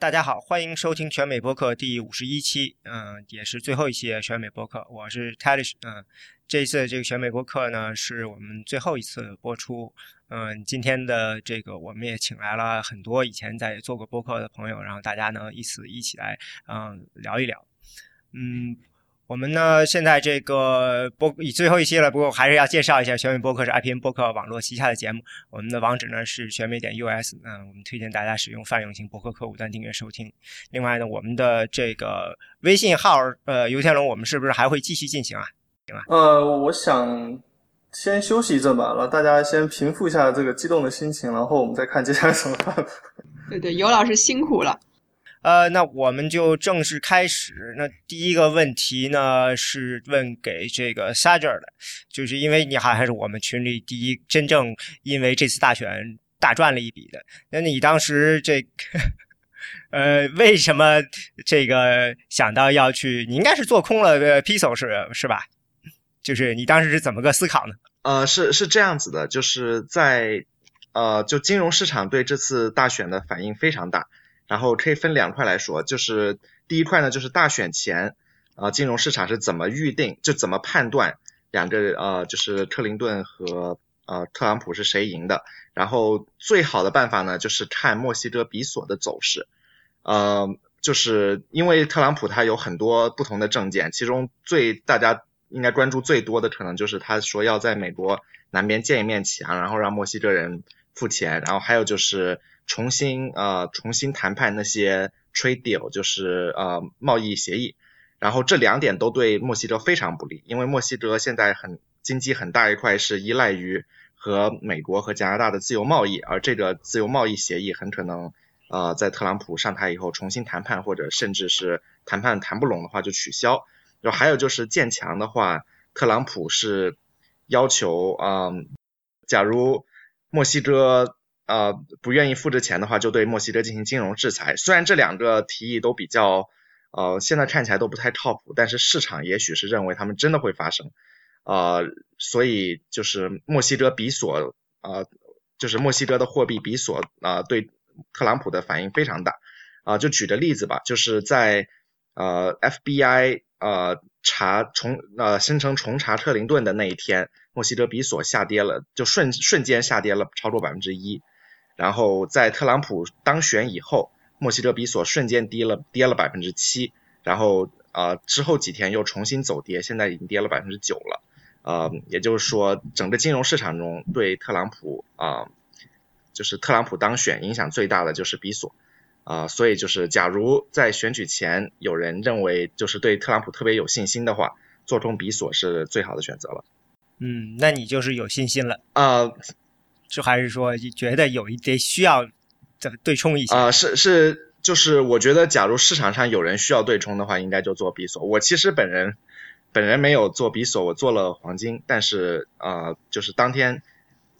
大家好，欢迎收听全美播客第五十一期，嗯，也是最后一期选美播客。我是 Talish，嗯，这一次这个选美播客呢，是我们最后一次播出。嗯，今天的这个我们也请来了很多以前在做过播客的朋友，然后大家呢一起一起来嗯聊一聊，嗯。我们呢，现在这个播以最后一期了，不过还是要介绍一下，全美播客是 IPN 播客网络旗下的节目。我们的网址呢是全美点 US，嗯，我们推荐大家使用泛用型博客客户端订阅收听。另外呢，我们的这个微信号，呃，游天龙，我们是不是还会继续进行啊？行吧？呃，我想先休息一阵吧，让大家先平复一下这个激动的心情，然后我们再看接下来怎么办。对对，尤老师辛苦了。呃，那我们就正式开始。那第一个问题呢，是问给这个 Sager 的，就是因为你好像是我们群里第一真正因为这次大选大赚了一笔的。那你当时这个，呃，为什么这个想到要去？你应该是做空了的 p i s o 是是吧？就是你当时是怎么个思考呢？呃，是是这样子的，就是在呃，就金融市场对这次大选的反应非常大。然后可以分两块来说，就是第一块呢，就是大选前，呃，金融市场是怎么预定，就怎么判断两个呃，就是克林顿和呃特朗普是谁赢的。然后最好的办法呢，就是看墨西哥比索的走势，呃，就是因为特朗普他有很多不同的政见，其中最大家应该关注最多的可能就是他说要在美国南边建一面墙，然后让墨西哥人付钱，然后还有就是。重新呃重新谈判那些 trade deal 就是呃贸易协议，然后这两点都对墨西哥非常不利，因为墨西哥现在很经济很大一块是依赖于和美国和加拿大的自由贸易，而这个自由贸易协议很可能呃在特朗普上台以后重新谈判，或者甚至是谈判谈不拢的话就取消。然后还有就是建墙的话，特朗普是要求啊，假如墨西哥。呃，不愿意付这钱的话，就对墨西哥进行金融制裁。虽然这两个提议都比较，呃，现在看起来都不太靠谱，但是市场也许是认为他们真的会发生。呃，所以就是墨西哥比索，呃，就是墨西哥的货币比索，啊，对特朗普的反应非常大。啊，就举个例子吧，就是在呃 FBI 呃查重呃声称重查特林顿的那一天，墨西哥比索下跌了，就瞬瞬间下跌了超过百分之一。然后在特朗普当选以后，墨西哥比索瞬间跌了跌了百分之七，然后呃之后几天又重新走跌，现在已经跌了百分之九了，呃也就是说整个金融市场中对特朗普啊就是特朗普当选影响最大的就是比索啊，所以就是假如在选举前有人认为就是对特朗普特别有信心的话，做空比索是最好的选择了。嗯，那你就是有信心了啊。就还是说觉得有一点需要再对冲一下啊？是是，就是我觉得，假如市场上有人需要对冲的话，应该就做比索。我其实本人本人没有做比索，我做了黄金，但是啊，就是当天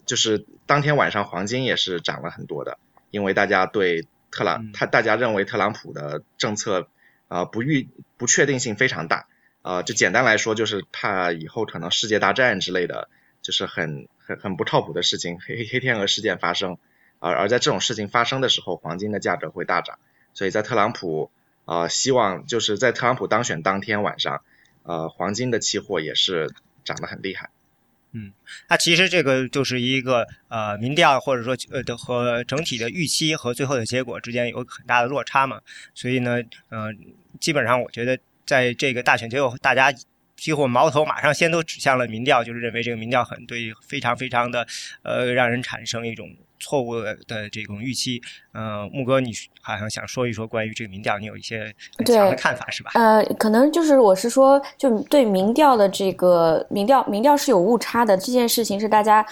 就是当天晚上黄金也是涨了很多的，因为大家对特朗他大家认为特朗普的政策啊不预不确定性非常大啊，就简单来说就是怕以后可能世界大战之类的，就是很。很很不靠谱的事情，黑黑天鹅事件发生，而而在这种事情发生的时候，黄金的价格会大涨。所以在特朗普啊，希望就是在特朗普当选当天晚上，呃，黄金的期货也是涨得很厉害。嗯，那其实这个就是一个呃民调或者说呃的和整体的预期和最后的结果之间有很大的落差嘛。所以呢，呃，基本上我觉得在这个大选结果大家。几乎矛头马上先都指向了民调，就是认为这个民调很对，非常非常的，呃，让人产生一种错误的这种预期。嗯，木哥，你好像想说一说关于这个民调，你有一些很强的看法是吧？呃，可能就是我是说，就对民调的这个民调，民调是有误差的，这件事情是大家。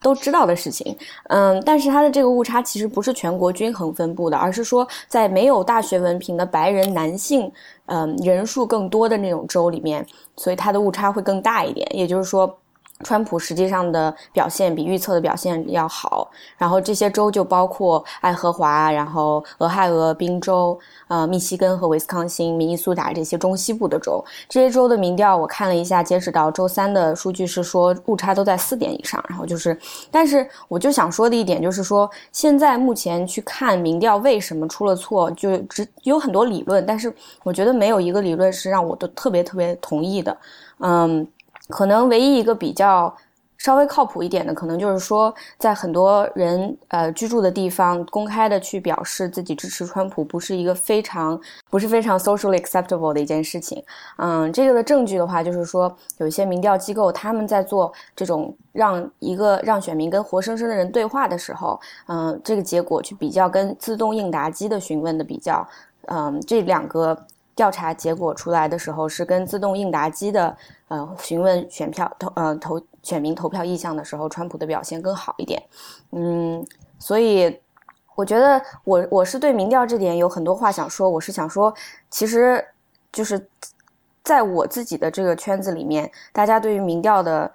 都知道的事情，嗯，但是它的这个误差其实不是全国均衡分布的，而是说在没有大学文凭的白人男性，嗯，人数更多的那种州里面，所以它的误差会更大一点。也就是说，川普实际上的表现比预测的表现要好，然后这些州就包括爱荷华，然后俄亥俄、宾州、呃密西根和威斯康星、明尼苏达这些中西部的州。这些州的民调我看了一下，截止到周三的数据是说误差都在四点以上。然后就是，但是我就想说的一点就是说，现在目前去看民调为什么出了错，就只有很多理论，但是我觉得没有一个理论是让我都特别特别同意的，嗯。可能唯一一个比较稍微靠谱一点的，可能就是说，在很多人呃居住的地方，公开的去表示自己支持川普，不是一个非常不是非常 socially acceptable 的一件事情。嗯，这个的证据的话，就是说有一些民调机构他们在做这种让一个让选民跟活生生的人对话的时候，嗯，这个结果去比较跟自动应答机的询问的比较，嗯，这两个。调查结果出来的时候，是跟自动应答机的呃询问选票投呃投选民投票意向的时候，川普的表现更好一点。嗯，所以我觉得我我是对民调这点有很多话想说。我是想说，其实就是在我自己的这个圈子里面，大家对于民调的。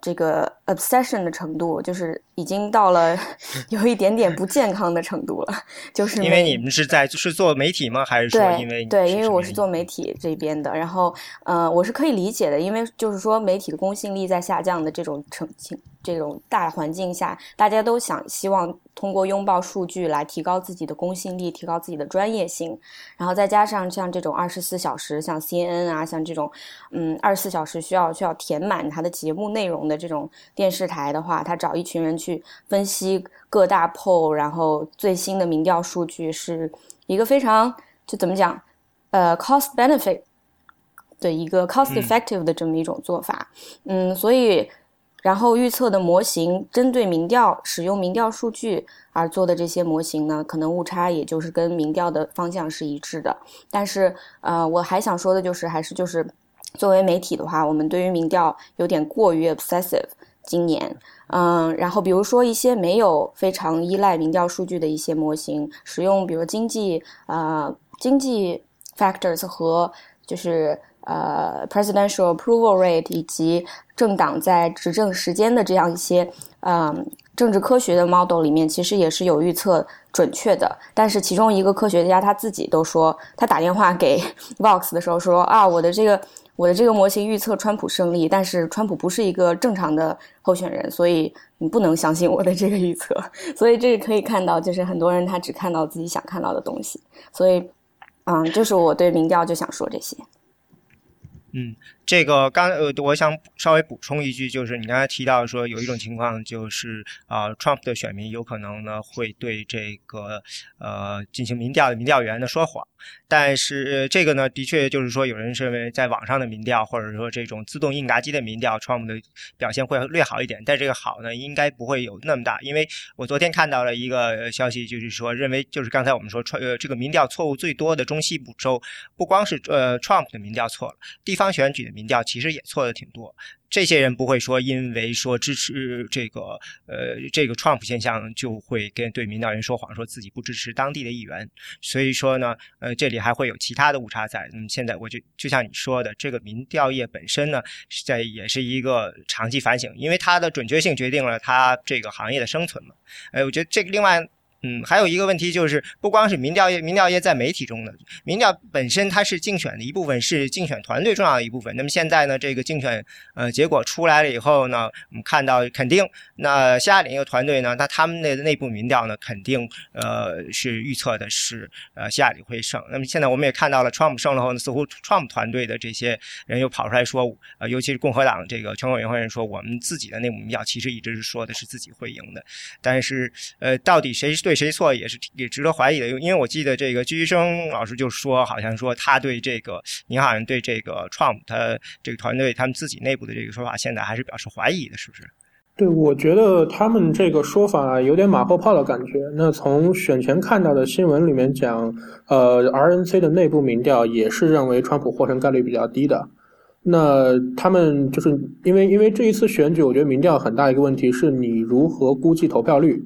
这个 obsession 的程度，就是已经到了 有一点点不健康的程度了。就是因为你们是在是做媒体吗？还是说因为对，因为我是做媒体这边的。然后，呃，我是可以理解的，因为就是说媒体的公信力在下降的这种情情这种大环境下，大家都想希望通过拥抱数据来提高自己的公信力，提高自己的专业性。然后再加上像这种二十四小时，像 CNN 啊，像这种嗯二十四小时需要需要填满它的节目内容。的这种电视台的话，他找一群人去分析各大 poll，然后最新的民调数据，是一个非常就怎么讲，呃，cost benefit 的一个 cost effective 的这么一种做法。嗯，所以然后预测的模型针对民调使用民调数据而做的这些模型呢，可能误差也就是跟民调的方向是一致的。但是呃，我还想说的就是，还是就是。作为媒体的话，我们对于民调有点过于 obsessive。今年，嗯，然后比如说一些没有非常依赖民调数据的一些模型，使用比如经济呃经济 factors 和就是呃 presidential approval rate 以及政党在执政时间的这样一些嗯政治科学的 model 里面，其实也是有预测准确的。但是其中一个科学家他自己都说，他打电话给 Vox 的时候说啊，我的这个。我的这个模型预测川普胜利，但是川普不是一个正常的候选人，所以你不能相信我的这个预测。所以这个可以看到，就是很多人他只看到自己想看到的东西。所以，嗯，就是我对民调就想说这些。嗯。这个刚呃，我想稍微补充一句，就是你刚才提到说有一种情况，就是啊，Trump 的选民有可能呢会对这个呃进行民调的民调员呢说谎，但是这个呢的确就是说有人认为在网上的民调或者说这种自动应答机的民调，Trump 的表现会略好一点，但这个好呢应该不会有那么大，因为我昨天看到了一个消息，就是说认为就是刚才我们说呃这个民调错误最多的中西部州，不光是呃 Trump 的民调错了，地方选举。民调其实也错的挺多，这些人不会说因为说支持这个呃这个 Trump 现象就会跟对民调员说谎，说自己不支持当地的议员。所以说呢，呃，这里还会有其他的误差在。那么现在我就就像你说的，这个民调业本身呢，在也是一个长期反省，因为它的准确性决定了它这个行业的生存嘛。哎，我觉得这个另外。嗯，还有一个问题就是，不光是民调业，民调业在媒体中的民调本身它是竞选的一部分，是竞选团队重要的一部分。那么现在呢，这个竞选呃结果出来了以后呢，我们看到肯定，那希拉里一个团队呢，那他们的内部民调呢，肯定呃是预测的是呃希拉里会胜。那么现在我们也看到了，Trump 胜了后呢，似乎 Trump 团队的这些人又跑出来说，呃，尤其是共和党这个全国委员会人说，我们自己的内部民调其实一直是说的是自己会赢的，但是呃，到底谁是？对谁错也是也值得怀疑的，因为我记得这个居生老师就说，好像说他对这个，您好像对这个 Trump 他这个团队他们自己内部的这个说法，现在还是表示怀疑的，是不是？对，我觉得他们这个说法有点马后炮的感觉。那从选前看到的新闻里面讲，呃，RNC 的内部民调也是认为川普获胜概率比较低的。那他们就是因为因为这一次选举，我觉得民调很大一个问题是你如何估计投票率。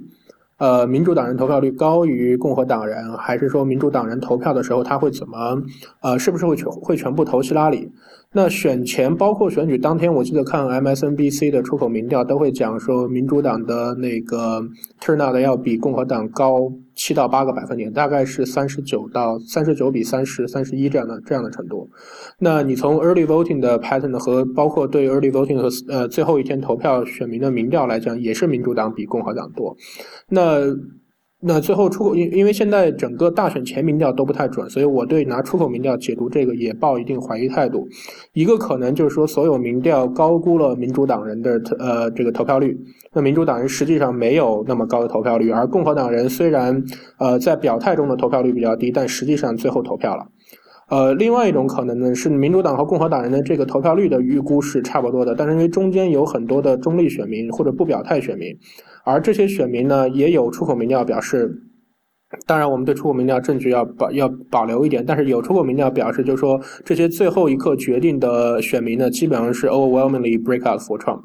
呃，民主党人投票率高于共和党人，还是说民主党人投票的时候他会怎么？呃，是不是会全会全部投希拉里？那选前包括选举当天，我记得看 MSNBC 的出口民调都会讲说，民主党的那个 turnout 要比共和党高七到八个百分点，大概是三十九到三十九比三十三十一这样的这样的程度。那你从 early voting 的 pattern 和包括对 early voting 和呃最后一天投票选民的民调来讲，也是民主党比共和党多。那那最后出口，因因为现在整个大选前民调都不太准，所以我对拿出口民调解读这个也抱一定怀疑态度。一个可能就是说，所有民调高估了民主党人的呃这个投票率，那民主党人实际上没有那么高的投票率，而共和党人虽然呃在表态中的投票率比较低，但实际上最后投票了。呃，另外一种可能呢是民主党和共和党人的这个投票率的预估是差不多的，但是因为中间有很多的中立选民或者不表态选民。而这些选民呢，也有出口民调表示，当然我们对出口民调证据要保要保留一点，但是有出口民调表示，就是说这些最后一刻决定的选民呢，基本上是 overwhelmingly break out for Trump，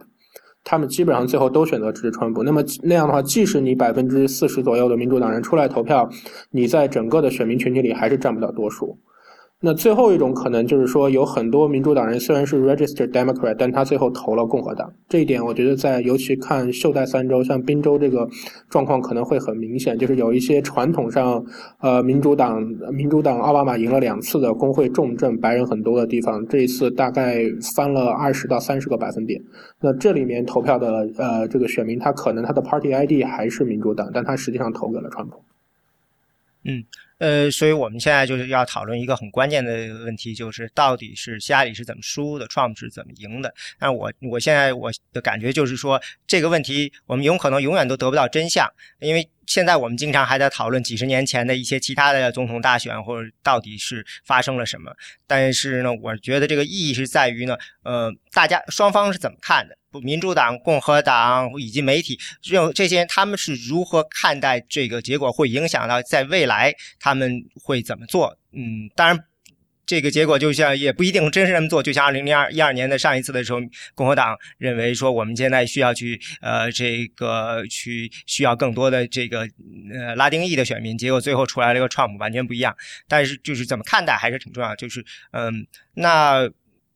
他们基本上最后都选择支持川普。那么那样的话，即使你百分之四十左右的民主党人出来投票，你在整个的选民群体里还是占不了多数。那最后一种可能就是说，有很多民主党人虽然是 registered Democrat，但他最后投了共和党。这一点我觉得在尤其看袖带三州，像宾州这个状况可能会很明显，就是有一些传统上呃民主党民主党奥巴马赢了两次的工会重镇白人很多的地方，这一次大概翻了二十到三十个百分点。那这里面投票的呃这个选民，他可能他的 Party ID 还是民主党，但他实际上投给了川普。嗯。呃，所以我们现在就是要讨论一个很关键的问题，就是到底是希拉里是怎么输的，Trump 是怎么赢的？但我我现在我的感觉就是说，这个问题我们有可能永远都得不到真相，因为现在我们经常还在讨论几十年前的一些其他的总统大选或者到底是发生了什么。但是呢，我觉得这个意义是在于呢，呃，大家双方是怎么看的？民主党、共和党以及媒体，这这些人他们是如何看待这个结果？会影响到在未来他们会怎么做？嗯，当然，这个结果就像也不一定真是这么做。就像二零零二一二年的上一次的时候，共和党认为说我们现在需要去呃这个去需要更多的这个呃拉丁裔的选民，结果最后出来了一个 Trump，完全不一样。但是就是怎么看待还是挺重要。就是嗯，那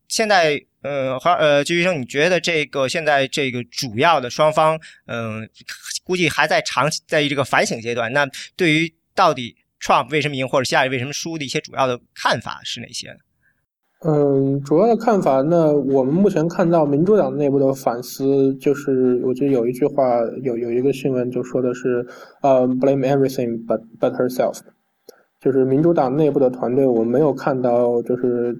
现在。嗯，好，呃，季医生，你觉得这个现在这个主要的双方，嗯，估计还在长在这个反省阶段。那对于到底 Trump 为什么赢或者希拉里为什么输的一些主要的看法是哪些？嗯，主要的看法，那我们目前看到民主党内部的反思，就是我觉得有一句话，有有一个新闻就说的是，呃，blame everything but but herself。就是民主党内部的团队，我没有看到就是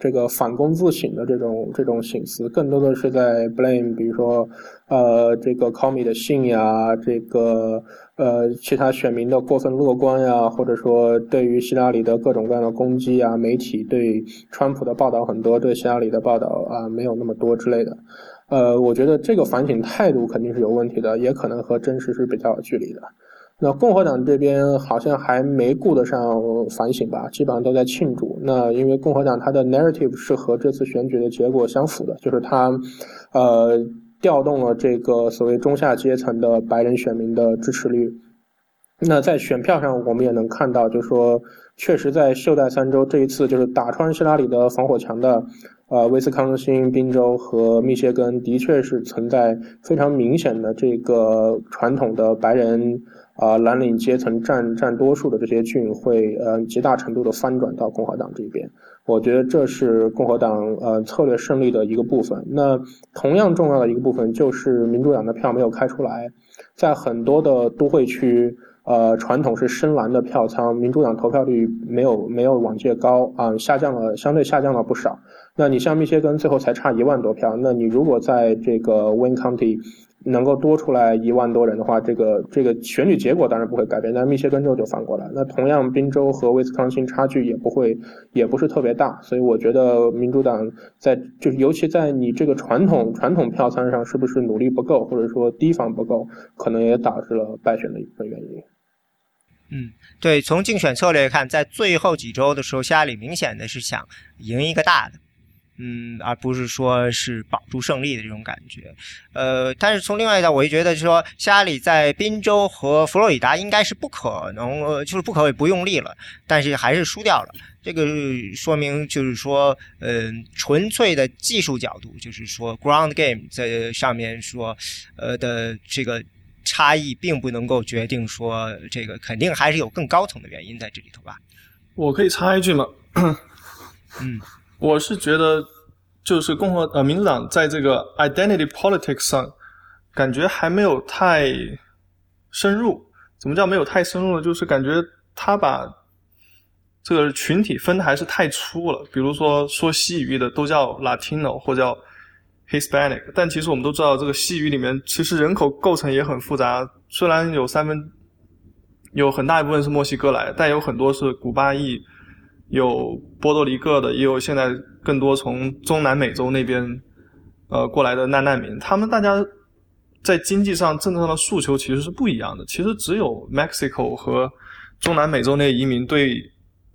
这个反躬自省的这种这种心思，更多的是在 blame，比如说呃这个 c o m e 的信呀，这个呃其他选民的过分乐观呀，或者说对于希拉里的各种各样的攻击啊，媒体对川普的报道很多，对希拉里的报道啊没有那么多之类的。呃，我觉得这个反省态度肯定是有问题的，也可能和真实是比较有距离的。那共和党这边好像还没顾得上反省吧，基本上都在庆祝。那因为共和党它的 narrative 是和这次选举的结果相符的，就是它，呃，调动了这个所谓中下阶层的白人选民的支持率。那在选票上，我们也能看到，就是说，确实在袖带三州这一次，就是打穿希拉里的防火墙的，呃，威斯康星、宾州和密歇根，的确是存在非常明显的这个传统的白人。啊，蓝领阶层占占多数的这些郡会，呃，极大程度的翻转到共和党这边。我觉得这是共和党呃策略胜利的一个部分。那同样重要的一个部分就是民主党的票没有开出来，在很多的都会区，呃，传统是深蓝的票仓，民主党投票率没有没有往届高啊，下降了，相对下降了不少。那你像密歇根最后才差一万多票，那你如果在这个 Win County。能够多出来一万多人的话，这个这个选举结果当然不会改变，但密歇根州就反过来。那同样，宾州和威斯康星差距也不会，也不是特别大。所以我觉得民主党在就是尤其在你这个传统传统票仓上，是不是努力不够，或者说提防不够，可能也导致了败选的一部分原因。嗯，对，从竞选策略看，在最后几周的时候，希拉里明显的是想赢一个大的。嗯，而不是说是保住胜利的这种感觉。呃，但是从另外一道，我就觉得说，希拉里在宾州和佛罗里达应该是不可能，呃，就是不可谓不用力了，但是还是输掉了。这个说明就是说，嗯，纯粹的技术角度，就是说 ground game 在上面说，呃的这个差异，并不能够决定说这个肯定还是有更高层的原因在这里头吧。我可以插一句吗？嗯，我是觉得，就是共和呃民主党在这个 identity politics 上，感觉还没有太深入。怎么叫没有太深入呢？就是感觉他把这个群体分的还是太粗了。比如说说西语的都叫 Latino 或叫 Hispanic，但其实我们都知道，这个西语里面其实人口构成也很复杂。虽然有三分有很大一部分是墨西哥来，但有很多是古巴裔。有波多黎各的，也有现在更多从中南美洲那边，呃过来的难难民。他们大家在经济上、政策上的诉求其实是不一样的。其实只有 Mexico 和中南美洲那些移民对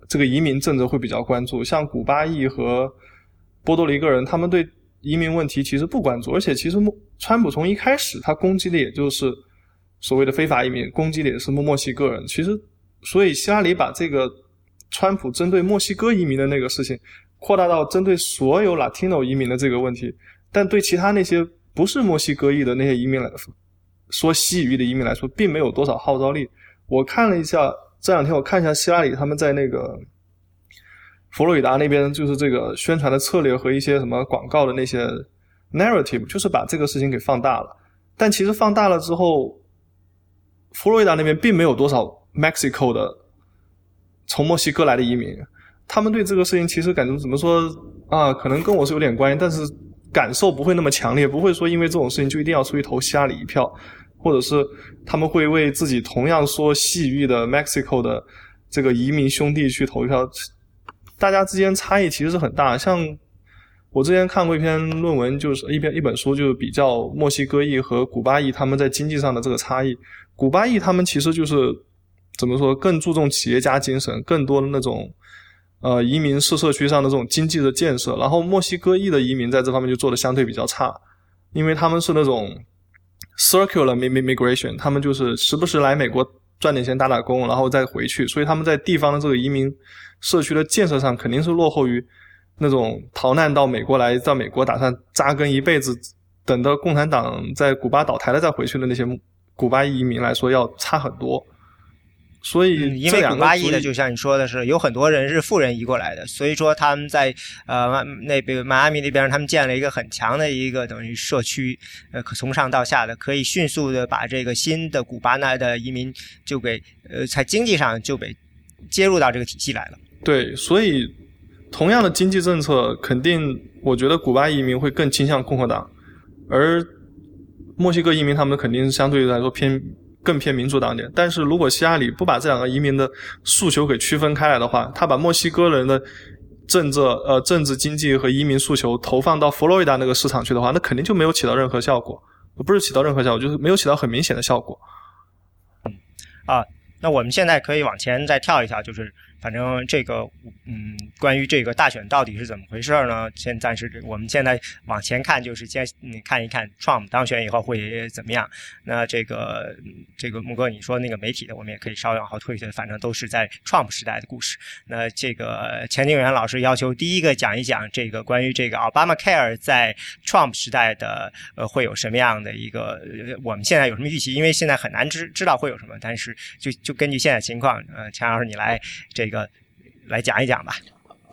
这个移民政策会比较关注。像古巴裔和波多黎各人，他们对移民问题其实不关注。而且，其实川普从一开始他攻击的也就是所谓的非法移民，攻击的也是墨墨西哥人。其实，所以希拉里把这个。川普针对墨西哥移民的那个事情，扩大到针对所有 Latino 移民的这个问题，但对其他那些不是墨西哥裔的那些移民来说，说西语的移民来说，并没有多少号召力。我看了一下这两天，我看一下希拉里他们在那个佛罗里达那边，就是这个宣传的策略和一些什么广告的那些 narrative，就是把这个事情给放大了。但其实放大了之后，佛罗里达那边并没有多少 Mexico 的。从墨西哥来的移民，他们对这个事情其实感觉怎么说啊？可能跟我是有点关系，但是感受不会那么强烈，不会说因为这种事情就一定要出去投希拉里一票，或者是他们会为自己同样说西语的 Mexico 的这个移民兄弟去投一票。大家之间差异其实是很大。像我之前看过一篇论文，就是一篇一本书，就是比较墨西哥裔和古巴裔他们在经济上的这个差异。古巴裔他们其实就是。怎么说？更注重企业家精神，更多的那种，呃，移民式社区上的这种经济的建设。然后墨西哥裔的移民在这方面就做的相对比较差，因为他们是那种 circular migration，他们就是时不时来美国赚点钱打打工，然后再回去，所以他们在地方的这个移民社区的建设上肯定是落后于那种逃难到美国来，到美国打算扎根一辈子，等到共产党在古巴倒台了再回去的那些古巴移民来说要差很多。所以，因为古巴裔的，就像你说的是，有很多人是富人移过来的，所以说他们在呃那边迈阿密那边，他们建了一个很强的一个等于社区，呃，从上到下的可以迅速的把这个新的古巴那的移民就给呃在经济上就给接入到这个体系来了。对，所以同样的经济政策，肯定我觉得古巴移民会更倾向共和党，而墨西哥移民他们肯定是相对来说偏。更偏民主党点，但是如果希拉里不把这两个移民的诉求给区分开来的话，他把墨西哥人的政治、呃政治经济和移民诉求投放到佛罗里达那个市场去的话，那肯定就没有起到任何效果，不是起到任何效果，就是没有起到很明显的效果。啊，那我们现在可以往前再跳一跳，就是。反正这个，嗯，关于这个大选到底是怎么回事呢？先暂时，我们现在往前看，就是先你看一看 Trump 当选以后会怎么样。那这个，这个木哥，你说那个媒体的，我们也可以稍微往后退一退。反正都是在 Trump 时代的故事。那这个钱静元老师要求第一个讲一讲这个关于这个 Obama Care 在 Trump 时代的呃会有什么样的一个，我们现在有什么预期？因为现在很难知知道会有什么，但是就就根据现在情况，呃，钱老师你来这个。个来讲一讲吧。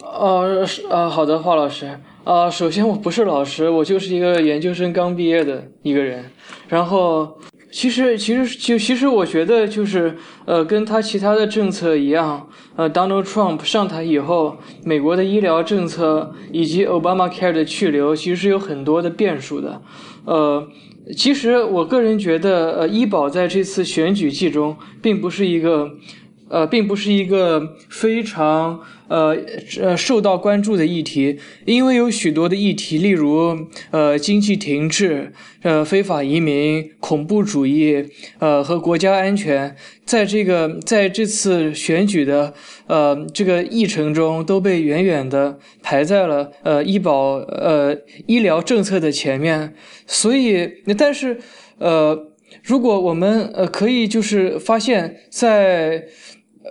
呃，呃，好的，华老师。啊，首先我不是老师，我就是一个研究生刚毕业的一个人。然后，其实，其实，就其实，我觉得就是，呃，跟他其他的政策一样，呃，Donald Trump 上台以后，美国的医疗政策以及 Obama Care 的去留，其实是有很多的变数的。呃，其实我个人觉得，呃，医保在这次选举季中并不是一个。呃，并不是一个非常呃呃受到关注的议题，因为有许多的议题，例如呃经济停滞、呃非法移民、恐怖主义、呃和国家安全，在这个在这次选举的呃这个议程中，都被远远的排在了呃医保呃医疗政策的前面，所以但是呃。如果我们呃可以就是发现，在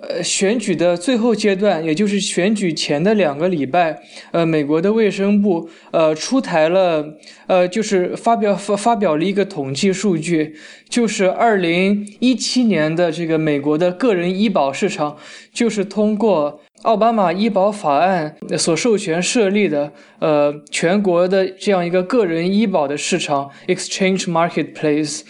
呃选举的最后阶段，也就是选举前的两个礼拜，呃，美国的卫生部呃出台了呃就是发表发发表了一个统计数据，就是二零一七年的这个美国的个人医保市场，就是通过奥巴马医保法案所授权设立的呃全国的这样一个个人医保的市场 （exchange marketplace）。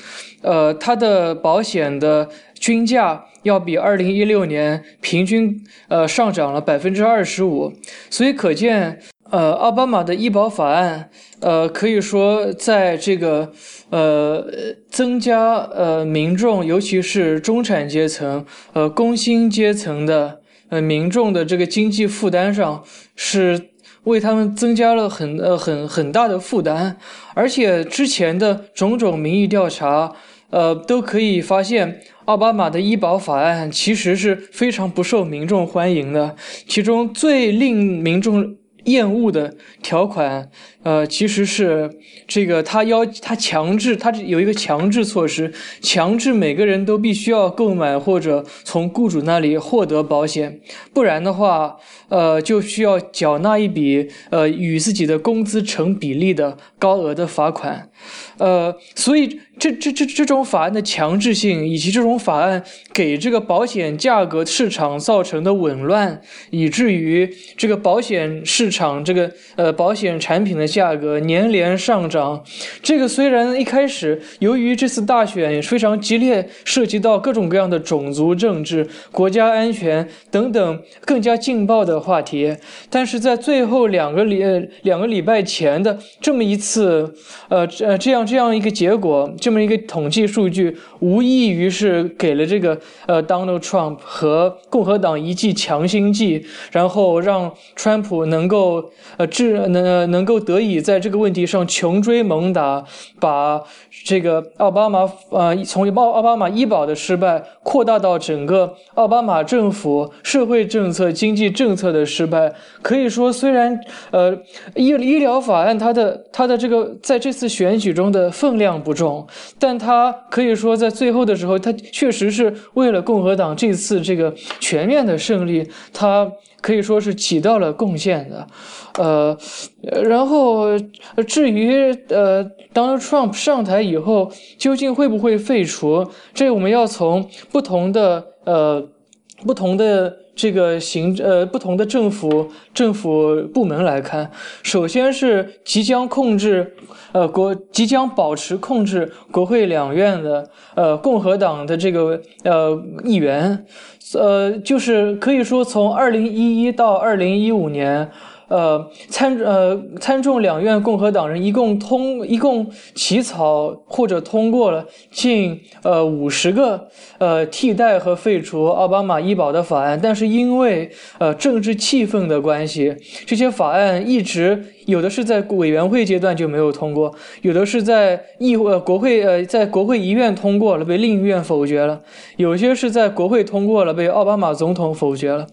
呃，它的保险的均价要比二零一六年平均呃上涨了百分之二十五，所以可见，呃，奥巴马的医保法案，呃，可以说在这个呃增加呃民众，尤其是中产阶层、呃工薪阶层的呃民众的这个经济负担上是。为他们增加了很呃很很大的负担，而且之前的种种民意调查，呃都可以发现，奥巴马的医保法案其实是非常不受民众欢迎的，其中最令民众。厌恶的条款，呃，其实是这个他要他强制他有一个强制措施，强制每个人都必须要购买或者从雇主那里获得保险，不然的话，呃，就需要缴纳一笔呃与自己的工资成比例的高额的罚款，呃，所以。这这这这种法案的强制性，以及这种法案给这个保险价格市场造成的紊乱，以至于这个保险市场这个呃保险产品的价格年连上涨。这个虽然一开始由于这次大选非常激烈，涉及到各种各样的种族政治、国家安全等等更加劲爆的话题，但是在最后两个礼两个礼拜前的这么一次呃呃这样这样一个结果。这么一个统计数据，无异于是给了这个呃 Donald Trump 和共和党一剂强心剂，然后让川普能够呃治能能够得以在这个问题上穷追猛打，把这个奥巴马呃从奥奥巴马医保的失败扩大到整个奥巴马政府社会政策、经济政策的失败。可以说，虽然呃医医疗法案它的它的这个在这次选举中的分量不重。但它可以说，在最后的时候，他确实是为了共和党这次这个全面的胜利，他可以说是起到了贡献的。呃，然后至于呃，Donald Trump 上台以后究竟会不会废除，这我们要从不同的呃不同的。这个行呃不同的政府政府部门来看，首先是即将控制呃国即将保持控制国会两院的呃共和党的这个呃议员，呃就是可以说从二零一一到二零一五年。呃，参呃参众两院共和党人一共通一共起草或者通过了近呃五十个呃替代和废除奥巴马医保的法案，但是因为呃政治气氛的关系，这些法案一直有的是在委员会阶段就没有通过，有的是在议呃国会呃在国会一院通过了被另一院否决了，有些是在国会通过了被奥巴马总统否决了。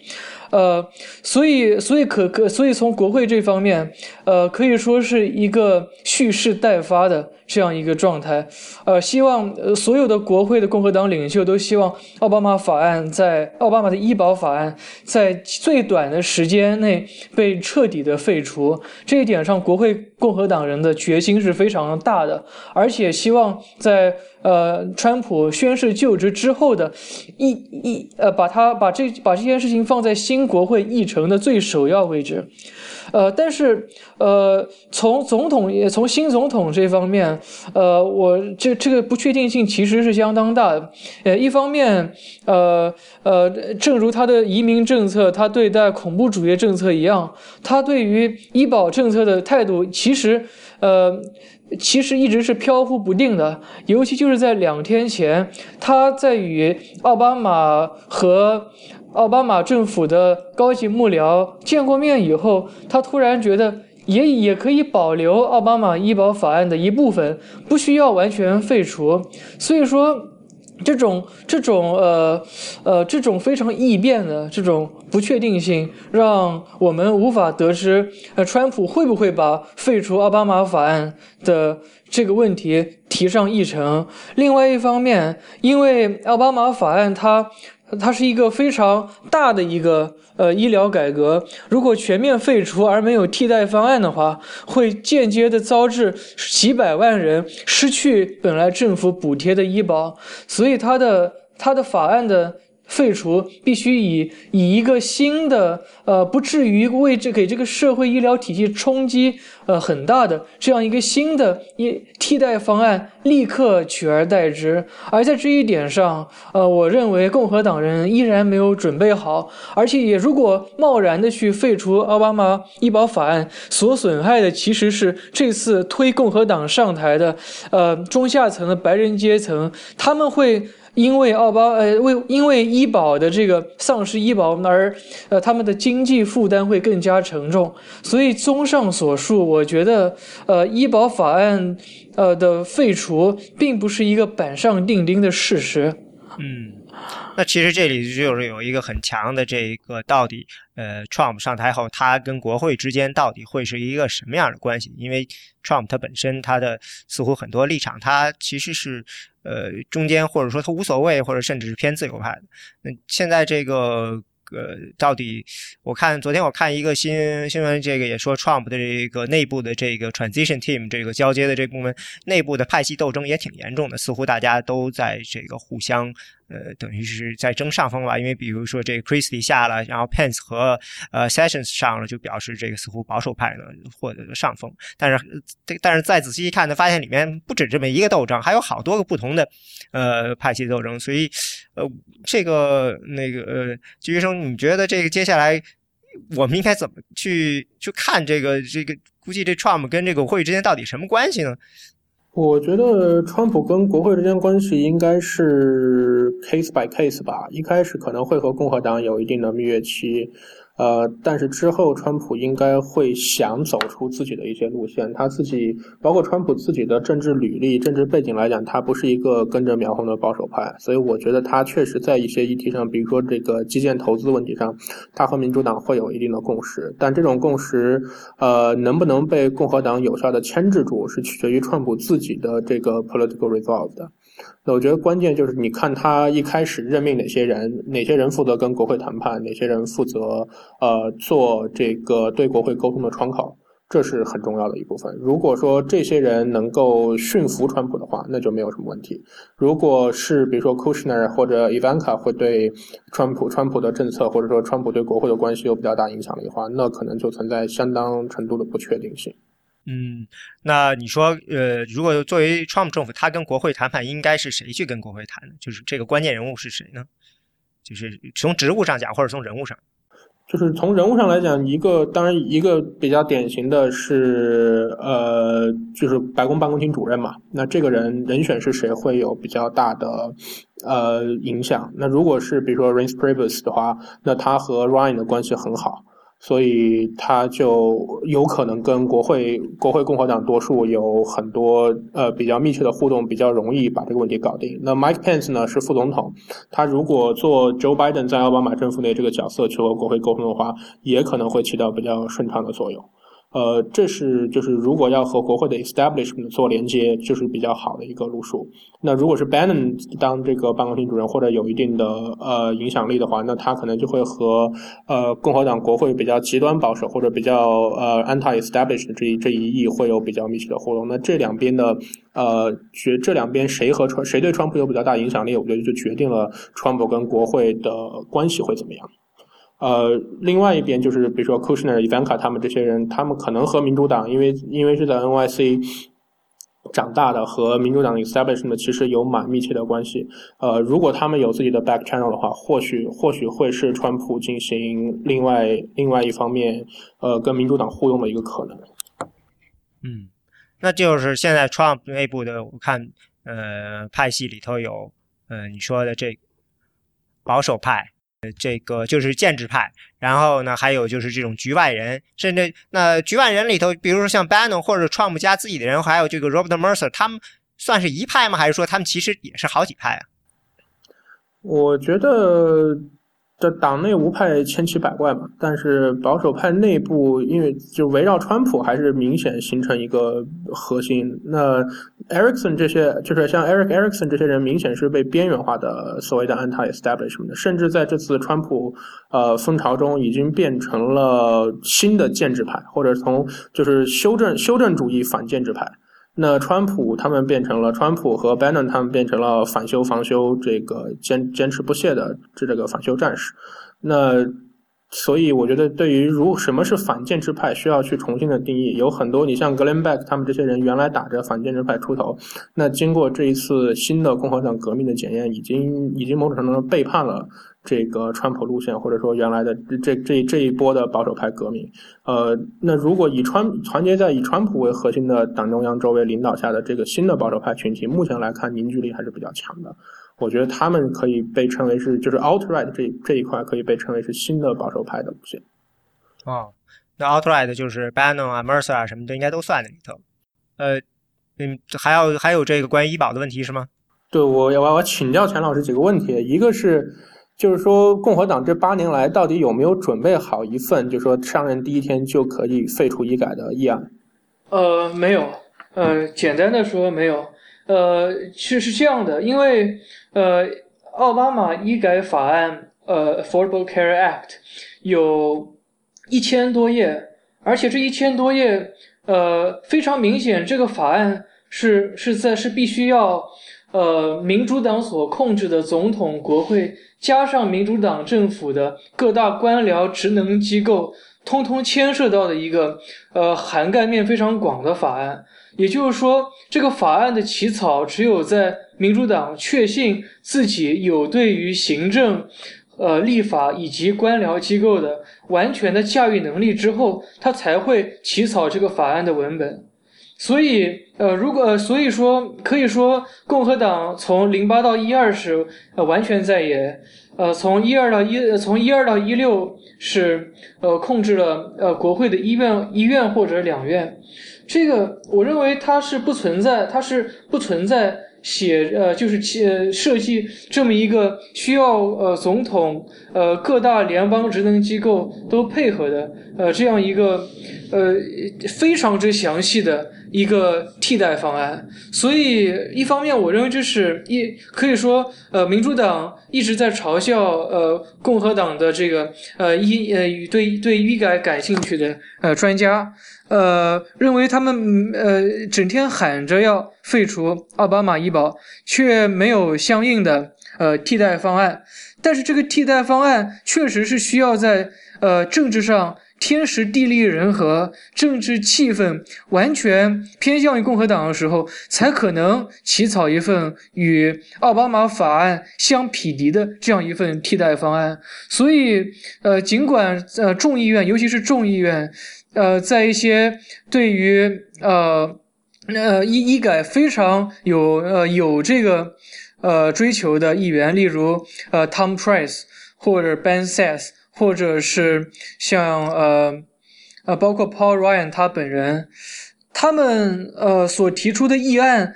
呃，所以，所以可可，所以从国会这方面，呃，可以说是一个蓄势待发的这样一个状态。呃，希望呃所有的国会的共和党领袖都希望奥巴马法案在奥巴马的医保法案在最短的时间内被彻底的废除。这一点上，国会共和党人的决心是非常大的，而且希望在。呃，川普宣誓就职之后的一一呃，把他把这把这件事情放在新国会议程的最首要位置。呃，但是呃，从总统也从新总统这方面，呃，我这这个不确定性其实是相当大的。呃，一方面，呃呃，正如他的移民政策，他对待恐怖主义政策一样，他对于医保政策的态度，其实，呃。其实一直是飘忽不定的，尤其就是在两天前，他在与奥巴马和奥巴马政府的高级幕僚见过面以后，他突然觉得也也可以保留奥巴马医保法案的一部分，不需要完全废除。所以说。这种这种呃呃这种非常异变的这种不确定性，让我们无法得知呃川普会不会把废除奥巴马法案的这个问题提上议程。另外一方面，因为奥巴马法案它。它是一个非常大的一个呃医疗改革，如果全面废除而没有替代方案的话，会间接的招致几百万人失去本来政府补贴的医保，所以它的它的法案的。废除必须以以一个新的呃，不至于为这给这个社会医疗体系冲击呃很大的这样一个新的一替代方案立刻取而代之。而在这一点上，呃，我认为共和党人依然没有准备好，而且也如果贸然的去废除奥巴马医保法案，所损害的其实是这次推共和党上台的呃中下层的白人阶层，他们会。因为奥巴呃为因为医保的这个丧失医保而呃他们的经济负担会更加沉重，所以综上所述，我觉得呃医保法案呃的废除并不是一个板上钉钉的事实。嗯，那其实这里就是有一个很强的这个到底呃 Trump 上台后他跟国会之间到底会是一个什么样的关系？因为 Trump 他本身他的似乎很多立场他其实是。呃，中间或者说他无所谓，或者甚至是偏自由派的。那现在这个呃，到底我看昨天我看一个新新闻，这个也说 Trump 的这个内部的这个 transition team 这个交接的这部分内部的派系斗争也挺严重的，似乎大家都在这个互相。呃，等于是在争上风吧，因为比如说这个 Christie 下了，然后 Pence 和呃 Sessions 上了，就表示这个似乎保守派呢获得了上风。但是，但是再仔细一看呢，发现里面不止这么一个斗争，还有好多个不同的呃派系斗争。所以，呃，这个那个呃，金医生，你觉得这个接下来我们应该怎么去去看这个这个？估计这 Trump 跟这个会议之间到底什么关系呢？我觉得川普跟国会之间关系应该是 case by case 吧，一开始可能会和共和党有一定的蜜月期。呃，但是之后，川普应该会想走出自己的一些路线。他自己，包括川普自己的政治履历、政治背景来讲，他不是一个跟着苗红的保守派。所以，我觉得他确实在一些议题上，比如说这个基建投资问题上，他和民主党会有一定的共识。但这种共识，呃，能不能被共和党有效的牵制住，是取决于川普自己的这个 political resolve 的。那我觉得关键就是你看他一开始任命哪些人，哪些人负责跟国会谈判，哪些人负责呃做这个对国会沟通的窗口，这是很重要的一部分。如果说这些人能够驯服川普的话，那就没有什么问题。如果是比如说 Kushner 或者 Ivanka 会对川普、川普的政策或者说川普对国会的关系有比较大影响力的话，那可能就存在相当程度的不确定性。嗯，那你说，呃，如果作为 Trump 政府，他跟国会谈判，应该是谁去跟国会谈呢？就是这个关键人物是谁呢？就是从职务上讲，或者从人物上，就是从人物上来讲，一个当然一个比较典型的是，呃，就是白宫办公厅主任嘛。那这个人人选是谁，会有比较大的呃影响。那如果是比如说 Reince Priebus 的话，那他和 Ryan 的关系很好。所以他就有可能跟国会国会共和党多数有很多呃比较密切的互动，比较容易把这个问题搞定。那 Mike Pence 呢是副总统，他如果做 Joe Biden 在奥巴马政府内这个角色去和国会沟通的话，也可能会起到比较顺畅的作用。呃，这是就是如果要和国会的 establishment 做连接，就是比较好的一个路数。那如果是 Bannon 当这个办公厅主任或者有一定的呃影响力的话，那他可能就会和呃共和党国会比较极端保守或者比较呃 anti-establishment 这一这一翼会有比较密切的互动。那这两边的呃决这两边谁和川谁对川普有比较大影响力，我觉得就决定了川普跟国会的关系会怎么样。呃，另外一边就是，比如说 Kushner、Ivanka 他们这些人，他们可能和民主党，因为因为是在 NYC，长大的和民主党的 establishment 其实有蛮密切的关系。呃，如果他们有自己的 back channel 的话，或许或许会是川普进行另外另外一方面呃跟民主党互动的一个可能。嗯，那就是现在 Trump 内部的，我看呃派系里头有呃你说的这保守派。呃这个就是建制派，然后呢，还有就是这种局外人，甚至那局外人里头，比如说像 Bannon 或者 Trump 家自己的人，还有这个 Robert Mercer，他们算是一派吗？还是说他们其实也是好几派啊？我觉得。这党内无派千奇百怪嘛，但是保守派内部因为就围绕川普还是明显形成一个核心。那 Ericsson 这些就是像 Eric Ericsson 这些人，明显是被边缘化的所谓的 anti-establishment，甚至在这次川普呃风潮中已经变成了新的建制派，或者从就是修正修正主义反建制派。那川普他们变成了川普和 Bannon 他们变成了反修防修这个坚坚持不懈的这这个反修战士。那所以我觉得对于如什么是反建制派，需要去重新的定义。有很多你像 Glenn Beck 他们这些人原来打着反建制派出头，那经过这一次新的共和党革命的检验，已经已经某种程度上背叛了。这个川普路线，或者说原来的这这这一波的保守派革命，呃，那如果以川团结在以川普为核心的党中央周围领导下的这个新的保守派群体，目前来看凝聚力还是比较强的。我觉得他们可以被称为是，就是 alt-right 这这一块可以被称为是新的保守派的路线。哦，那 alt-right 就是 Bannon 啊、Mercer 啊什么的，应该都算在里头。呃，嗯，还要还有这个关于医保的问题是吗？对，我要我要请教钱老师几个问题，一个是。就是说，共和党这八年来到底有没有准备好一份，就是说上任第一天就可以废除医改的议案？呃，没有。呃，简单的说，没有。呃，其实是这样的，因为呃，奥巴马医改法案，呃，Affordable Care Act，有一千多页，而且这一千多页，呃，非常明显，这个法案是是在是必须要。呃，民主党所控制的总统、国会，加上民主党政府的各大官僚职能机构，通通牵涉到的一个呃涵盖面非常广的法案。也就是说，这个法案的起草，只有在民主党确信自己有对于行政、呃立法以及官僚机构的完全的驾驭能力之后，他才会起草这个法案的文本。所以，呃，如果所以说可以说，共和党从零八到一二是呃完全在野，呃，从一二到一，从一二到一六是呃控制了呃国会的医院医院或者两院，这个我认为它是不存在，它是不存在。写呃就是呃设计这么一个需要呃总统呃各大联邦职能机构都配合的呃这样一个呃非常之详细的一个替代方案，所以一方面我认为这是一可以说呃民主党一直在嘲笑呃共和党的这个呃医呃对对医改感兴趣的呃专家。呃，认为他们呃整天喊着要废除奥巴马医保，却没有相应的呃替代方案。但是这个替代方案确实是需要在呃政治上天时地利人和、政治气氛完全偏向于共和党的时候，才可能起草一份与奥巴马法案相匹敌的这样一份替代方案。所以，呃，尽管呃众议院，尤其是众议院。呃，在一些对于呃呃医医改非常有呃有这个呃追求的议员，例如呃 Tom Price 或者 Ben Sasse，或者是像呃呃包括 Paul Ryan 他本人，他们呃所提出的议案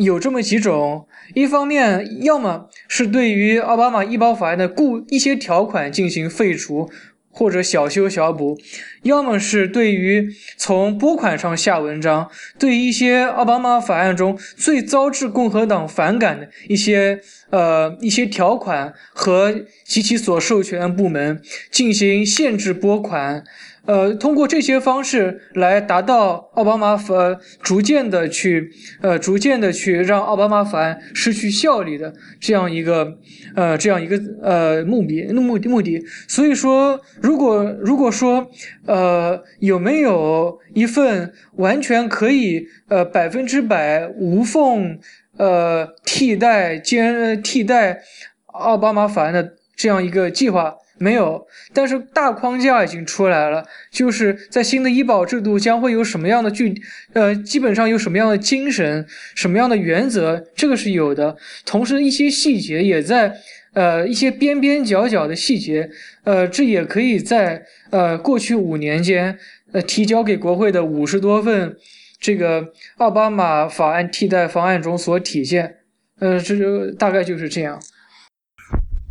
有这么几种：一方面，要么是对于奥巴马医保法案的固一些条款进行废除。或者小修小补，要么是对于从拨款上下文章，对一些奥巴马法案中最遭致共和党反感的一些呃一些条款和及其所授权部门进行限制拨款，呃，通过这些方式来达到奥巴马法逐渐的去呃逐渐的去让奥巴马法案失去效力的这样一个呃这样一个呃目的目的目的。所以说，如果如果说呃有没有一份完全可以呃百分之百无缝呃替代兼替代奥巴马法案的这样一个计划？没有，但是大框架已经出来了，就是在新的医保制度将会有什么样的具，呃，基本上有什么样的精神，什么样的原则，这个是有的。同时，一些细节也在，呃，一些边边角角的细节，呃，这也可以在呃过去五年间，呃，提交给国会的五十多份这个奥巴马法案替代方案中所体现。呃，这就大概就是这样。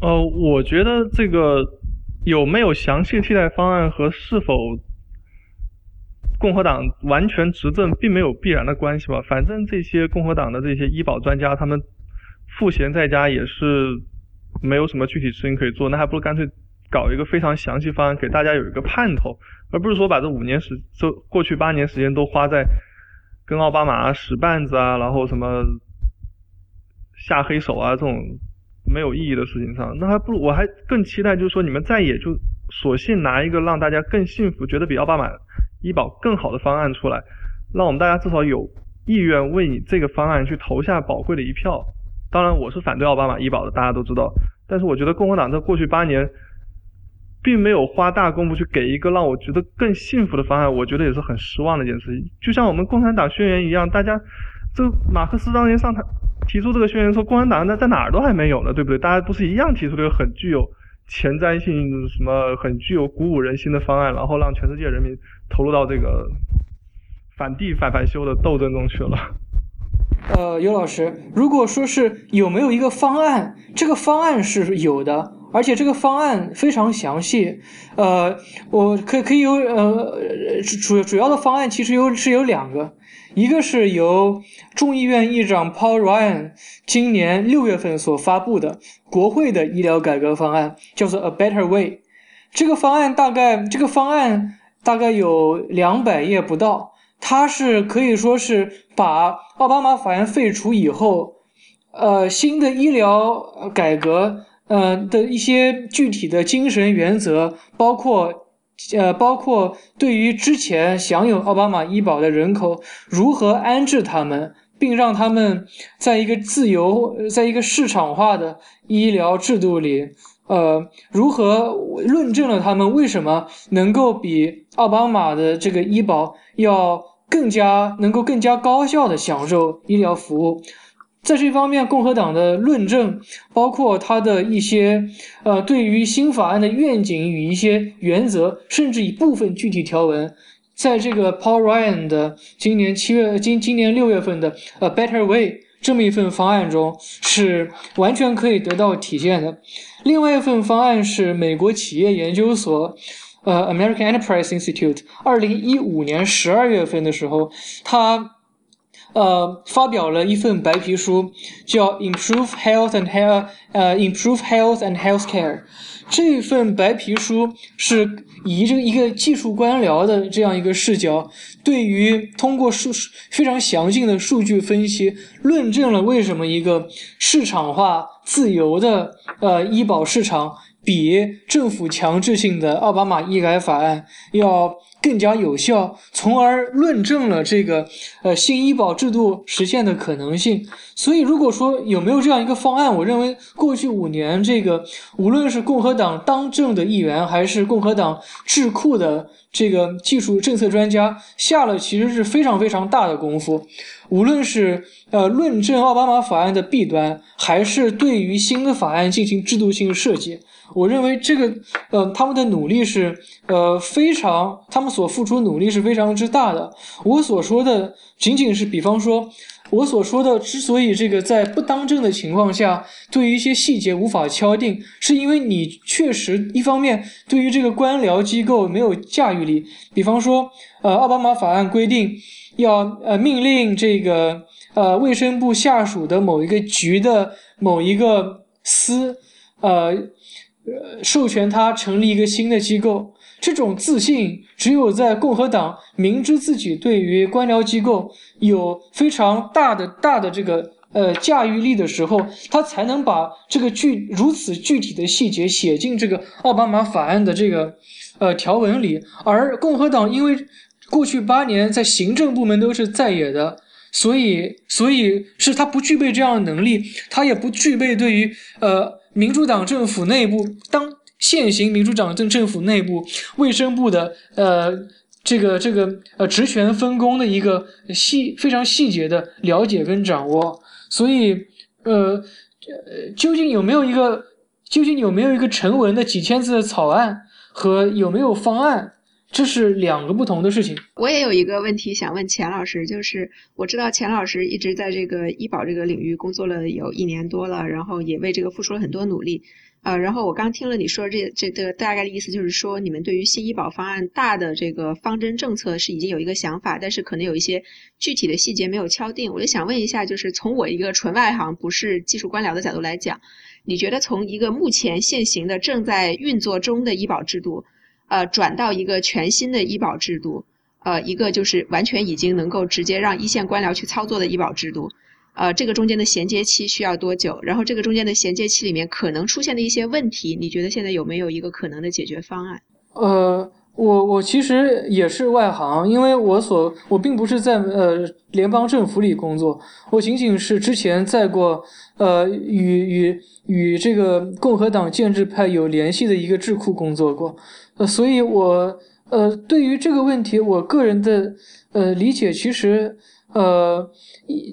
呃，我觉得这个。有没有详细替代方案和是否共和党完全执政并没有必然的关系吧？反正这些共和党的这些医保专家，他们赋闲在家也是没有什么具体事情可以做，那还不如干脆搞一个非常详细方案，给大家有一个盼头，而不是说把这五年时这过去八年时间都花在跟奥巴马使绊子啊，然后什么下黑手啊这种。没有意义的事情上，那还不如我还更期待，就是说你们再也就索性拿一个让大家更幸福、觉得比奥巴马医保更好的方案出来，让我们大家至少有意愿为你这个方案去投下宝贵的一票。当然，我是反对奥巴马医保的，大家都知道。但是我觉得共和党在过去八年并没有花大功夫去给一个让我觉得更幸福的方案，我觉得也是很失望的一件事情。就像我们共产党宣言一样，大家这马克思当年上台。提出这个宣言说共产党在在哪儿都还没有呢，对不对？大家不是一样提出这个很具有前瞻性、什么很具有鼓舞人心的方案，然后让全世界人民投入到这个反帝反反修的斗争中去了。呃，尤老师，如果说是有没有一个方案，这个方案是有的，而且这个方案非常详细。呃，我可可以有呃主主要的方案其实有是有两个。一个是由众议院议长 Paul Ryan 今年六月份所发布的国会的医疗改革方案，叫做 A Better Way。这个方案大概这个方案大概有两百页不到，它是可以说是把奥巴马法案废除以后，呃，新的医疗改革呃的一些具体的精神原则，包括。呃，包括对于之前享有奥巴马医保的人口，如何安置他们，并让他们在一个自由、在一个市场化的医疗制度里，呃，如何论证了他们为什么能够比奥巴马的这个医保要更加能够更加高效的享受医疗服务。在这方面，共和党的论证，包括他的一些呃，对于新法案的愿景与一些原则，甚至一部分具体条文，在这个 Paul Ryan 的今年七月今今年六月份的 A Better Way 这么一份方案中，是完全可以得到体现的。另外一份方案是美国企业研究所，呃 American Enterprise Institute，二零一五年十二月份的时候，他。呃，发表了一份白皮书，叫《Improve Health and Health》呃，《Improve Health and Healthcare》。这份白皮书是以这个一个技术官僚的这样一个视角，对于通过数非常详尽的数据分析，论证了为什么一个市场化、自由的呃医保市场比政府强制性的奥巴马医改法案要。更加有效，从而论证了这个呃新医保制度实现的可能性。所以，如果说有没有这样一个方案，我认为过去五年这个无论是共和党当政的议员，还是共和党智库的这个技术政策专家，下了其实是非常非常大的功夫。无论是呃论证奥巴马法案的弊端，还是对于新的法案进行制度性设计。我认为这个，呃，他们的努力是，呃，非常，他们所付出努力是非常之大的。我所说的仅仅是，比方说，我所说的之所以这个在不当政的情况下，对于一些细节无法敲定，是因为你确实一方面对于这个官僚机构没有驾驭力。比方说，呃，奥巴马法案规定要呃命令这个呃卫生部下属的某一个局的某一个司，呃。呃，授权他成立一个新的机构，这种自信只有在共和党明知自己对于官僚机构有非常大的大的这个呃驾驭力的时候，他才能把这个具如此具体的细节写进这个奥巴马法案的这个呃条文里。而共和党因为过去八年在行政部门都是在野的。所以，所以是他不具备这样的能力，他也不具备对于呃民主党政府内部当现行民主党政政府内部卫生部的呃这个这个呃职权分工的一个细非常细节的了解跟掌握。所以，呃呃，究竟有没有一个究竟有没有一个成文的几千字的草案和有没有方案？这是两个不同的事情。我也有一个问题想问钱老师，就是我知道钱老师一直在这个医保这个领域工作了有一年多了，然后也为这个付出了很多努力。呃，然后我刚听了你说这这个大概的意思，就是说你们对于新医保方案大的这个方针政策是已经有一个想法，但是可能有一些具体的细节没有敲定。我就想问一下，就是从我一个纯外行，不是技术官僚的角度来讲，你觉得从一个目前现行的正在运作中的医保制度？呃，转到一个全新的医保制度，呃，一个就是完全已经能够直接让一线官僚去操作的医保制度，呃，这个中间的衔接期需要多久？然后这个中间的衔接期里面可能出现的一些问题，你觉得现在有没有一个可能的解决方案？呃，我我其实也是外行，因为我所我并不是在呃联邦政府里工作，我仅仅是之前在过呃与与与这个共和党建制派有联系的一个智库工作过。呃，所以，我呃，对于这个问题，我个人的呃理解，其实呃，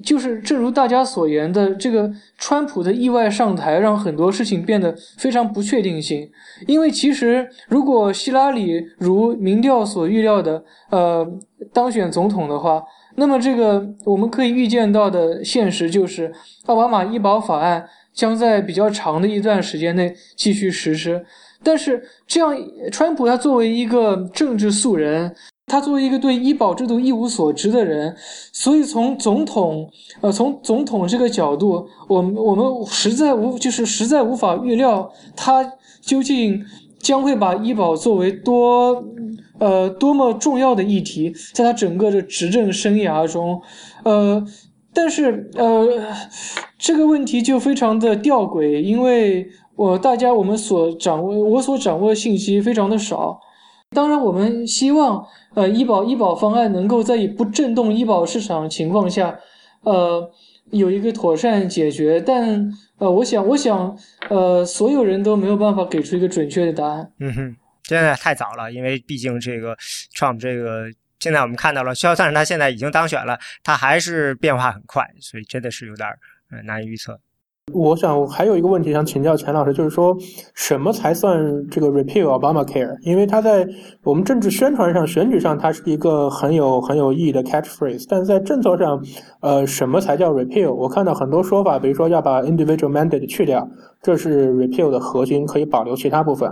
就是正如大家所言的，这个川普的意外上台，让很多事情变得非常不确定性。因为其实，如果希拉里如民调所预料的，呃，当选总统的话，那么这个我们可以预见到的现实就是，奥巴马医保法案将在比较长的一段时间内继续实施。但是这样，川普他作为一个政治素人，他作为一个对医保制度一无所知的人，所以从总统，呃，从总统这个角度，我们我们实在无就是实在无法预料他究竟将会把医保作为多，呃，多么重要的议题，在他整个的执政生涯中，呃，但是呃，这个问题就非常的吊诡，因为。我大家我们所掌握我所掌握的信息非常的少，当然我们希望呃医保医保方案能够在以不震动医保市场情况下，呃有一个妥善解决，但呃我想我想呃所有人都没有办法给出一个准确的答案。嗯哼，现在太早了，因为毕竟这个 Trump 这个现在我们看到了，肖算是他现在已经当选了，他还是变化很快，所以真的是有点呃难以预测。我想还有一个问题想请教钱老师，就是说什么才算这个 repeal Obamacare？因为他在我们政治宣传上、选举上，它是一个很有很有意义的 catchphrase，但是在政策上，呃，什么才叫 repeal？我看到很多说法，比如说要把 individual mandate 去掉，这是 repeal 的核心，可以保留其他部分。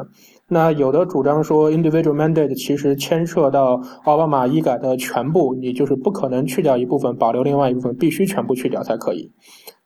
那有的主张说 individual mandate 其实牵涉到奥巴马医改的全部，你就是不可能去掉一部分，保留另外一部分，必须全部去掉才可以。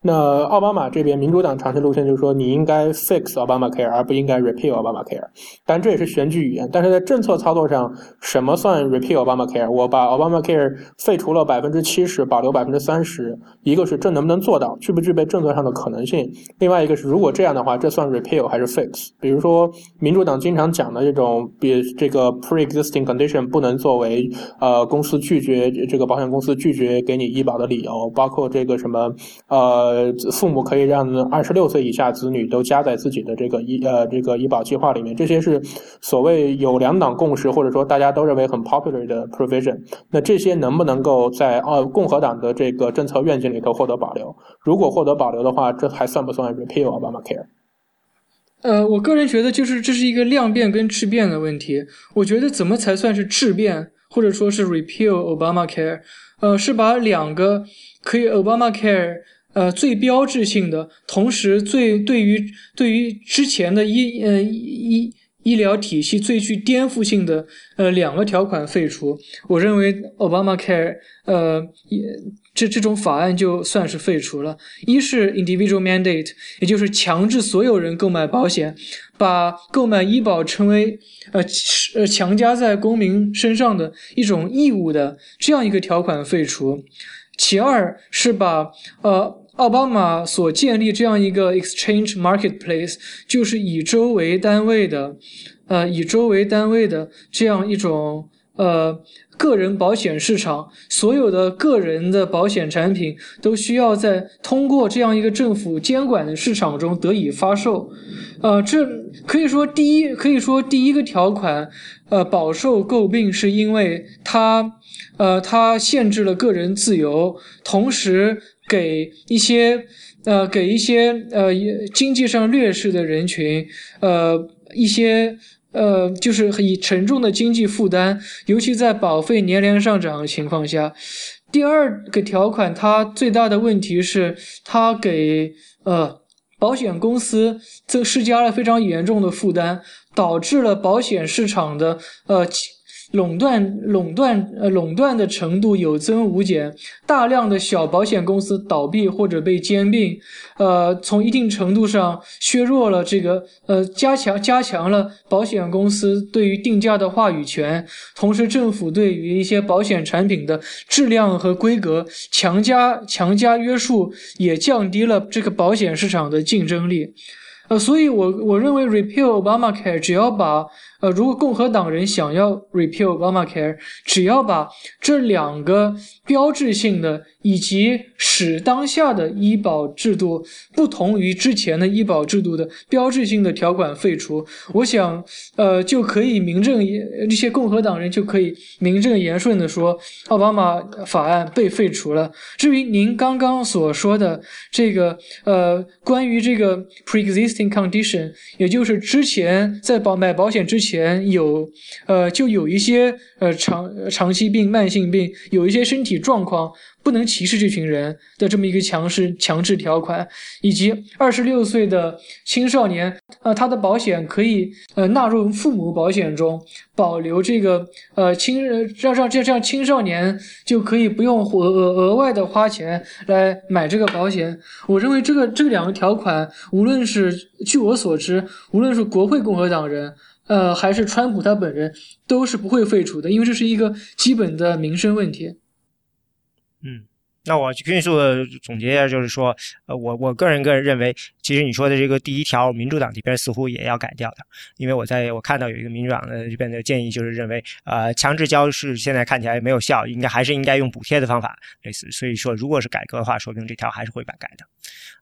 那奥巴马这边民主党长期路线就是说，你应该 fix Obamacare，而不应该 repeal Obamacare。但这也是选举语言。但是在政策操作上，什么算 repeal Obamacare？我把 Obamacare 废除了百分之七十，保留百分之三十。一个是这能不能做到，具不具备政策上的可能性？另外一个是，如果这样的话，这算 repeal 还是 fix？比如说，民主党经常讲的这种，比这个 pre-existing condition 不能作为呃公司拒绝这个保险公司拒绝给你医保的理由，包括这个什么呃。呃，父母可以让二十六岁以下子女都加在自己的这个医呃这个医保计划里面，这些是所谓有两党共识或者说大家都认为很 popular 的 provision。那这些能不能够在呃共和党的这个政策愿景里头获得保留？如果获得保留的话，这还算不算 repeal Obamacare？呃，我个人觉得就是这是一个量变跟质变的问题。我觉得怎么才算是质变，或者说是 repeal Obamacare？呃，是把两个可以 Obamacare。呃，最标志性的，同时最对于对于之前的医呃医医疗体系最具颠覆性的呃两个条款废除，我认为 Obama Care 呃也这这种法案就算是废除了。一是 Individual Mandate，也就是强制所有人购买保险，把购买医保成为呃呃强加在公民身上的一种义务的这样一个条款废除。其二是把呃。奥巴马所建立这样一个 exchange marketplace，就是以州为单位的，呃，以州为单位的这样一种呃个人保险市场，所有的个人的保险产品都需要在通过这样一个政府监管的市场中得以发售，呃，这可以说第一，可以说第一个条款，呃，饱受诟病，是因为它，呃，它限制了个人自由，同时。给一些呃，给一些呃经济上劣势的人群，呃，一些呃，就是以沉重的经济负担，尤其在保费年年上涨的情况下。第二个条款，它最大的问题是，它给呃保险公司这施加了非常严重的负担，导致了保险市场的呃。垄断、垄断、呃，垄断的程度有增无减，大量的小保险公司倒闭或者被兼并，呃，从一定程度上削弱了这个，呃，加强加强了保险公司对于定价的话语权，同时政府对于一些保险产品的质量和规格强加强加约束，也降低了这个保险市场的竞争力，呃，所以我我认为 Repeal Obamacare 只要把。呃，如果共和党人想要 repeal Obamacare，只要把这两个标志性的以及使当下的医保制度不同于之前的医保制度的标志性的条款废除，我想，呃，就可以名正言，这些共和党人就可以名正言顺的说，奥巴马法案被废除了。至于您刚刚所说的这个，呃，关于这个 pre-existing condition，也就是之前在保买保险之前。前有，呃，就有一些呃长长期病、慢性病，有一些身体状况不能歧视这群人的这么一个强势强制条款，以及二十六岁的青少年，呃，他的保险可以呃纳入父母保险中，保留这个呃青让让这这样青少年就可以不用额额额外的花钱来买这个保险。我认为这个这两个条款，无论是据我所知，无论是国会共和党人。呃，还是川普他本人都是不会废除的，因为这是一个基本的民生问题。嗯，那我迅速的总结一下，就是说，呃，我我个人个人认为，其实你说的这个第一条，民主党这边似乎也要改掉的，因为我在我看到有一个民主党的这边的建议，就是认为，呃，强制交是现在看起来没有效，应该还是应该用补贴的方法，类似，所以说，如果是改革的话，说不定这条还是会改改的。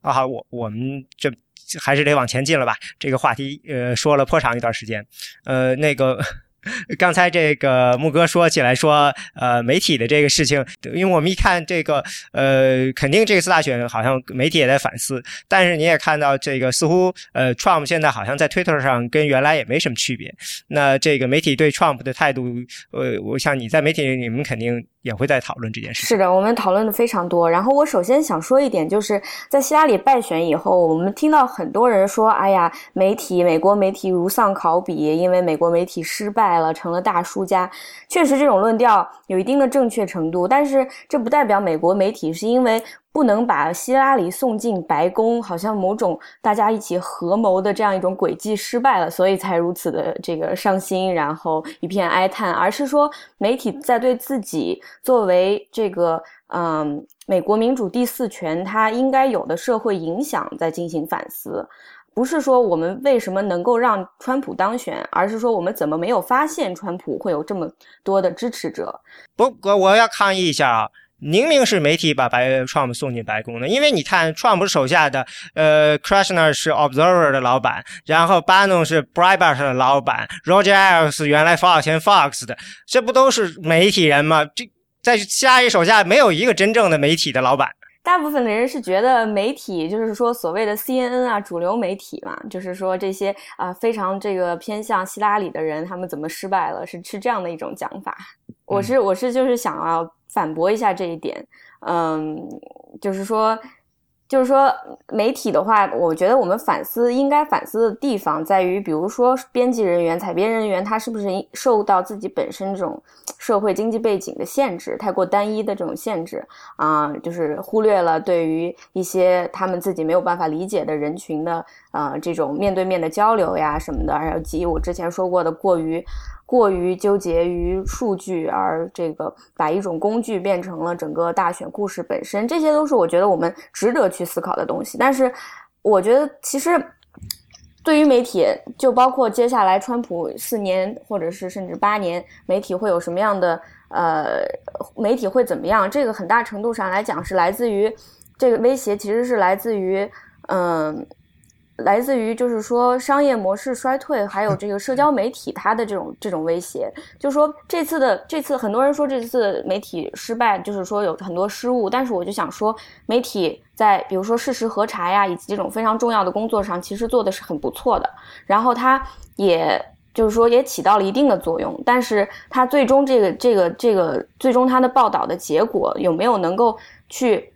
啊，好，我我们这。还是得往前进了吧？这个话题，呃，说了颇长一段时间。呃，那个 刚才这个木哥说起来说，呃，媒体的这个事情，因为我们一看这个，呃，肯定这次大选好像媒体也在反思。但是你也看到这个，似乎呃，Trump 现在好像在 Twitter 上跟原来也没什么区别。那这个媒体对 Trump 的态度，呃，我想你在媒体，你们肯定。也会在讨论这件事。是的，我们讨论的非常多。然后我首先想说一点，就是在希拉里败选以后，我们听到很多人说：“哎呀，媒体，美国媒体如丧考妣，因为美国媒体失败了，成了大输家。”确实，这种论调有一定的正确程度，但是这不代表美国媒体是因为。不能把希拉里送进白宫，好像某种大家一起合谋的这样一种诡计失败了，所以才如此的这个伤心，然后一片哀叹。而是说，媒体在对自己作为这个嗯美国民主第四权它应该有的社会影响在进行反思，不是说我们为什么能够让川普当选，而是说我们怎么没有发现川普会有这么多的支持者。不，我我要抗议一下啊。明明是媒体把白 Trump 送进白宫的，因为你看，Trump 手下的呃 k r a s h n e r 是 Observer 的老板，然后 Bannon 是 Breitbart 的老板，Roger Ailes 原来 Fox 前 Fox 的，这不都是媒体人吗？这在希拉里手下没有一个真正的媒体的老板。大部分的人是觉得媒体就是说所谓的 CNN 啊，主流媒体嘛，就是说这些啊非常这个偏向希拉里的人，他们怎么失败了，是是这样的一种讲法。我是我是就是想要。反驳一下这一点，嗯，就是说，就是说，媒体的话，我觉得我们反思应该反思的地方在于，比如说编辑人员、采编人员，他是不是受到自己本身这种社会经济背景的限制，太过单一的这种限制啊，就是忽略了对于一些他们自己没有办法理解的人群的啊这种面对面的交流呀什么的，还有及我之前说过的过于。过于纠结于数据，而这个把一种工具变成了整个大选故事本身，这些都是我觉得我们值得去思考的东西。但是，我觉得其实对于媒体，就包括接下来川普四年或者是甚至八年，媒体会有什么样的呃，媒体会怎么样？这个很大程度上来讲是来自于这个威胁，其实是来自于嗯。来自于就是说商业模式衰退，还有这个社交媒体它的这种这种威胁。就说这次的这次很多人说这次媒体失败，就是说有很多失误。但是我就想说，媒体在比如说事实核查呀，以及这种非常重要的工作上，其实做的是很不错的。然后它也就是说也起到了一定的作用。但是它最终这个这个这个最终它的报道的结果有没有能够去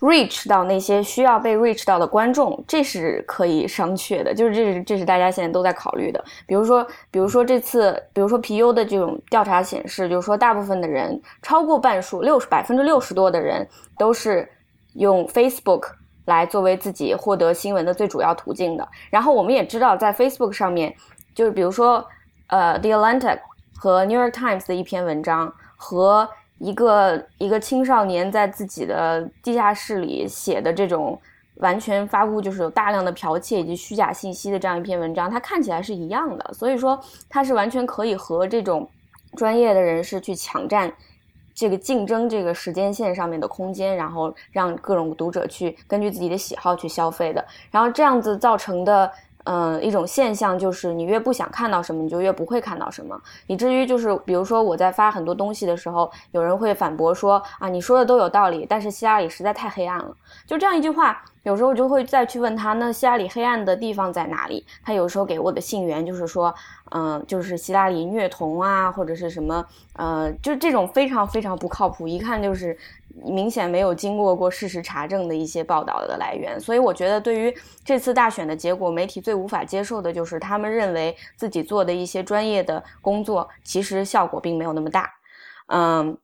？reach 到那些需要被 reach 到的观众，这是可以商榷的，就是这是这是大家现在都在考虑的。比如说，比如说这次，比如说 PU 的这种调查显示，就是说大部分的人，超过半数，六十百分之六十多的人都是用 Facebook 来作为自己获得新闻的最主要途径的。然后我们也知道，在 Facebook 上面，就是比如说，呃，The Atlantic 和 New York Times 的一篇文章和。一个一个青少年在自己的地下室里写的这种完全发布就是有大量的剽窃以及虚假信息的这样一篇文章，它看起来是一样的，所以说它是完全可以和这种专业的人士去抢占这个竞争这个时间线上面的空间，然后让各种读者去根据自己的喜好去消费的，然后这样子造成的。嗯，一种现象就是你越不想看到什么，你就越不会看到什么，以至于就是比如说我在发很多东西的时候，有人会反驳说啊，你说的都有道理，但是希拉里实在太黑暗了。就这样一句话，有时候就会再去问他，那希拉里黑暗的地方在哪里？他有时候给我的信源就是说，嗯，就是希拉里虐童啊，或者是什么，呃，就是这种非常非常不靠谱，一看就是。明显没有经过过事实查证的一些报道的来源，所以我觉得对于这次大选的结果，媒体最无法接受的就是他们认为自己做的一些专业的工作，其实效果并没有那么大，嗯。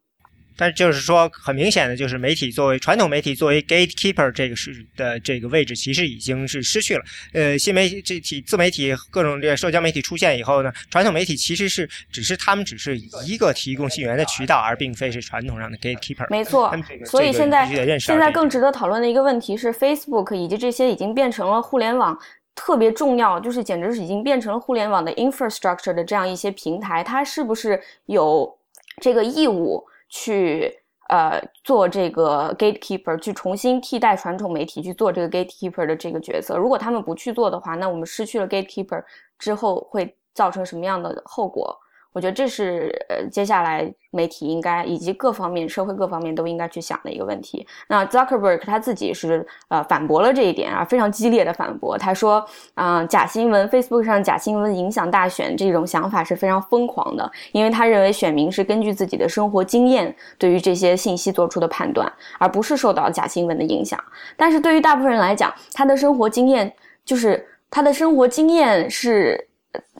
但是就是说，很明显的就是媒体作为传统媒体作为 gatekeeper 这个是的这个位置，其实已经是失去了。呃，新媒体体、自媒体、各种这个社交媒体出现以后呢，传统媒体其实是只是他们只是一个提供信源的渠道，而并非是传统上的 gatekeeper。没错，所以现在现在更值得讨论的一个问题是，Facebook 以及这些已经变成了互联网特别重要，就是简直是已经变成了互联网的 infrastructure 的这样一些平台，它是不是有这个义务？去呃做这个 gatekeeper，去重新替代传统媒体去做这个 gatekeeper 的这个角色。如果他们不去做的话，那我们失去了 gatekeeper 之后会造成什么样的后果？我觉得这是呃接下来媒体应该以及各方面社会各方面都应该去想的一个问题。那 Zuckerberg 他自己是呃反驳了这一点啊，非常激烈的反驳。他说，啊假新闻 Facebook 上假新闻影响大选这种想法是非常疯狂的，因为他认为选民是根据自己的生活经验对于这些信息做出的判断，而不是受到假新闻的影响。但是对于大部分人来讲，他的生活经验就是他的生活经验是。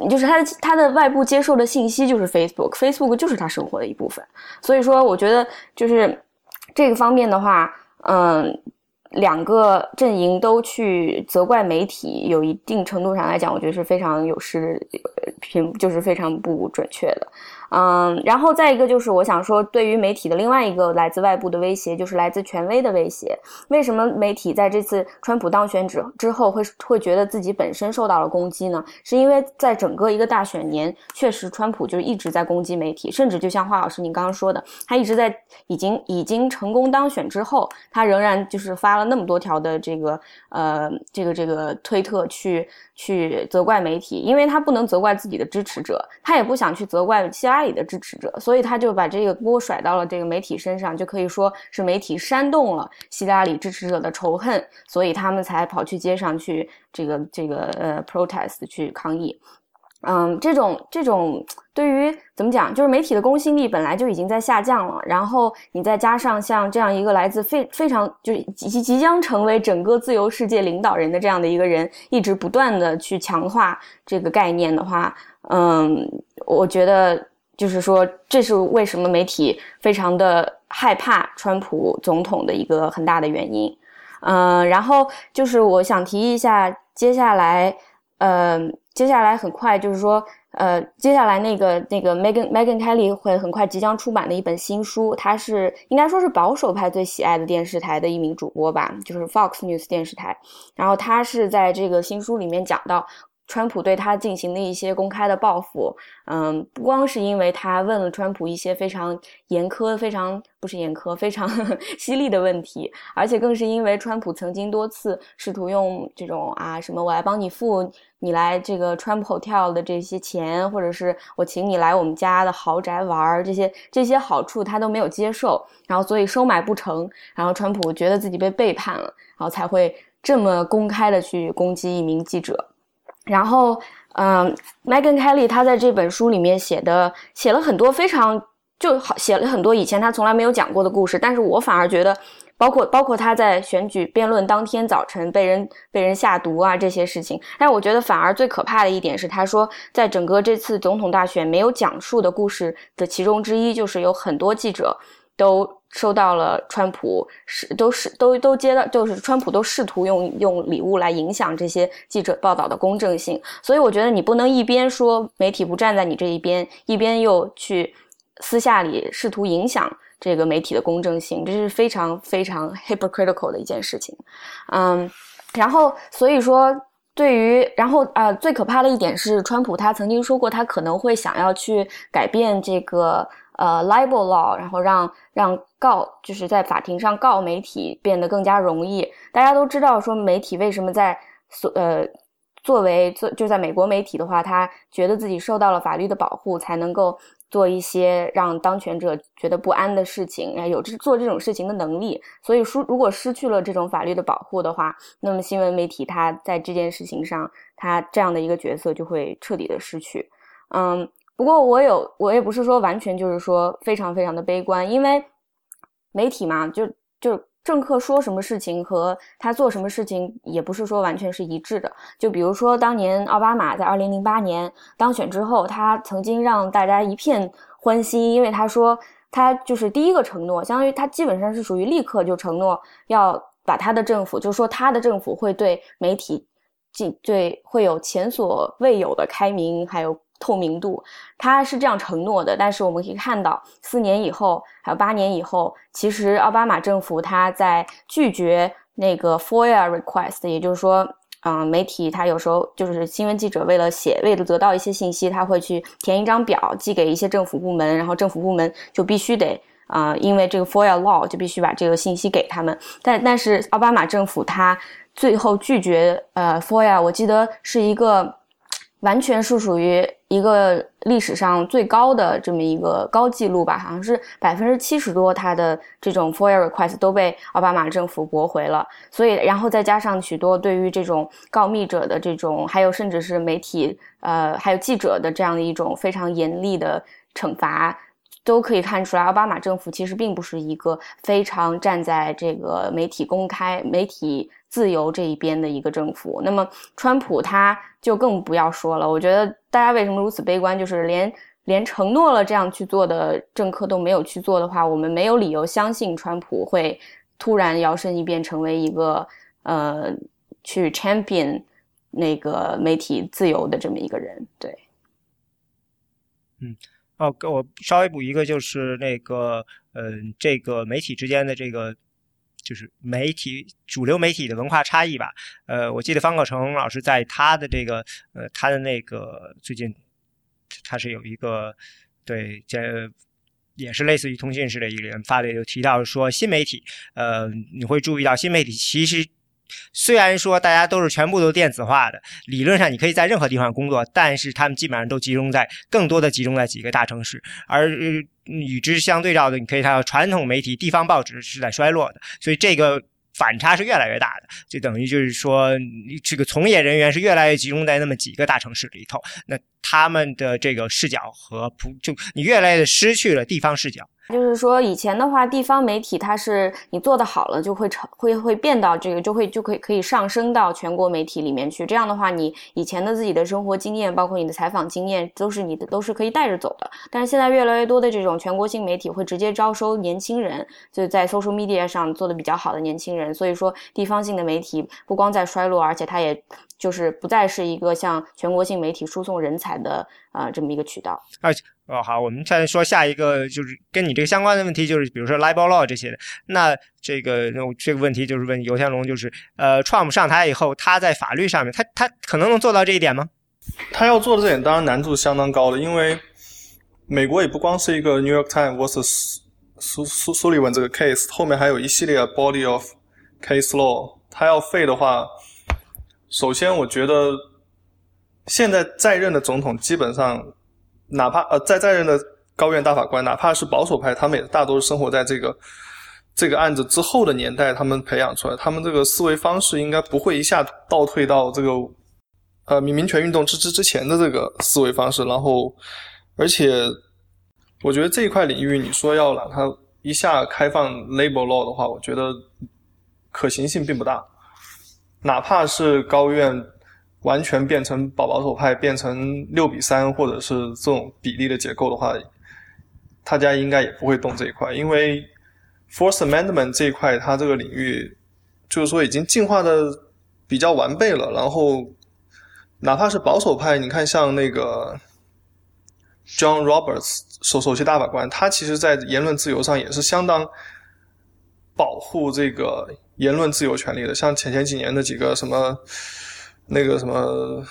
就是他的他的外部接受的信息就是 Facebook，Facebook 就是他生活的一部分。所以说，我觉得就是这个方面的话，嗯，两个阵营都去责怪媒体，有一定程度上来讲，我觉得是非常有失平，就是非常不准确的。嗯，然后再一个就是，我想说，对于媒体的另外一个来自外部的威胁，就是来自权威的威胁。为什么媒体在这次川普当选之之后会会觉得自己本身受到了攻击呢？是因为在整个一个大选年，确实川普就一直在攻击媒体，甚至就像华老师您刚刚说的，他一直在已经已经成功当选之后，他仍然就是发了那么多条的这个呃这个这个推特去。去责怪媒体，因为他不能责怪自己的支持者，他也不想去责怪希拉里的支持者，所以他就把这个锅甩到了这个媒体身上，就可以说是媒体煽动了希拉里支持者的仇恨，所以他们才跑去街上去这个这个呃 protest 去抗议。嗯，这种这种对于怎么讲，就是媒体的公信力本来就已经在下降了，然后你再加上像这样一个来自非非常就是即即将成为整个自由世界领导人的这样的一个人，一直不断的去强化这个概念的话，嗯，我觉得就是说，这是为什么媒体非常的害怕川普总统的一个很大的原因。嗯，然后就是我想提一下，接下来，嗯。接下来很快就是说，呃，接下来那个那个 Megan Megan Kelly 会很快即将出版的一本新书，他是应该说是保守派最喜爱的电视台的一名主播吧，就是 Fox News 电视台。然后他是在这个新书里面讲到。川普对他进行的一些公开的报复，嗯，不光是因为他问了川普一些非常严苛、非常不是严苛、非常 犀利的问题，而且更是因为川普曾经多次试图用这种啊什么我来帮你付你来这个 Trump Hotel 的这些钱，或者是我请你来我们家的豪宅玩这些这些好处他都没有接受，然后所以收买不成，然后川普觉得自己被背叛了，然后才会这么公开的去攻击一名记者。然后，嗯，Megan Kelly 他在这本书里面写的写了很多非常就好，写了很多以前他从来没有讲过的故事。但是我反而觉得，包括包括他在选举辩论当天早晨被人被人下毒啊这些事情。但我觉得反而最可怕的一点是，他说在整个这次总统大选没有讲述的故事的其中之一，就是有很多记者都。收到了川普是都是都都接到，就是川普都试图用用礼物来影响这些记者报道的公正性，所以我觉得你不能一边说媒体不站在你这一边，一边又去私下里试图影响这个媒体的公正性，这是非常非常 hypocritical 的一件事情。嗯，然后所以说对于然后啊最可怕的一点是，川普他曾经说过他可能会想要去改变这个。呃，libel law，然后让让告就是在法庭上告媒体变得更加容易。大家都知道，说媒体为什么在所呃作为做就在美国媒体的话，他觉得自己受到了法律的保护，才能够做一些让当权者觉得不安的事情，有这做这种事情的能力。所以说，如果失去了这种法律的保护的话，那么新闻媒体它在这件事情上，它这样的一个角色就会彻底的失去。嗯。不过我有，我也不是说完全就是说非常非常的悲观，因为媒体嘛，就就政客说什么事情和他做什么事情也不是说完全是一致的。就比如说当年奥巴马在二零零八年当选之后，他曾经让大家一片欢欣，因为他说他就是第一个承诺，相当于他基本上是属于立刻就承诺要把他的政府，就是说他的政府会对媒体进对会有前所未有的开明，还有。透明度，他是这样承诺的，但是我们可以看到，四年以后，还有八年以后，其实奥巴马政府他在拒绝那个 FOIA request，也就是说，嗯，媒体他有时候就是新闻记者为了写，为了得到一些信息，他会去填一张表寄给一些政府部门，然后政府部门就必须得啊，因为这个 FOIA law 就必须把这个信息给他们。但但是奥巴马政府他最后拒绝呃 FOIA，我记得是一个。完全是属于一个历史上最高的这么一个高记录吧，好像是百分之七十多，他的这种 FOIA request 都被奥巴马政府驳回了。所以，然后再加上许多对于这种告密者的这种，还有甚至是媒体，呃，还有记者的这样的一种非常严厉的惩罚，都可以看出来，奥巴马政府其实并不是一个非常站在这个媒体公开、媒体。自由这一边的一个政府，那么川普他就更不要说了。我觉得大家为什么如此悲观，就是连连承诺了这样去做的政客都没有去做的话，我们没有理由相信川普会突然摇身一变成为一个呃去 champion 那个媒体自由的这么一个人。对，嗯，哦，我稍微补一个，就是那个嗯，这个媒体之间的这个。就是媒体主流媒体的文化差异吧。呃，我记得方可成老师在他的这个呃他的那个最近，他是有一个对这也是类似于通讯式的一个人发的，有提到说新媒体，呃，你会注意到新媒体其实。虽然说大家都是全部都电子化的，理论上你可以在任何地方工作，但是他们基本上都集中在更多的集中在几个大城市，而与之相对照的，你可以看到传统媒体、地方报纸是在衰落的。所以这个反差是越来越大的，就等于就是说，这个从业人员是越来越集中在那么几个大城市里头，那他们的这个视角和普就你越来越失去了地方视角。就是说，以前的话，地方媒体它是你做的好了，就会成会会变到这个，就会就可以可以上升到全国媒体里面去。这样的话，你以前的自己的生活经验，包括你的采访经验，都是你的都是可以带着走的。但是现在越来越多的这种全国性媒体会直接招收年轻人，就在 social media 上做的比较好的年轻人。所以说，地方性的媒体不光在衰落，而且它也就是不再是一个向全国性媒体输送人才的呃这么一个渠道。而且哦，好，我们再说下一个，就是跟你这个相关的问题，就是比如说 libel law 这些的。那这个，那这个问题就是问尤天龙，就是呃，Trump 上台以后，他在法律上面，他他可能能做到这一点吗？他要做的这点，当然难度相当高了，因为美国也不光是一个 New York Times vs 苏苏苏利文这个 case，后面还有一系列 body of case law。他要废的话，首先我觉得现在在任的总统基本上。哪怕呃，在在任的高院大法官，哪怕是保守派，他们也大多是生活在这个这个案子之后的年代，他们培养出来，他们这个思维方式应该不会一下倒退到这个呃民民权运动之之之前的这个思维方式。然后，而且我觉得这一块领域，你说要让它一下开放 label law 的话，我觉得可行性并不大。哪怕是高院。完全变成保保守派，变成六比三，或者是这种比例的结构的话，他家应该也不会动这一块，因为 Fourth Amendment 这一块，它这个领域就是说已经进化的比较完备了。然后，哪怕是保守派，你看像那个 John Roberts 首首席大法官，他其实在言论自由上也是相当保护这个言论自由权利的。像前前几年的几个什么。那个什么，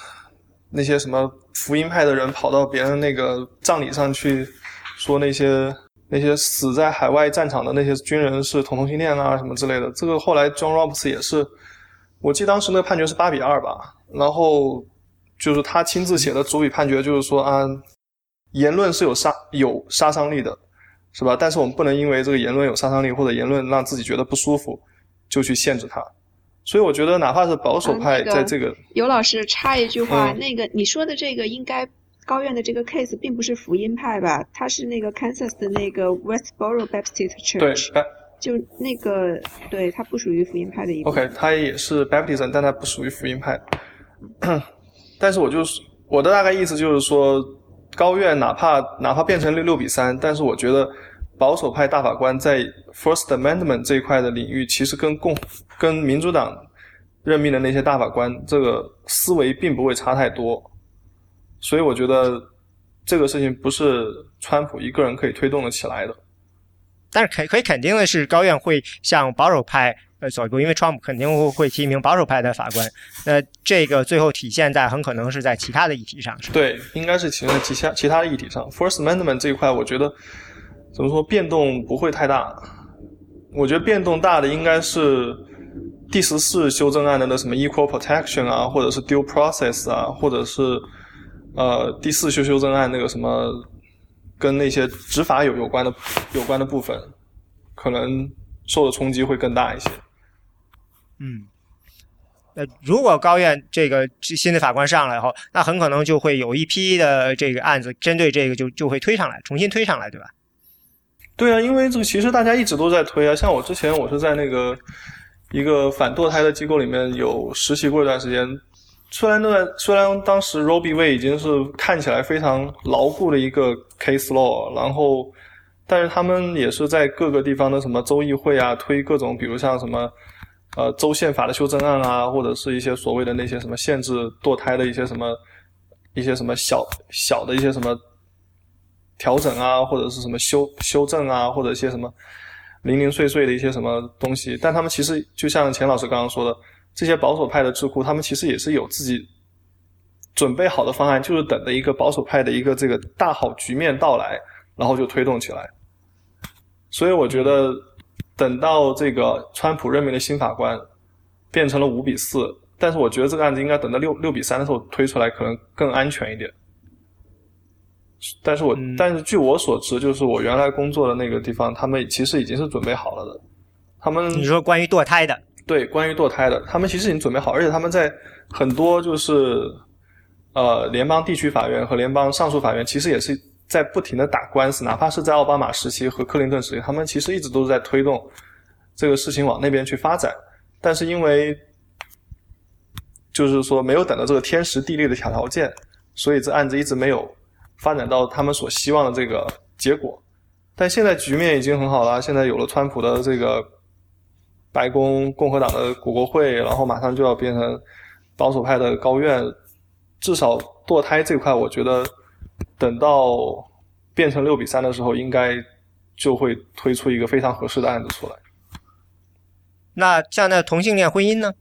那些什么福音派的人跑到别人那个葬礼上去，说那些那些死在海外战场的那些军人是同性恋啊什么之类的。这个后来 John Roberts 也是，我记得当时那个判决是八比二吧。然后就是他亲自写的主笔判决，就是说啊，言论是有杀有杀伤力的，是吧？但是我们不能因为这个言论有杀伤力或者言论让自己觉得不舒服，就去限制它。所以我觉得，哪怕是保守派在这个，尤老师插一句话，那个你说的这个应该高院的这个 case 并不是福音派吧？他是那个 Kansas 的那个 Westboro Baptist Church，对，就那个，对，它不属于福音派的一个。OK，他也是 Baptist，但他不属于福音派。但是我就是我的大概意思就是说，高院哪怕哪怕变成六六比三，但是我觉得。保守派大法官在 First Amendment 这一块的领域，其实跟共跟民主党任命的那些大法官这个思维并不会差太多，所以我觉得这个事情不是川普一个人可以推动的起来的。但是可可以肯定的是，高院会向保守派呃走一步，因为川普肯定会会提名保守派的法官。那这个最后体现在很可能是在其他的议题上。对，应该是体现在其他其他的议题上。First Amendment 这一块，我觉得。怎么说变动不会太大？我觉得变动大的应该是第十四修正案的那什么 equal protection 啊，或者是 due process 啊，或者是呃第四修修正案那个什么跟那些执法有有关的有关的部分，可能受的冲击会更大一些。嗯，那如果高院这个新的法官上来以后，那很可能就会有一批的这个案子针对这个就就会推上来，重新推上来，对吧？对啊，因为这个其实大家一直都在推啊。像我之前我是在那个一个反堕胎的机构里面有实习过一段时间。虽然那段虽然当时 Roe v. Wade 已经是看起来非常牢固的一个 case law，然后但是他们也是在各个地方的什么州议会啊推各种，比如像什么呃州宪法的修正案啊，或者是一些所谓的那些什么限制堕胎的一些什么一些什么小小的一些什么。调整啊，或者是什么修修正啊，或者一些什么零零碎碎的一些什么东西，但他们其实就像钱老师刚刚说的，这些保守派的智库，他们其实也是有自己准备好的方案，就是等着一个保守派的一个这个大好局面到来，然后就推动起来。所以我觉得，等到这个川普任命的新法官变成了五比四，但是我觉得这个案子应该等到六六比三的时候推出来，可能更安全一点。但是我但是据我所知，就是我原来工作的那个地方，他们其实已经是准备好了的。他们你说关于堕胎的，对，关于堕胎的，他们其实已经准备好，而且他们在很多就是呃联邦地区法院和联邦上诉法院，其实也是在不停的打官司，哪怕是在奥巴马时期和克林顿时期，他们其实一直都是在推动这个事情往那边去发展。但是因为就是说没有等到这个天时地利的条件，所以这案子一直没有发展到他们所希望的这个结果。但现在局面已经很好了，现在有了川普的这个白宫、共和党的国会，然后马上就要变成保守派的高院，至少堕胎这块，我觉得等到变成六比三的时候，应该就会推出一个非常合适的案子出来。那像那同性恋婚姻呢？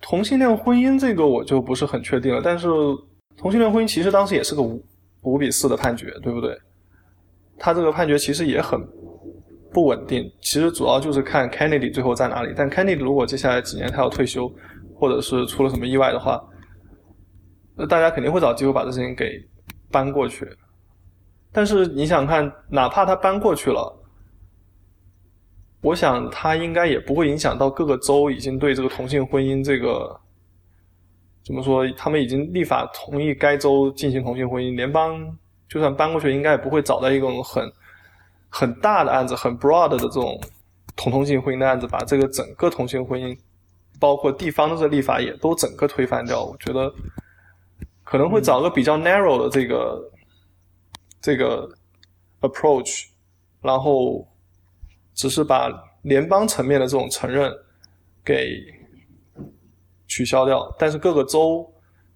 同性恋婚姻这个我就不是很确定了，但是同性恋婚姻其实当时也是个五五比四的判决，对不对？他这个判决其实也很不稳定，其实主要就是看 Kennedy 最后在哪里。但 Kennedy 如果接下来几年他要退休，或者是出了什么意外的话，那大家肯定会找机会把这事情给搬过去。但是你想看，哪怕他搬过去了。我想，他应该也不会影响到各个州已经对这个同性婚姻这个怎么说？他们已经立法同意该州进行同性婚姻。联邦就算搬过去，应该也不会找到一种很很大的案子、很 broad 的这种同同性婚姻的案子，把这个整个同性婚姻，包括地方的这立法也都整个推翻掉。我觉得可能会找个比较 narrow 的这个这个 approach，然后。只是把联邦层面的这种承认给取消掉，但是各个州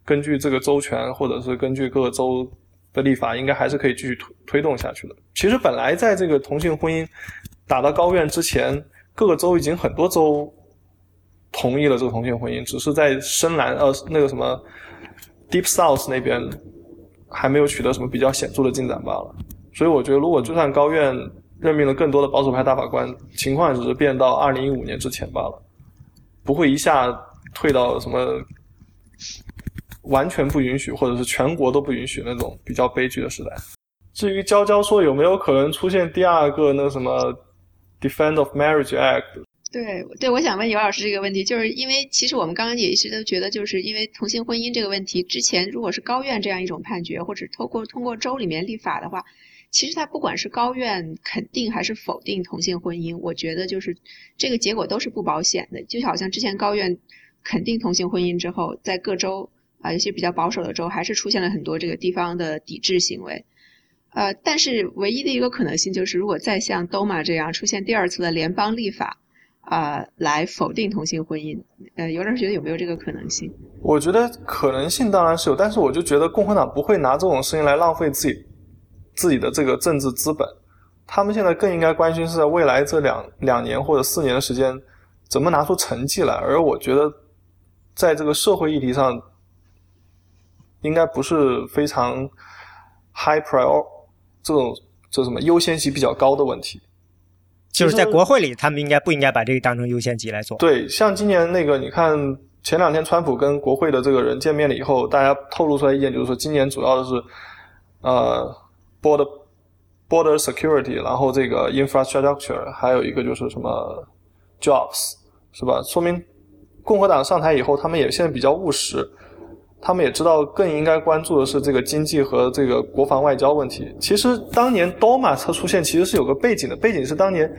根据这个州权，或者是根据各个州的立法，应该还是可以继续推推动下去的。其实本来在这个同性婚姻打到高院之前，各个州已经很多州同意了这个同性婚姻，只是在深蓝呃那个什么 Deep South 那边还没有取得什么比较显著的进展罢了。所以我觉得，如果就算高院。任命了更多的保守派大法官，情况只是变到二零一五年之前罢了，不会一下退到什么完全不允许，或者是全国都不允许那种比较悲剧的时代。至于娇娇说有没有可能出现第二个那什么 Defend of Marriage Act？对对，我想问尤老师这个问题，就是因为其实我们刚刚也一直都觉得，就是因为同性婚姻这个问题，之前如果是高院这样一种判决，或者通过通过州里面立法的话。其实他不管是高院肯定还是否定同性婚姻，我觉得就是这个结果都是不保险的。就好像之前高院肯定同性婚姻之后，在各州啊，有些比较保守的州还是出现了很多这个地方的抵制行为。呃，但是唯一的一个可能性就是，如果再像 Doma 这样出现第二次的联邦立法啊，来否定同性婚姻，呃，有人觉得有没有这个可能性？我觉得可能性当然是有，但是我就觉得共和党不会拿这种事情来浪费自己。自己的这个政治资本，他们现在更应该关心是在未来这两两年或者四年的时间，怎么拿出成绩来。而我觉得，在这个社会议题上，应该不是非常 high prior 这种这什么优先级比较高的问题。就是在国会里，他们应该不应该把这个当成优先级来做？对，像今年那个，你看前两天川普跟国会的这个人见面了以后，大家透露出来意见就是说，今年主要的是，呃。border border security，然后这个 infrastructure，还有一个就是什么 jobs，是吧？说明共和党上台以后，他们也现在比较务实，他们也知道更应该关注的是这个经济和这个国防外交问题。其实当年 Doma 车出现，其实是有个背景的，背景是当年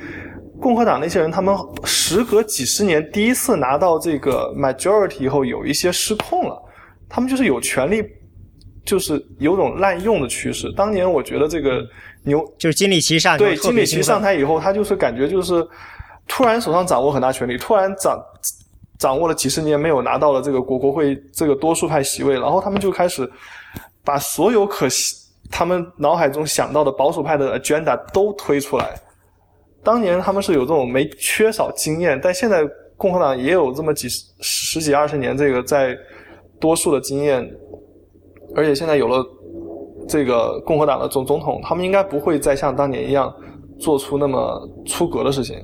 共和党那些人，他们时隔几十年第一次拿到这个 majority 以后，有一些失控了，他们就是有权利。就是有种滥用的趋势。当年我觉得这个牛就是金里奇上对金里奇上台以后，他就是感觉就是突然手上掌握很大权力，突然掌掌握了几十年没有拿到了这个国国会这个多数派席位，然后他们就开始把所有可他们脑海中想到的保守派的 agenda 都推出来。当年他们是有这种没缺少经验，但现在共和党也有这么几十十几二十年这个在多数的经验。而且现在有了这个共和党的总总统，他们应该不会再像当年一样做出那么出格的事情。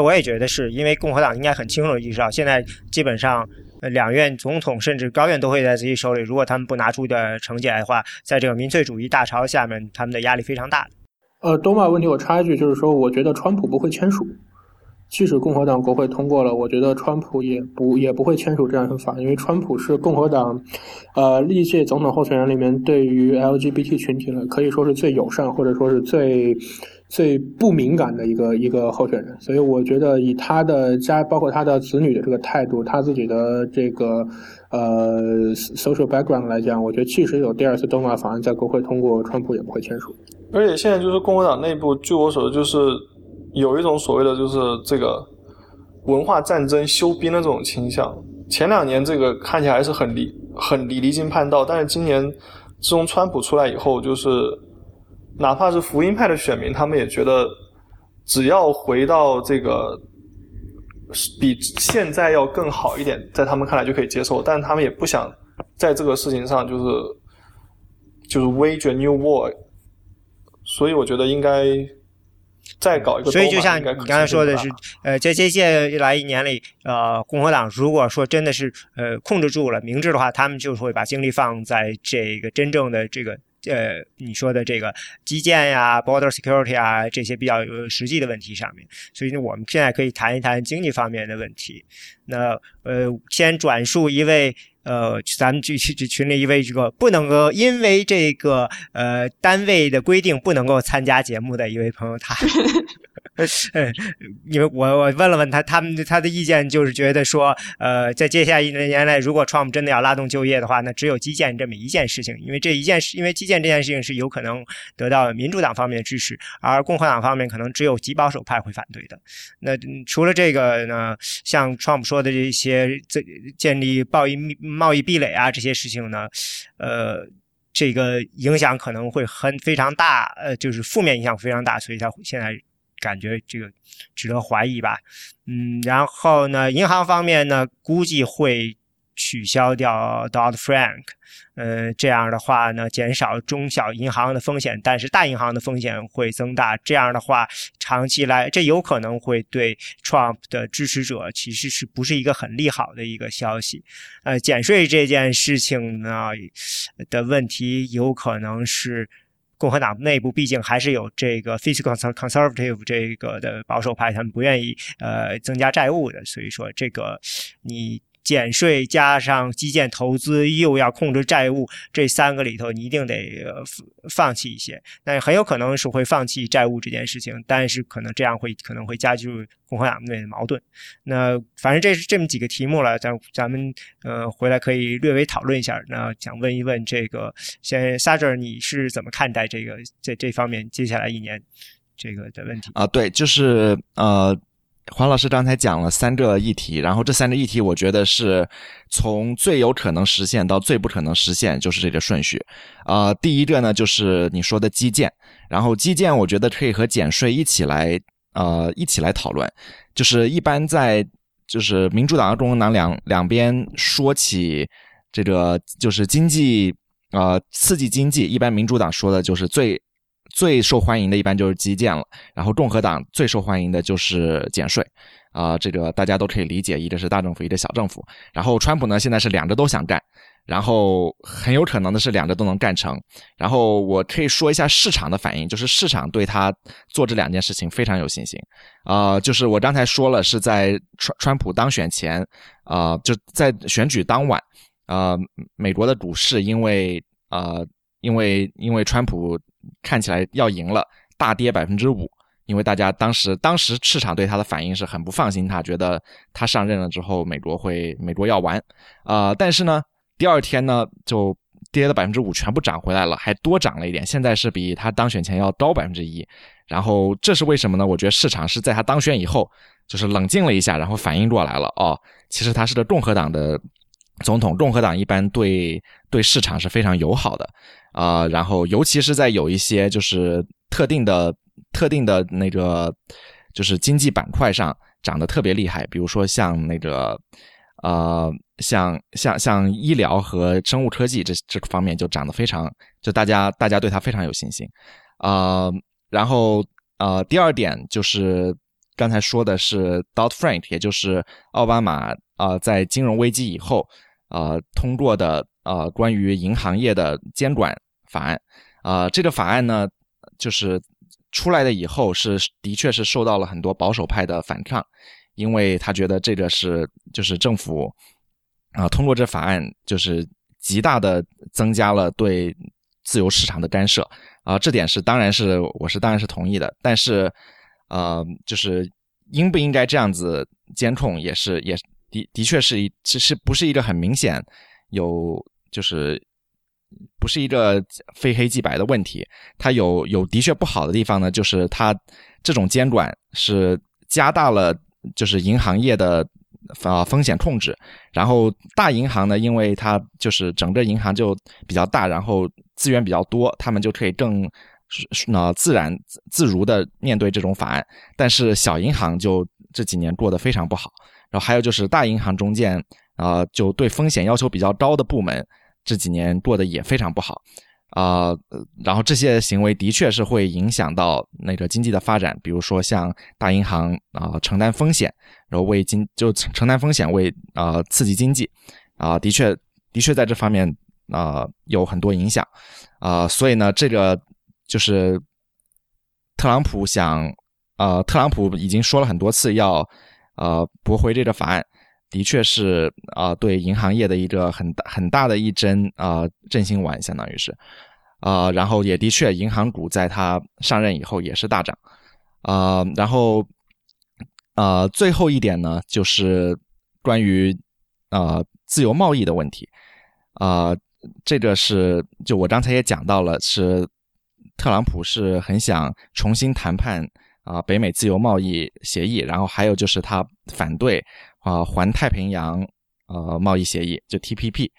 我也觉得是因为共和党应该很清楚意识到，现在基本上两院总统甚至高院都会在自己手里。如果他们不拿出的成绩来的话，在这个民粹主义大潮下面，他们的压力非常大。呃，东马问题我插一句，就是说，我觉得川普不会签署。即使共和党国会通过了，我觉得川普也不也不会签署这样一份法，因为川普是共和党，呃，历届总统候选人里面对于 LGBT 群体呢，可以说是最友善或者说是最最不敏感的一个一个候选人。所以我觉得以他的家，包括他的子女的这个态度，他自己的这个呃 social background 来讲，我觉得即使有第二次东马法案在国会通过，川普也不会签署。而且现在就是共和党内部，据我所知，就是有一种所谓的就是这个文化战争、休兵的这种倾向。前两年这个看起来还是很离很离离经叛道，但是今年自从川普出来以后，就是哪怕是福音派的选民，他们也觉得只要回到这个比现在要更好一点，在他们看来就可以接受，但他们也不想在这个事情上就是就是 wage a new war。所以我觉得应该再搞一个。所以就像你刚才说的是，呃，在接下来一年里，呃，共和党如果说真的是呃控制住了明智的话，他们就会把精力放在这个真正的这个呃你说的这个基建呀、border security 啊这些比较有实际的问题上面。所以呢，我们现在可以谈一谈经济方面的问题。那呃，先转述一位。呃，咱们群群里一位这个不能够因为这个呃单位的规定不能够参加节目的一位朋友，他，因为我我问了问他，他们他的意见就是觉得说，呃，在接下来一年内，如果 Trump 真的要拉动就业的话，那只有基建这么一件事情，因为这一件事，因为基建这件事情是有可能得到民主党方面的支持，而共和党方面可能只有极保守派会反对的。那除了这个呢，像 Trump 说的这些，这建立贸易。贸易壁垒啊，这些事情呢，呃，这个影响可能会很非常大，呃，就是负面影响非常大，所以他现在感觉这个值得怀疑吧，嗯，然后呢，银行方面呢，估计会。取消掉 Dodd Frank，呃，这样的话呢，减少中小银行的风险，但是大银行的风险会增大。这样的话，长期来，这有可能会对 Trump 的支持者其实是不是一个很利好的一个消息？呃，减税这件事情呢的问题，有可能是共和党内部毕竟还是有这个 fiscal conservative 这个的保守派，他们不愿意呃增加债务的，所以说这个你。减税加上基建投资，又要控制债务，这三个里头你一定得放弃一些。那很有可能是会放弃债务这件事情，但是可能这样会可能会加剧共和党内的矛盾。那反正这是这么几个题目了，咱咱们呃回来可以略微讨论一下。那想问一问这个，先 s a g e r 你是怎么看待这个在这方面接下来一年这个的问题啊？对，就是呃。黄老师刚才讲了三个议题，然后这三个议题，我觉得是从最有可能实现到最不可能实现，就是这个顺序。啊，第一个呢，就是你说的基建，然后基建，我觉得可以和减税一起来，呃，一起来讨论。就是一般在就是民主党和共和党两两边说起这个就是经济，呃，刺激经济，一般民主党说的就是最。最受欢迎的一般就是基建了，然后共和党最受欢迎的就是减税，啊，这个大家都可以理解，一个是大政府，一个小政府。然后川普呢，现在是两个都想干，然后很有可能的是两个都能干成。然后我可以说一下市场的反应，就是市场对他做这两件事情非常有信心，啊，就是我刚才说了，是在川川普当选前，啊，就在选举当晚，啊，美国的股市因为啊，因为因为川普。看起来要赢了，大跌百分之五，因为大家当时当时市场对他的反应是很不放心，他觉得他上任了之后美国会美国要完，啊，但是呢，第二天呢就跌了百分之五，全部涨回来了，还多涨了一点，现在是比他当选前要高百分之一，然后这是为什么呢？我觉得市场是在他当选以后就是冷静了一下，然后反应过来了，哦，其实他是个共和党的总统，共和党一般对对市场是非常友好的。啊，然后尤其是在有一些就是特定的、特定的那个，就是经济板块上涨得特别厉害，比如说像那个，呃，像像像医疗和生物科技这这方面就涨得非常，就大家大家对它非常有信心。啊，然后呃，第二点就是刚才说的是 Dodd Frank，也就是奥巴马啊，在金融危机以后啊通过的。呃，关于银行业的监管法案，啊，这个法案呢，就是出来的以后是的确是受到了很多保守派的反抗，因为他觉得这个是就是政府啊通过这法案就是极大的增加了对自由市场的干涉啊，这点是当然是我是当然是同意的，但是呃就是应不应该这样子监控也是也的的确是一其实不是一个很明显有就是。不是一个非黑即白的问题，它有有的确不好的地方呢，就是它这种监管是加大了就是银行业的啊风险控制，然后大银行呢，因为它就是整个银行就比较大，然后资源比较多，他们就可以更呃自然自如的面对这种法案，但是小银行就这几年过得非常不好，然后还有就是大银行中间啊就对风险要求比较高的部门。这几年过得也非常不好，啊，然后这些行为的确是会影响到那个经济的发展，比如说像大银行啊承担风险，然后为经就承担风险为啊刺激经济，啊的确的确在这方面啊有很多影响，啊所以呢这个就是特朗普想，呃特朗普已经说了很多次要呃驳回这个法案。的确是啊，对银行业的一个很大很大的一针啊振兴丸，相当于是啊，然后也的确，银行股在他上任以后也是大涨啊，然后啊，最后一点呢，就是关于啊自由贸易的问题啊，这个是就我刚才也讲到了，是特朗普是很想重新谈判啊北美自由贸易协议，然后还有就是他反对。啊，环太平洋呃贸易协议就 TPP，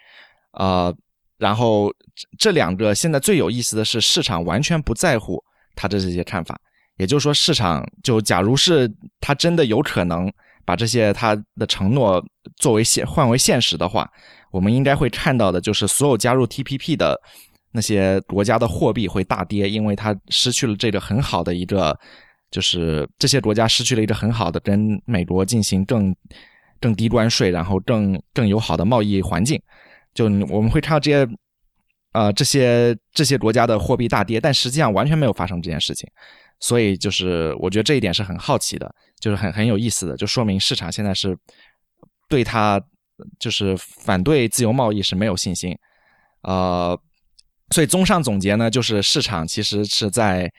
啊，然后这两个现在最有意思的是，市场完全不在乎他的这些看法，也就是说，市场就假如是他真的有可能把这些他的承诺作为现换为现实的话，我们应该会看到的就是所有加入 TPP 的那些国家的货币会大跌，因为它失去了这个很好的一个，就是这些国家失去了一个很好的跟美国进行更。更低关税，然后更更友好的贸易环境，就我们会看到这些，呃，这些这些国家的货币大跌，但实际上完全没有发生这件事情，所以就是我觉得这一点是很好奇的，就是很很有意思的，就说明市场现在是对它就是反对自由贸易是没有信心，呃，所以综上总结呢，就是市场其实是在，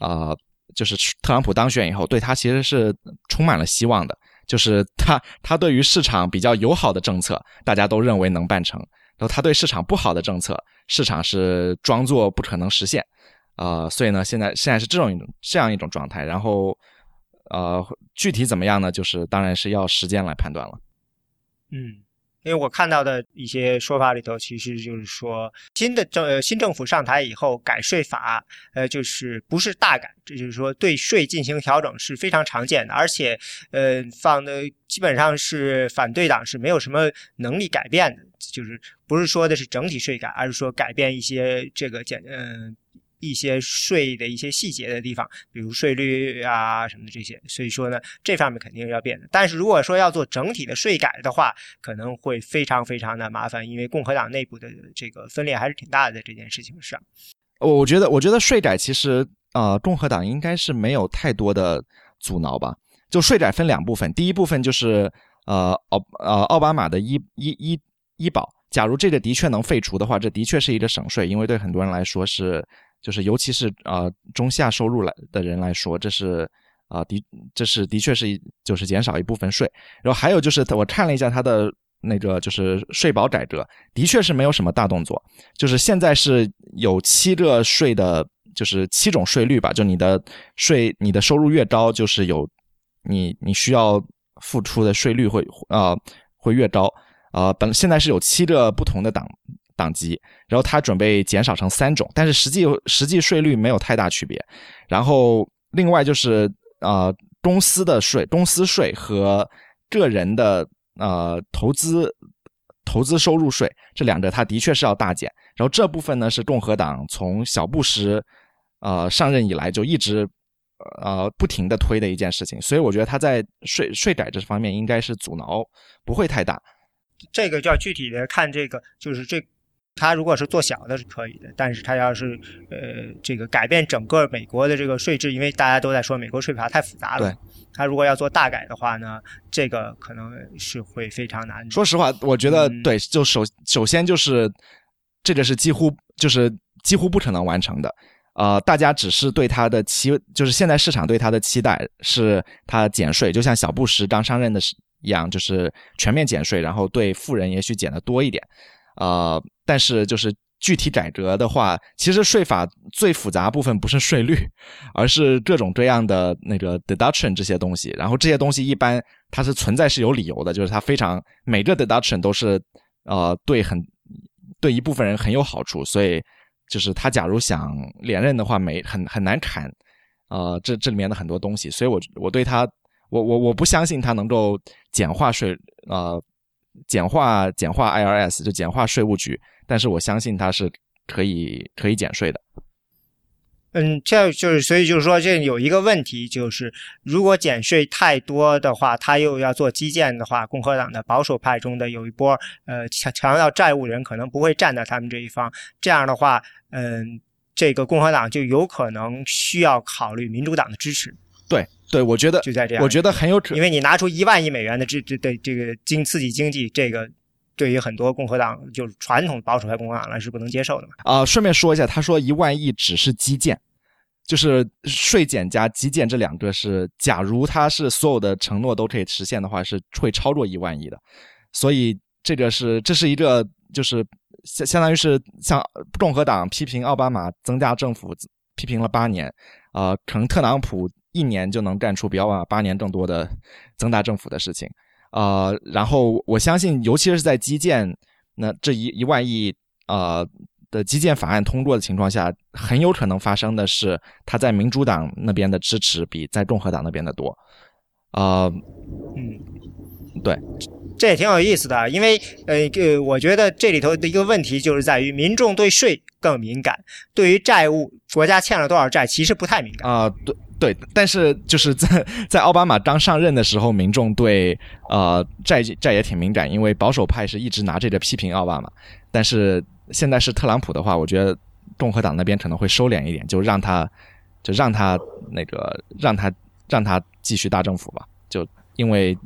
呃，就是特朗普当选以后，对他其实是充满了希望的。就是他，他对于市场比较友好的政策，大家都认为能办成；然后他对市场不好的政策，市场是装作不可能实现。呃，所以呢，现在现在是这种一种这样一种状态。然后，呃，具体怎么样呢？就是当然是要时间来判断了。嗯。因为我看到的一些说法里头，其实就是说新的政呃新政府上台以后改税法，呃就是不是大改，这就是说对税进行调整是非常常见的，而且呃放的基本上是反对党是没有什么能力改变的，就是不是说的是整体税改，而是说改变一些这个简嗯。一些税的一些细节的地方，比如税率啊什么的这些，所以说呢，这方面肯定要变的。但是如果说要做整体的税改的话，可能会非常非常的麻烦，因为共和党内部的这个分裂还是挺大的，这件事情上。我我觉得，我觉得税改其实啊，共和党应该是没有太多的阻挠吧。就税改分两部分，第一部分就是呃奥呃奥巴马的医医医医保，假如这个的确能废除的话，这的确是一个省税，因为对很多人来说是。就是尤其是啊中下收入来的人来说，这是啊的，这是的确是就是减少一部分税。然后还有就是我看了一下他的那个就是税保改革，的确是没有什么大动作。就是现在是有七个税的，就是七种税率吧。就你的税，你的收入越高，就是有你你需要付出的税率会啊会越高啊。本现在是有七个不同的档。党级，然后他准备减少成三种，但是实际实际税率没有太大区别。然后另外就是呃公司的税、公司税和个人的呃投资投资收入税这两个，它的确是要大减。然后这部分呢是共和党从小布什呃上任以来就一直呃不停的推的一件事情，所以我觉得他在税税改这方面应该是阻挠不会太大。这个就要具体的看这个，就是这。他如果是做小的是可以的，但是他要是呃这个改变整个美国的这个税制，因为大家都在说美国税法太复杂了，对，他如果要做大改的话呢，这个可能是会非常难。说实话，我觉得嗯对，就首首先就是这个是几乎就是几乎不可能完成的。呃，大家只是对他的期，就是现在市场对他的期待是他减税，就像小布什刚上任的时一样，就是全面减税，然后对富人也许减的多一点。呃，但是就是具体改革的话，其实税法最复杂部分不是税率，而是各种各样的那个 deduction 这些东西。然后这些东西一般它是存在是有理由的，就是它非常每个 deduction 都是呃对很对一部分人很有好处，所以就是他假如想连任的话，没很很难砍呃这这里面的很多东西。所以我我对他我我我不相信他能够简化税呃简化简化 IRS 就简化税务局，但是我相信它是可以可以减税的。嗯，这就是所以就是说，这有一个问题，就是如果减税太多的话，他又要做基建的话，共和党的保守派中的有一波呃强强调债务人可能不会站在他们这一方，这样的话，嗯，这个共和党就有可能需要考虑民主党的支持，对对，我觉得就在这样，我觉得很有可因为你拿出一万亿美元的这这对这个经刺激经济，这个对于很多共和党就是传统保守派共和党来是不能接受的嘛。啊、顺便说一下，他说一万亿只是基建，就是税减加基建这两个是，假如他是所有的承诺都可以实现的话，是会超过一万亿的。所以这个是这是一个就是相相当于是像共和党批评奥巴马增加政府批评了八年，啊，可能特朗普一年就能干出比奥巴马八年更多的增大政府的事情。呃，然后我相信，尤其是在基建那这一一万亿呃的基建法案通过的情况下，很有可能发生的是，他在民主党那边的支持比在共和党那边的多。呃，嗯，对，这也挺有意思的，因为呃呃，我觉得这里头的一个问题就是在于民众对税更敏感，对于债务国家欠了多少债其实不太敏感。啊、对对，但是就是在在奥巴马刚上任的时候，民众对呃债债也挺敏感，因为保守派是一直拿这个批评奥巴马，但是现在是特朗普的话，我觉得共和党那边可能会收敛一点，就让他就让他那个让他让他继续大政府吧，就因为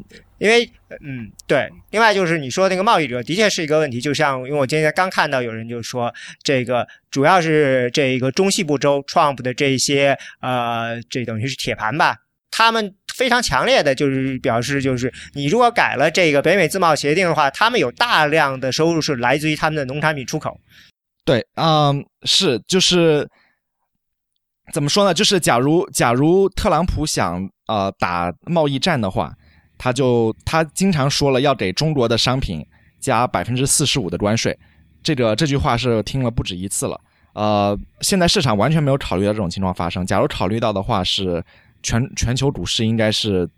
因为，嗯，对。另外就是你说那个贸易者的确是一个问题，就像因为我今天刚看到有人就说，这个主要是这个中西部州 Trump 的这些呃，这等于是铁盘吧，他们非常强烈的就是表示，就是你如果改了这个北美自贸协定的话，他们有大量的收入是来自于他们的农产品出口。对，嗯，是，就是怎么说呢？就是假如假如特朗普想呃打贸易战的话，他就他经常说了要给中国的商品加百分之四十五的关税，这个这句话是听了不止一次了。呃，现在市场完全没有考虑到这种情况发生。假如考虑到的话，是全全球股市应该是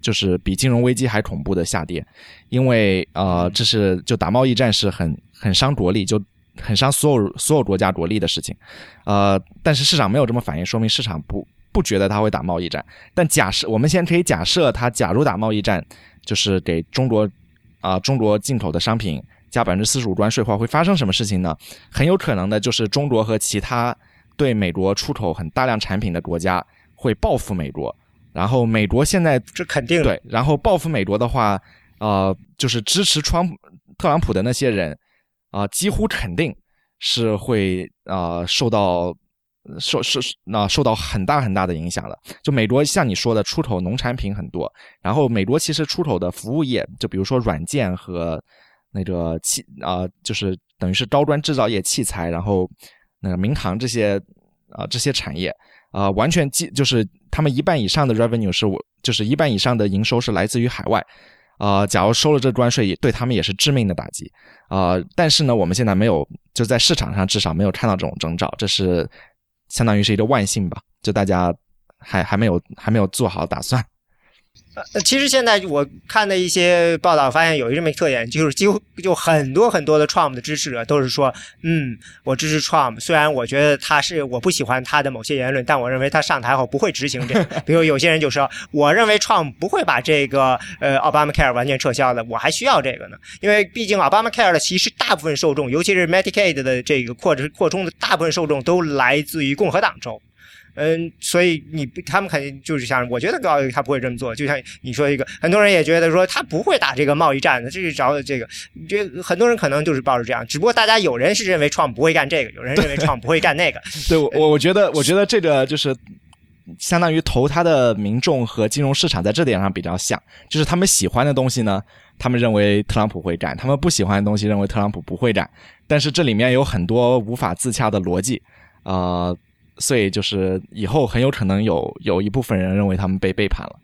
就是比金融危机还恐怖的下跌，因为呃，这是就打贸易战是很很伤国力，就很伤所有所有国家国力的事情。呃，但是市场没有这么反应，说明市场不不觉得他会打贸易战。但假设我们先可以假设他假如打贸易战，就是给中国啊、中国进口的商品加百分之四十五关税的话，会发生什么事情呢？很有可能的就是中国和其他对美国出口很大量产品的国家会报复美国，然后美国现在这肯定对，然后报复美国的话，呃，就是支持川普特朗普的那些人啊、几乎肯定是会呃受到受受那、受到很大很大的影响的。就美国像你说的，出口农产品很多，然后美国其实出口的服务业，就比如说软件和那个器啊、就是等于是高端制造业、器材，然后那个民航这些啊、这些产业啊、完全基就是他们一半以上的 revenue 是我就是一半以上的营收是来自于海外。啊、假如收了这关税，对他们也是致命的打击啊、但是呢，我们现在没有，就在市场上至少没有看到这种征兆，这是相当于是一个万幸吧，就大家还还没有还没有做好打算。呃，其实现在我看的一些报道，发现有一这么一个特点，就是几乎就很多很多的 Trump 的支持者都是说，嗯，我支持 Trump，虽然我觉得他是我不喜欢他的某些言论，但我认为他上台后不会执行这个。比如有些人就说，我认为 Trump 不会把这个呃 Obamacare 完全撤销的，我还需要这个呢，因为毕竟 Obamacare 的其实大部分受众，尤其是 Medicaid 的这个扩扩充的大部分受众都来自于共和党州。嗯，所以你他们肯定就是想，我觉得高他不会这么做。就像你说一个，很多人也觉得说他不会打这个贸易战的，这是找的这个，这很多人可能就是抱着这样。只不过大家有人是认为创不会干这个，有人认为创不会干那个。对，我我觉得，我觉得这个就是相当于投他的民众和金融市场在这点上比较像，就是他们喜欢的东西呢，他们认为特朗普会干；他们不喜欢的东西，认为特朗普不会干。但是这里面有很多无法自洽的逻辑，啊。所以就是以后很有可能有有一部分人认为他们被背叛了。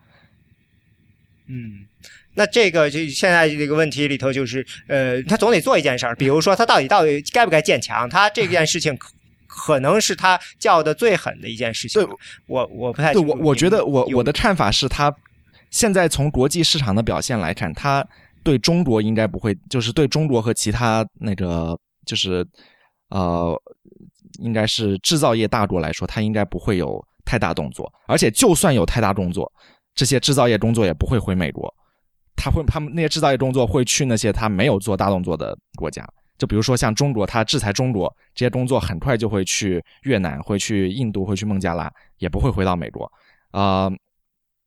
嗯，那这个就现在这个问题里头就是，呃，他总得做一件事儿，比如说他到底到底该不该建墙？他这件事情可可能是他叫的最狠的一件事情。我我不太对我我觉得我我的看法是他现在从国际市场的表现来看，他对中国应该不会，就是对中国和其他那个就是呃。应该是制造业大国来说，它应该不会有太大动作，而且就算有太大动作，这些制造业工作也不会回美国，他会他们那些制造业工作会去那些他没有做大动作的国家，就比如说像中国，他制裁中国，这些工作很快就会去越南，会去印度，会去孟加拉，也不会回到美国，啊，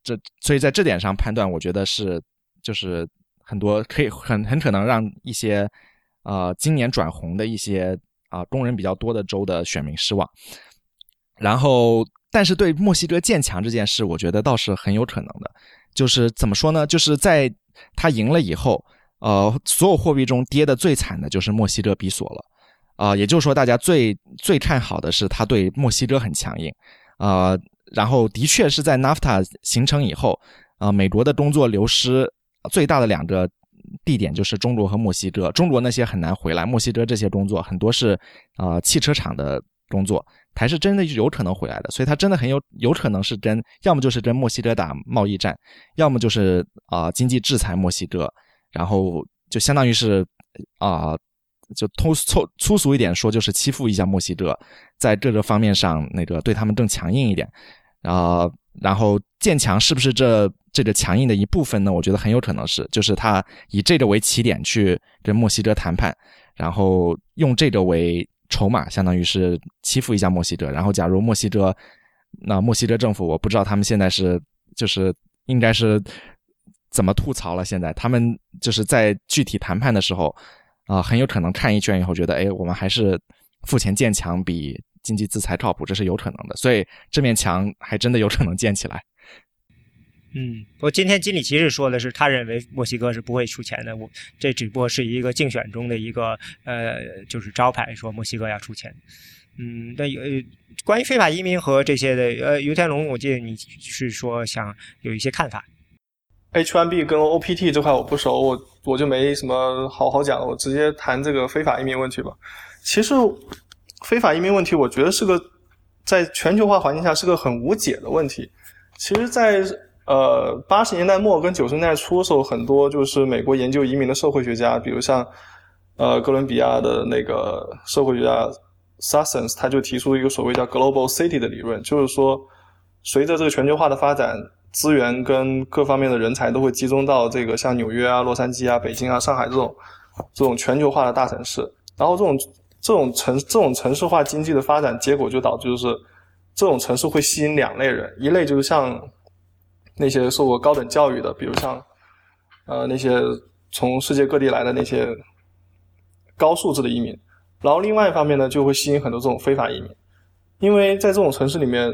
这所以在这点上判断，我觉得是就是很多可以很很可能让一些啊今年转红的一些。啊，工人比较多的州的选民失望，然后，但是对墨西哥建墙这件事，我觉得倒是很有可能的。就是怎么说呢？就是在他赢了以后，呃，所有货币中跌的最惨的就是墨西哥比索了。啊，也就是说，大家最最看好的是他对墨西哥很强硬。啊，然后的确是在 NAFTA 形成以后，啊，美国的工作流失最大的两个。地点就是中国和墨西哥，中国那些很难回来，墨西哥这些工作很多是啊汽车厂的工作，还是真的有可能回来的，所以他真的很有有可能是跟要么就是跟墨西哥打贸易战，要么就是啊经济制裁墨西哥，然后就相当于是啊就粗粗粗俗一点说就是欺负一下墨西哥，在各个方面上那个对他们更强硬一点，啊然后建墙是不是这？这个强硬的一部分呢，我觉得很有可能是，就是他以这个为起点去跟墨西哥谈判，然后用这个为筹码，相当于是欺负一下墨西哥。然后，假如墨西哥，那墨西哥政府，我不知道他们现在是就是应该是怎么吐槽了。现在他们就是在具体谈判的时候，啊，很有可能看一圈以后觉得，哎，我们还是付钱建墙比经济制裁靠谱，这是有可能的。所以这面墙还真的有可能建起来。嗯，我今天经理其实说的是，他认为墨西哥是不会出钱的。我这只不过是一个竞选中的一个呃，就是招牌，说墨西哥要出钱。嗯，那有关于非法移民和这些的，呃，尤天龙，我记得你是说想有一些看法。H1B 跟 OPT 这块我不熟，我我就没什么好好讲，我直接谈这个非法移民问题吧。其实非法移民问题，我觉得是个在全球化环境下是个很无解的问题。其实，在呃，八十年代末跟九十年代初的时候，很多就是美国研究移民的社会学家，比如像呃哥伦比亚的那个社会学家 Sussens，他就提出一个所谓叫 Global City 的理论，就是说，随着这个全球化的发展，资源跟各方面的人才都会集中到这个像纽约啊、洛杉矶啊、北京啊、上海这种这种全球化的大城市，然后这种这种城这种城市化经济的发展结果就导致就是这种城市会吸引两类人，一类就是像。那些受过高等教育的，比如像，呃，那些从世界各地来的那些高素质的移民，然后另外一方面呢，就会吸引很多这种非法移民，因为在这种城市里面，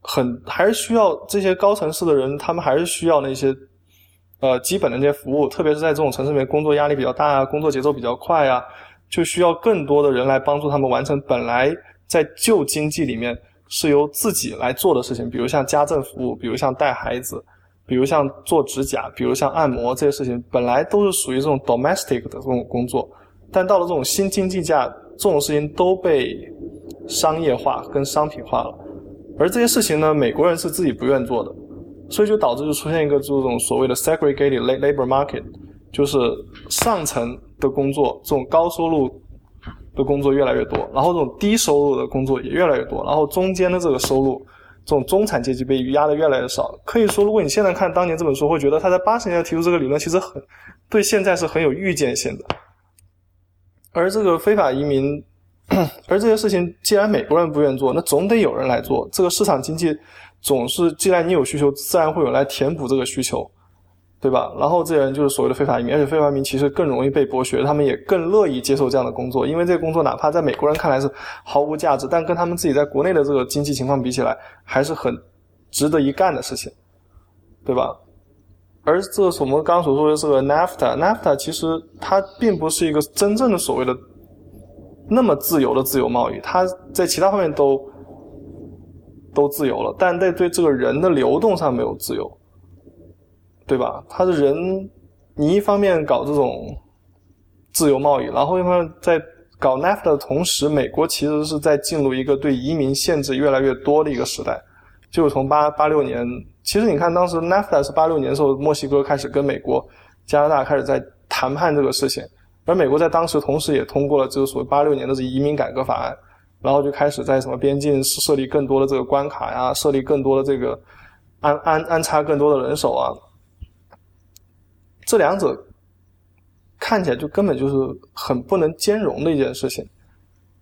很还是需要这些高层次的人，他们还是需要那些呃基本的那些服务，特别是在这种城市里面，工作压力比较大啊，工作节奏比较快啊，就需要更多的人来帮助他们完成本来在旧经济里面。是由自己来做的事情，比如像家政服务，比如像带孩子，比如像做指甲，比如像按摩这些事情，本来都是属于这种 domestic 的这种工作，但到了这种新经济价，这种事情都被商业化跟商品化了。而这些事情呢，美国人是自己不愿做的，所以就导致就出现一个这种所谓的 segregated labor market，就是上层的工作这种高收入的工作越来越多，然后这种低收入的工作也越来越多，然后中间的这个收入，这种中产阶级被压的越来越少。可以说，如果你现在看当年这本书，会觉得他在八十年代提出这个理论，其实很对现在是很有预见性的。而这个非法移民，而这些事情既然美国人不愿做，那总得有人来做。这个市场经济总是，既然你有需求，自然会有来填补这个需求，对吧？然后这些人就是所谓的非法移民，而且非法移民其实更容易被剥削，他们也更乐意接受这样的工作，因为这个工作哪怕在美国人看来是毫无价值，但跟他们自己在国内的这个经济情况比起来，还是很值得一干的事情，对吧？而这是我们刚刚所说的这个 NAFTA，NAFTA 其实它并不是一个真正的所谓的那么自由的自由贸易，它在其他方面都都自由了，但在对这个人的流动上没有自由，对吧？他的人，你一方面搞这种自由贸易，然后一方面在搞 NAFTA 的同时，美国其实是在进入一个对移民限制越来越多的一个时代，就从八八六年。其实你看，当时 NAFTA 是八六年的时候，墨西哥开始跟美国、加拿大开始在谈判这个事情，而美国在当时同时也通过了这个所谓八六年的这移民改革法案，然后就开始在什么边境设立更多的这个关卡呀，设立更多的这个安安安插更多的人手啊，这两者看起来就根本就是很不能兼容的一件事情。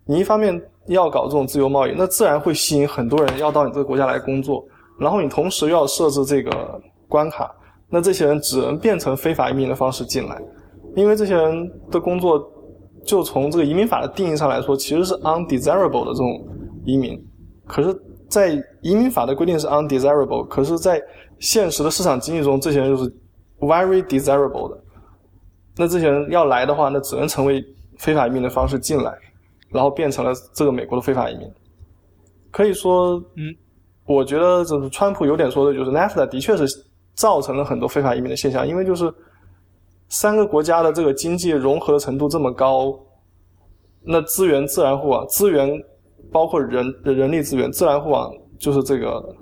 你一方面要搞这种自由贸易，那自然会吸引很多人要到你这个国家来工作。然后你同时又要设置这个关卡，那这些人只能变成非法移民的方式进来，因为这些人的工作，就从这个移民法的定义上来说，其实是 undesirable 的这种移民。可是，在移民法的规定是 undesirable，可是，在现实的市场经济中，这些人就是 very desirable 的。那这些人要来的话，那只能成为非法移民的方式进来，然后变成了这个美国的非法移民。可以说，嗯。我觉得就是川普有点说的，就是 NAFTA 的确是造成了很多非法移民的现象，因为就是三个国家的这个经济融合程度这么高，那资源自然互往，资源包括人人力资源自然互往，就是这个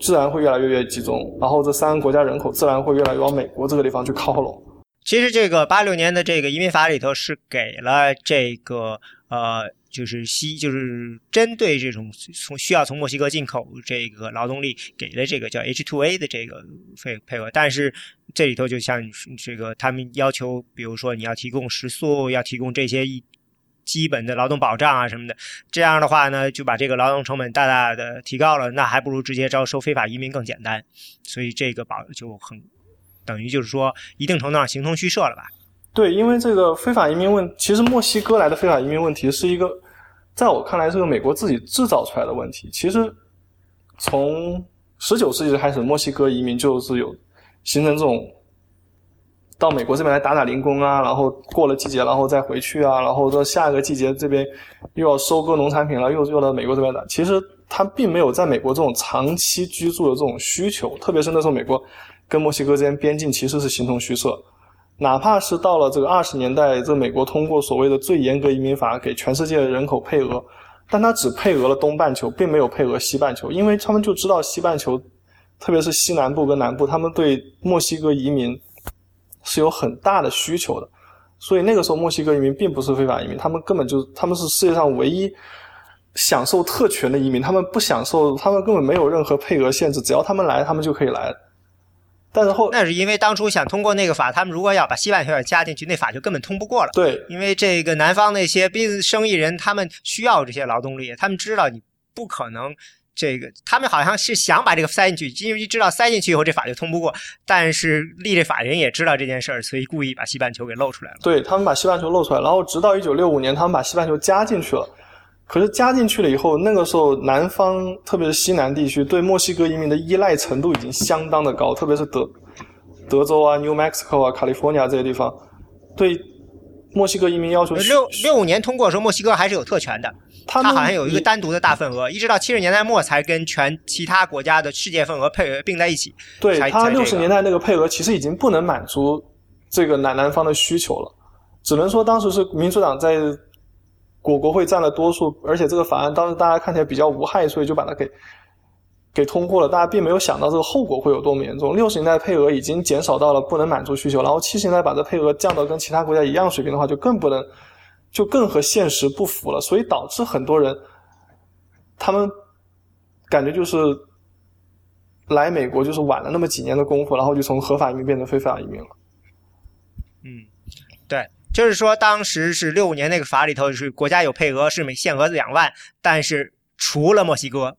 自然会越来越越集中，然后这三个国家人口自然会越来越往美国这个地方去靠拢。其实这个八六年的这个移民法里头是给了这个呃。就是西，就是针对这种从需要从墨西哥进口这个劳动力，给了这个叫 H2A 的这个配配额，但是这里头就像这个他们要求，比如说你要提供食宿，要提供这些一基本的劳动保障啊什么的，这样的话呢，就把这个劳动成本大大的提高了，那还不如直接招收非法移民更简单，所以这个保就很等于就是说一定程度上形同虚设了吧？对，因为这个非法移民问，其实墨西哥来的非法移民问题是一个。在我看来，是个美国自己制造出来的问题。其实，从十九世纪开始，墨西哥移民就是有形成这种到美国这边来打打零工啊，然后过了季节，然后再回去啊，然后到下一个季节这边又要收割农产品了，又又到美国这边来。其实他并没有在美国这种长期居住的这种需求，特别是那时候美国跟墨西哥之间边境其实是形同虚设。哪怕是到了这个二十年代，这美国通过所谓的最严格移民法，给全世界的人口配额，但他只配额了东半球，并没有配额西半球，因为他们就知道西半球，特别是西南部跟南部，他们对墨西哥移民是有很大的需求的，所以那个时候墨西哥移民并不是非法移民，他们根本就他们是世界上唯一享受特权的移民，他们不享受，他们根本没有任何配额限制，只要他们来，他们就可以来。但是后那是因为当初想通过那个法，他们如果要把西半球也加进去，那法就根本通不过了。对，因为这个南方那些兵生意人，他们需要这些劳动力，他们知道你不可能这个，他们好像是想把这个塞进去，因为知道塞进去以后这法就通不过。但是立这法人也知道这件事儿，所以故意把西半球给露出来了。对他们把西半球露出来，然后直到一九六五年，他们把西半球加进去了。可是加进去了以后，那个时候南方，特别是西南地区，对墨西哥移民的依赖程度已经相当的高，特别是德。德州啊，New Mexico 啊，California 这些地方，对墨西哥移民要求六六五年通过的时候，墨西哥还是有特权的，它好像有一个单独的大份额，一直到七十年代末才跟全其他国家的世界份额配额并在一起。对，它六十年代那个配额其实已经不能满足这个南南方的需求了，只能说当时是民主党在国国会占了多数，而且这个法案当时大家看起来比较无害，所以就把它给给通过了，大家并没有想到这个后果会有多么严重。六十年代配额已经减少到了不能满足需求，然后七十年代把这配额降到跟其他国家一样水平的话，就更不能，就更和现实不符了。所以导致很多人，他们感觉就是来美国就是晚了那么几年的功夫，然后就从合法移民变成非法移民了。嗯，对，就是说当时是六五年那个法里头是国家有配额，是每限额两万，但是除了墨西哥。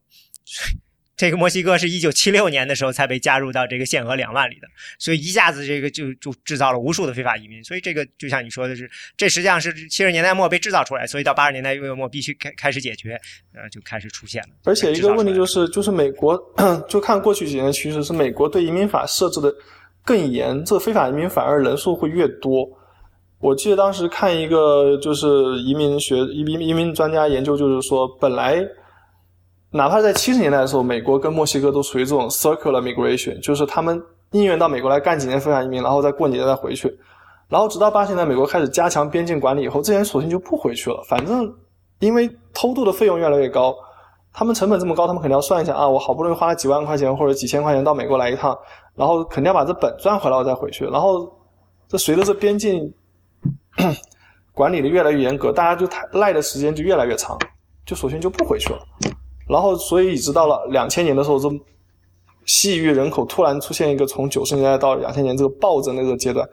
这个墨西哥是一九七六年的时候才被加入到这个限额两万里的，所以一下子这个就就制造了无数的非法移民。所以这个就像你说的是，这实际上是七十年代末被制造出来，所以到八十年代末必须开开始解决，呃，就开始出现了。而且一个问题就是，就是美国 就看过去几年的趋势，是美国对移民法设置的更严，这非法移民反而人数会越多。我记得当时看一个就是移民学移民移民专家研究，就是说本来。哪怕在七十年代的时候，美国跟墨西哥都属于这种 circular migration，就是他们宁愿到美国来干几年非法移民，然后再过几年再回去。然后直到八十年代，美国开始加强边境管理以后，这些人索性就不回去了。反正因为偷渡的费用越来越高，他们成本这么高，他们肯定要算一下啊，我好不容易花了几万块钱或者几千块钱到美国来一趟，然后肯定要把这本赚回来，我再回去。然后这随着这边境管理的越来越严格，大家就太赖的时间就越来越长，就索性就不回去了。然后，所以一直到了两千年的时候，这西域人口突然出现一个从九十年代到两千年这个暴增的这个阶段。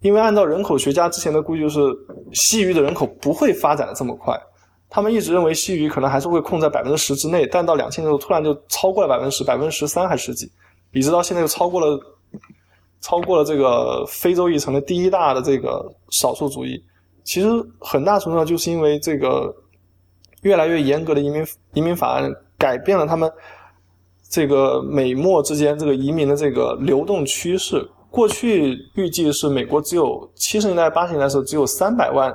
因为按照人口学家之前的估计，就是西域的人口不会发展的这么快。他们一直认为西域可能还是会控在百分之十之内，但到两千年的时候突然就超过了百分之十，百分之十三还是十几，一直到现在又超过了，超过了这个非洲裔成了第一大的这个少数族裔。其实很大程度上就是因为这个。越来越严格的移民移民法案改变了他们这个美墨之间这个移民的这个流动趋势。过去预计是美国只有七十年代八十年代的时候只有三百万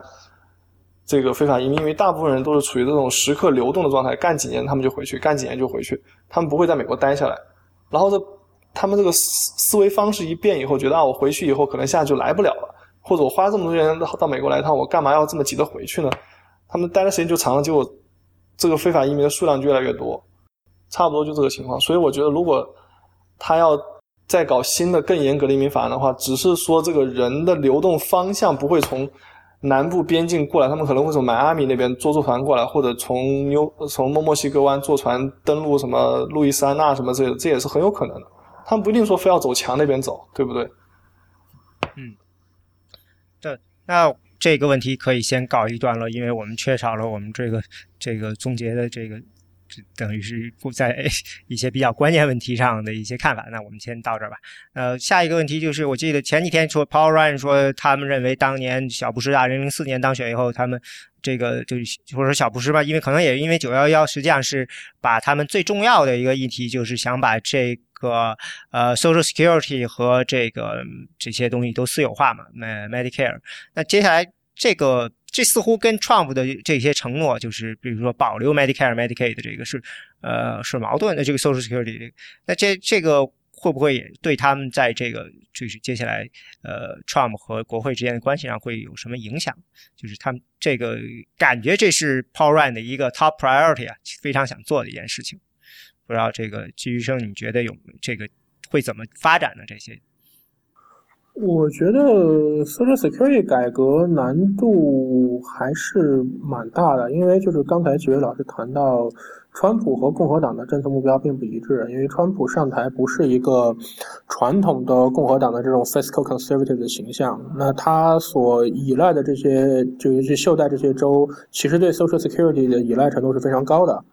这个非法移民，因为大部分人都是处于这种时刻流动的状态，干几年他们就回去，干几年就回去，他们不会在美国待下来。然后这他们这个思思维方式一变以后，觉得啊我回去以后可能现在就来不了了，或者我花这么多钱到到美国来一趟，我干嘛要这么急着回去呢？他们待的时间就长了，结果。这个非法移民的数量就越来越多，差不多就这个情况。所以我觉得，如果他要再搞新的更严格的移民法案的话，只是说这个人的流动方向不会从南部边境过来，他们可能会从迈阿密那边坐坐船过来，或者从纽从墨墨西哥湾坐船登陆什么路易斯安那什么这这也是很有可能的。他们不一定说非要走墙那边走，对不对？嗯，对，那。这个问题可以先告一段落，因为我们缺少了我们这个这个总结的这个，等于是不在一些比较关键问题上的一些看法。那我们先到这儿吧。呃，下一个问题就是，我记得前几天说，Paul Ryan 说他们认为当年小布什二零零四年当选以后，他们这个就是或者说小布什吧，因为可能也因为九幺幺，实际上是把他们最重要的一个议题，就是想把这。个呃，Social Security 和这个这些东西都私有化嘛，Medicare。那接下来这个这似乎跟 Trump 的这些承诺，就是比如说保留 Medicare、Medicaid 的这个是呃是矛盾的。这个 Social Security，那这这个会不会也对他们在这个就是接下来呃 Trump 和国会之间的关系上会有什么影响？就是他们这个感觉这是 Paul Ryan 的一个 Top Priority 啊，非常想做的一件事情。不知道这个季医生，你觉得有这个会怎么发展呢？这些，我觉得 Social Security 改革难度还是蛮大的，因为就是刚才几位老师谈到，川普和共和党的政策目标并不一致，因为川普上台不是一个传统的共和党的这种 fiscal conservative 的形象，那他所依赖的这些，就尤其袖带这些州，其实对 Social Security 的依赖程度是非常高的。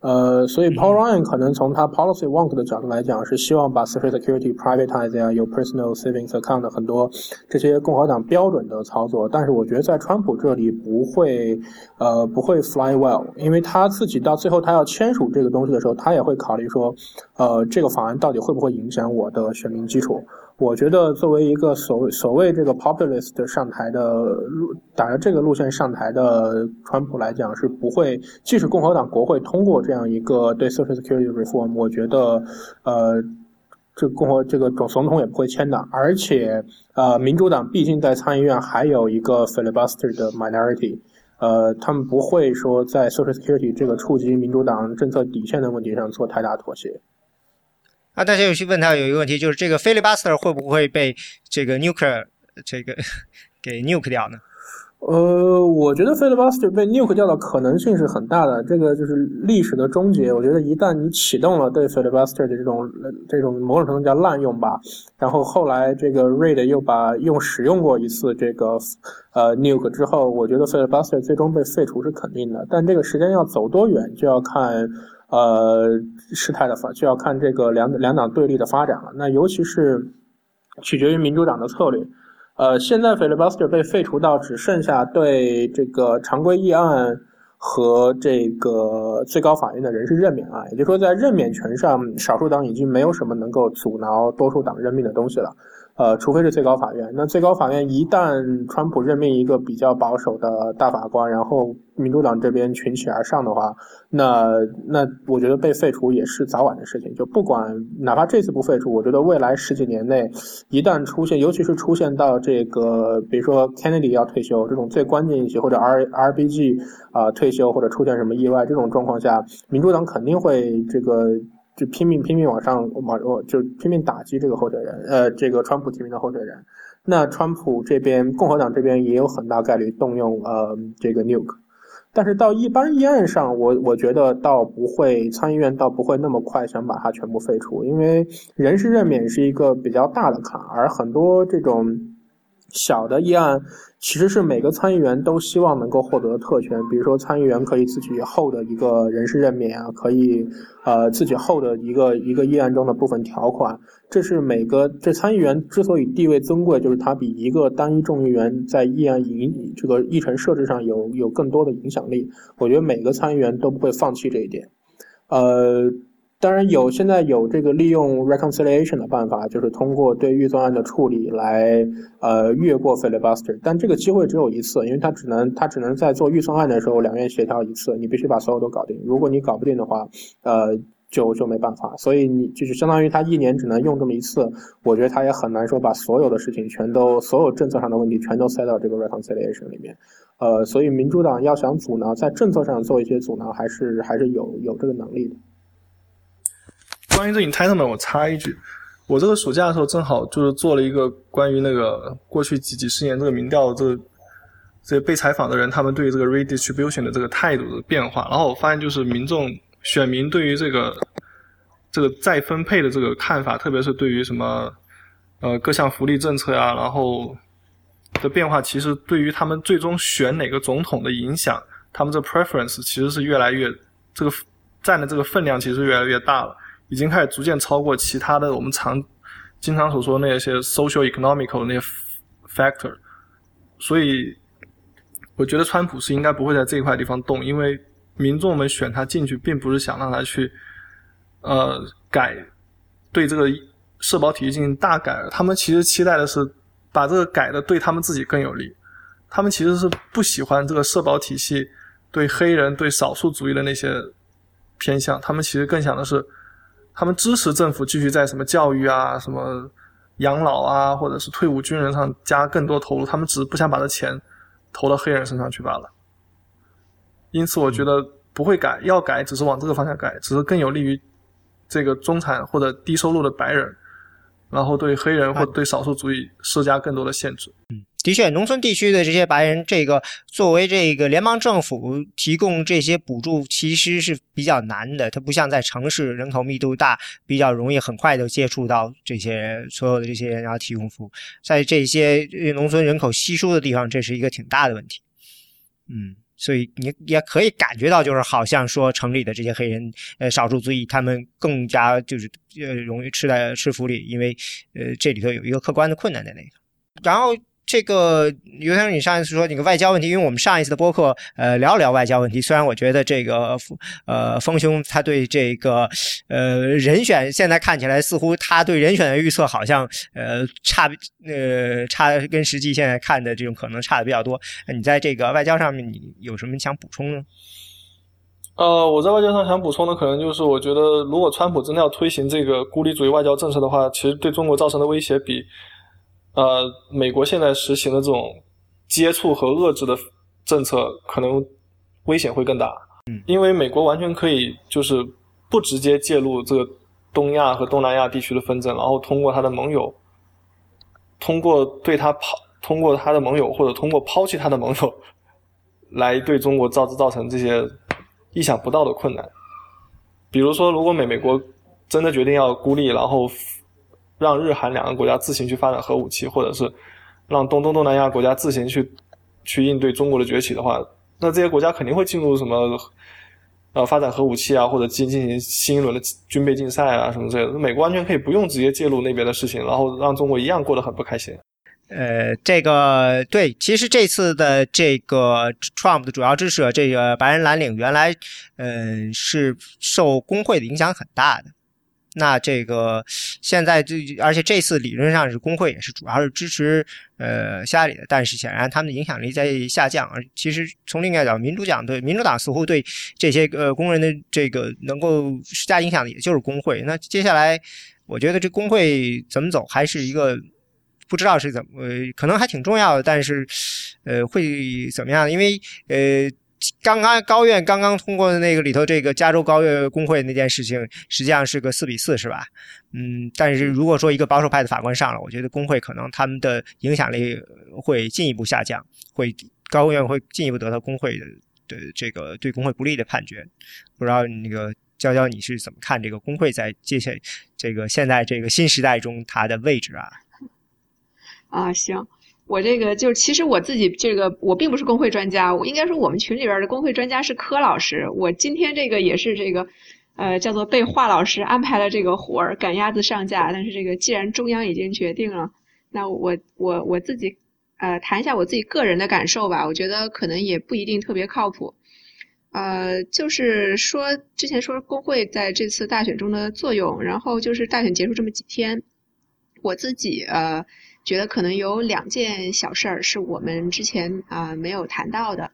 呃，所以 Paul Ryan 可能从他 policy wonk 的角度来讲，是希望把 Social Security privatize 呀，有 personal savings account 的很多这些共和党标准的操作。但是我觉得在川普这里不会，呃，不会 fly well，因为他自己到最后他要签署这个东西的时候，他也会考虑说，呃，这个法案到底会不会影响我的选民基础。我觉得作为一个所谓所谓这个 populist 上台的，打着这个路线上台的川普来讲，是不会，即使共和党国会通过这样一个对 social security reform，我觉得，呃，这共和这个总总统也不会签的。而且，呃，民主党毕竟在参议院还有一个 filibuster 的 minority，呃，他们不会说在 social security 这个触及民主党政策底线的问题上做太大妥协。啊，大家有去问他有一个问题，就是这个 filibuster 会不会被这个 nuclear 这个给 nuke 掉呢？呃，我觉得 filibuster 被 nuke 掉的可能性是很大的，这个就是历史的终结。我觉得一旦你启动了对 filibuster 的这种这种某种程度叫滥用吧，然后后来这个 Reid 又把用使用过一次这个呃 nuke 之后，我觉得 filibuster 最终被废除是肯定的。但这个时间要走多远，就要看呃事态的发，就要看这个两两党对立的发展了。那尤其是取决于民主党的策略。呃，现在 filibuster 被废除到只剩下对这个常规议案和这个最高法院的人事任免啊，也就是说，在任免权上，少数党已经没有什么能够阻挠多数党任命的东西了。呃，除非是最高法院。那最高法院一旦川普任命一个比较保守的大法官，然后民主党这边群起而上的话，那那我觉得被废除也是早晚的事情。就不管哪怕这次不废除，我觉得未来十几年内，一旦出现，尤其是出现到这个，比如说 Kennedy 要退休这种最关键一些，或者 R R B G 啊退休或者出现什么意外这种状况下，民主党肯定会这个。就拼命拼命往上往我就拼命打击这个候选人，呃，这个川普提名的候选人。那川普这边共和党这边也有很大概率动用呃这个 nuke，但是到一般议案上，我我觉得倒不会参议院倒不会那么快想把它全部废除，因为人事任免是一个比较大的坎，而很多这种小的议案。其实是每个参议员都希望能够获得特权，比如说参议员可以自己后的一个人事任免啊，可以呃自己后的一个一个议案中的部分条款，这是每个这参议员之所以地位尊贵，就是他比一个单一众议员在议案影这个议程设置上有有更多的影响力。我觉得每个参议员都不会放弃这一点，呃。当然有，现在有这个利用 reconciliation 的办法，就是通过对预算案的处理来呃越过 filibuster，但这个机会只有一次，因为他只能他只能在做预算案的时候两院协调一次，你必须把所有都搞定。如果你搞不定的话，呃就就没办法。所以你就是相当于他一年只能用这么一次，我觉得他也很难说把所有的事情全都所有政策上的问题全都塞到这个 reconciliation 里面。呃，所以民主党要想阻挠在政策上做一些阻挠，还是还是有有这个能力的。关于这 entitlement，我插一句，我这个暑假的时候正好就是做了一个关于那个过去几几十年这个民调，这个这被采访的人他们对于这个 redistribution 的这个态度的变化，然后我发现就是民众选民对于这个这个再分配的这个看法，特别是对于什么呃各项福利政策呀，然后的变化，其实对于他们最终选哪个总统的影响，他们这 preference 其实是越来越这个占的这个分量其实越来越大了。已经开始逐渐超过其他的我们常经常所说那些 social economical 那些 factor，所以我觉得川普是应该不会在这一块地方动，因为民众们选他进去，并不是想让他去呃改对这个社保体系进行大改，他们其实期待的是把这个改的对他们自己更有利，他们其实是不喜欢这个社保体系对黑人对少数族裔的那些偏向，他们其实更想的是。他们支持政府继续在什么教育啊、什么养老啊，或者是退伍军人上加更多投入。他们只是不想把这钱投到黑人身上去罢了。因此，我觉得不会改，要改只是往这个方向改，只是更有利于这个中产或者低收入的白人，然后对黑人或对少数族裔施加更多的限制。嗯。的确，农村地区的这些白人，这个作为这个联邦政府提供这些补助，其实是比较难的。它不像在城市，人口密度大，比较容易很快就接触到这些所有的这些人，然后提供服务。在这些农村人口稀疏的地方，这是一个挺大的问题。嗯，所以你也可以感觉到，就是好像说城里的这些黑人，呃，少数族裔，他们更加就是呃容易吃在吃福利，因为呃这里头有一个客观的困难在那个，然后。这个尤先生，你上一次说那个外交问题，因为我们上一次的播客，呃，聊聊外交问题。虽然我觉得这个，呃，丰兄他对这个，呃，人选现在看起来似乎他对人选的预测好像，呃，差，呃，差跟实际现在看的这种可能差的比较多。你在这个外交上面，你有什么想补充呢？呃，我在外交上想补充的，可能就是我觉得，如果川普真的要推行这个孤立主义外交政策的话，其实对中国造成的威胁比。呃，美国现在实行的这种接触和遏制的政策，可能危险会更大。嗯，因为美国完全可以就是不直接介入这个东亚和东南亚地区的纷争，然后通过他的盟友，通过对他抛，通过他的盟友或者通过抛弃他的盟友，来对中国造造成这些意想不到的困难。比如说，如果美美国真的决定要孤立，然后让日韩两个国家自行去发展核武器，或者是让东东东南亚国家自行去去应对中国的崛起的话，那这些国家肯定会进入什么呃发展核武器啊，或者进进行新一轮的军备竞赛啊什么之类的。美国完全可以不用直接介入那边的事情，然后让中国一样过得很不开心。呃，这个对，其实这次的这个 Trump 的主要支持者，这个白人蓝领，原来嗯是受工会的影响很大的。那这个现在这，而且这次理论上是工会也是主要是支持呃希拉里的，但是显然他们的影响力在下降。而其实从另一个角度，民主党对民主党似乎对这些呃工人的这个能够施加影响力，也就是工会。那接下来，我觉得这工会怎么走，还是一个。不知道是怎么，可能还挺重要的，但是，呃，会怎么样？因为，呃，刚刚高院刚刚通过的那个里头，这个加州高院工会那件事情，实际上是个四比四，是吧？嗯，但是如果说一个保守派的法官上了，我觉得工会可能他们的影响力会进一步下降，会高院会进一步得到工会的的这个对工会不利的判决。不知道那个娇娇你是怎么看这个工会在接下这个现在这个新时代中它的位置啊？啊，行，我这个就是其实我自己这个我并不是工会专家，我应该说我们群里边的工会专家是柯老师。我今天这个也是这个，呃，叫做被华老师安排了这个活儿，赶鸭子上架。但是这个既然中央已经决定了，那我我我自己呃谈一下我自己个人的感受吧。我觉得可能也不一定特别靠谱。呃，就是说之前说工会在这次大选中的作用，然后就是大选结束这么几天，我自己呃。觉得可能有两件小事儿是我们之前啊没有谈到的，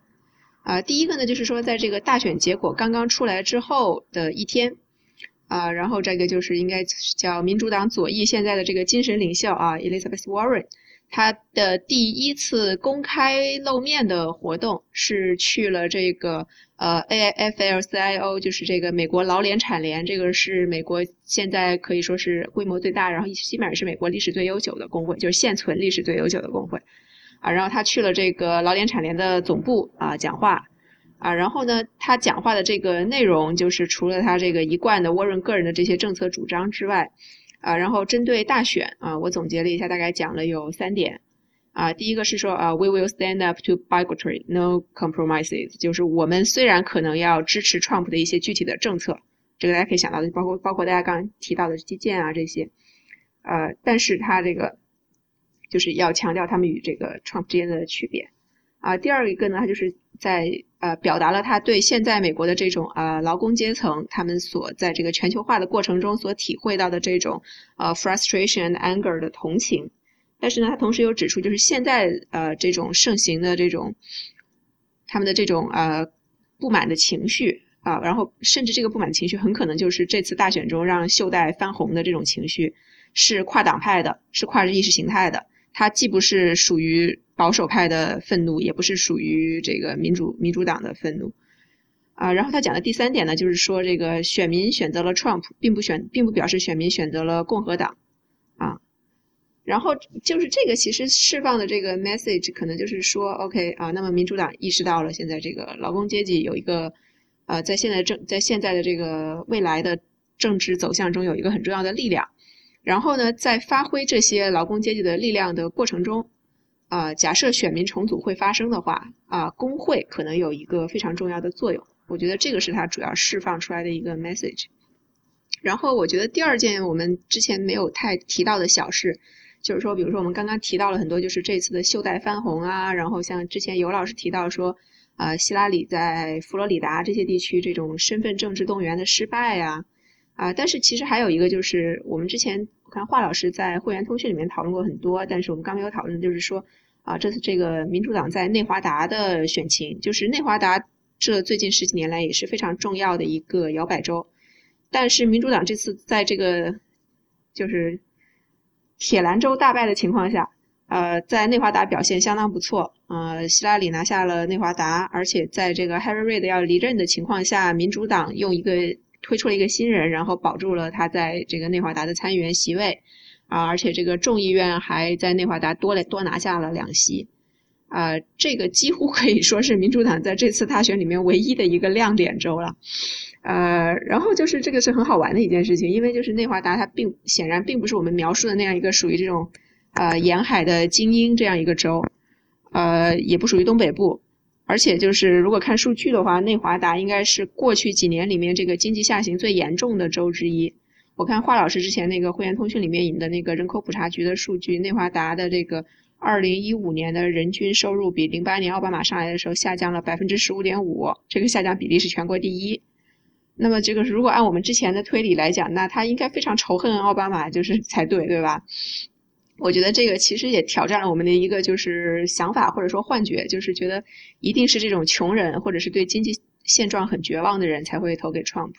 啊，第一个呢就是说，在这个大选结果刚刚出来之后的一天，啊，然后这个就是应该叫民主党左翼现在的这个精神领袖啊，Elizabeth Warren。他的第一次公开露面的活动是去了这个呃 AFL-CIO，就是这个美国劳联产联，这个是美国现在可以说是规模最大，然后基本上是美国历史最悠久的工会，就是现存历史最悠久的工会啊。然后他去了这个劳联产联的总部啊讲话啊，然后呢，他讲话的这个内容就是除了他这个一贯的沃润个人的这些政策主张之外。啊，然后针对大选啊，我总结了一下，大概讲了有三点。啊，第一个是说啊，We will stand up to bigotry, no compromises，就是我们虽然可能要支持 Trump 的一些具体的政策，这个大家可以想到的，包括包括大家刚刚提到的基建啊这些，呃，但是他这个就是要强调他们与这个 Trump 之间的区别。啊，第二一个呢，他就是在呃表达了他对现在美国的这种呃劳工阶层他们所在这个全球化的过程中所体会到的这种呃 frustration and anger 的同情，但是呢，他同时又指出，就是现在呃这种盛行的这种他们的这种呃不满的情绪啊，然后甚至这个不满情绪很可能就是这次大选中让袖带翻红的这种情绪是跨党派的，是跨意识形态的。它既不是属于保守派的愤怒，也不是属于这个民主民主党的愤怒，啊，然后他讲的第三点呢，就是说这个选民选择了 Trump，并不选，并不表示选民选择了共和党，啊，然后就是这个其实释放的这个 message 可能就是说，OK 啊，那么民主党意识到了现在这个劳工阶级有一个，呃，在现在政在现在的这个未来的政治走向中有一个很重要的力量。然后呢，在发挥这些劳工阶级的力量的过程中，啊，假设选民重组会发生的话，啊，工会可能有一个非常重要的作用。我觉得这个是它主要释放出来的一个 message。然后我觉得第二件我们之前没有太提到的小事，就是说，比如说我们刚刚提到了很多，就是这次的袖带翻红啊，然后像之前尤老师提到说，啊，希拉里在佛罗里达这些地区这种身份政治动员的失败呀。啊，但是其实还有一个就是，我们之前我看华老师在会员通讯里面讨论过很多，但是我们刚没有讨论，就是说，啊，这次这个民主党在内华达的选情，就是内华达这最近十几年来也是非常重要的一个摇摆州，但是民主党这次在这个就是铁兰州大败的情况下，呃，在内华达表现相当不错，呃，希拉里拿下了内华达，而且在这个 Harry Reid 要离任的情况下，民主党用一个推出了一个新人，然后保住了他在这个内华达的参议员席位，啊，而且这个众议院还在内华达多了多拿下了两席，啊，这个几乎可以说是民主党在这次大选里面唯一的一个亮点州了，呃，然后就是这个是很好玩的一件事情，因为就是内华达它并显然并不是我们描述的那样一个属于这种呃沿海的精英这样一个州，呃，也不属于东北部。而且就是如果看数据的话，内华达应该是过去几年里面这个经济下行最严重的州之一。我看华老师之前那个会员通讯里面引的那个人口普查局的数据，内华达的这个二零一五年的人均收入比零八年奥巴马上来的时候下降了百分之十五点五，这个下降比例是全国第一。那么这个如果按我们之前的推理来讲，那他应该非常仇恨奥巴马就是才对，对吧？我觉得这个其实也挑战了我们的一个就是想法或者说幻觉，就是觉得一定是这种穷人或者是对经济现状很绝望的人才会投给 Trump。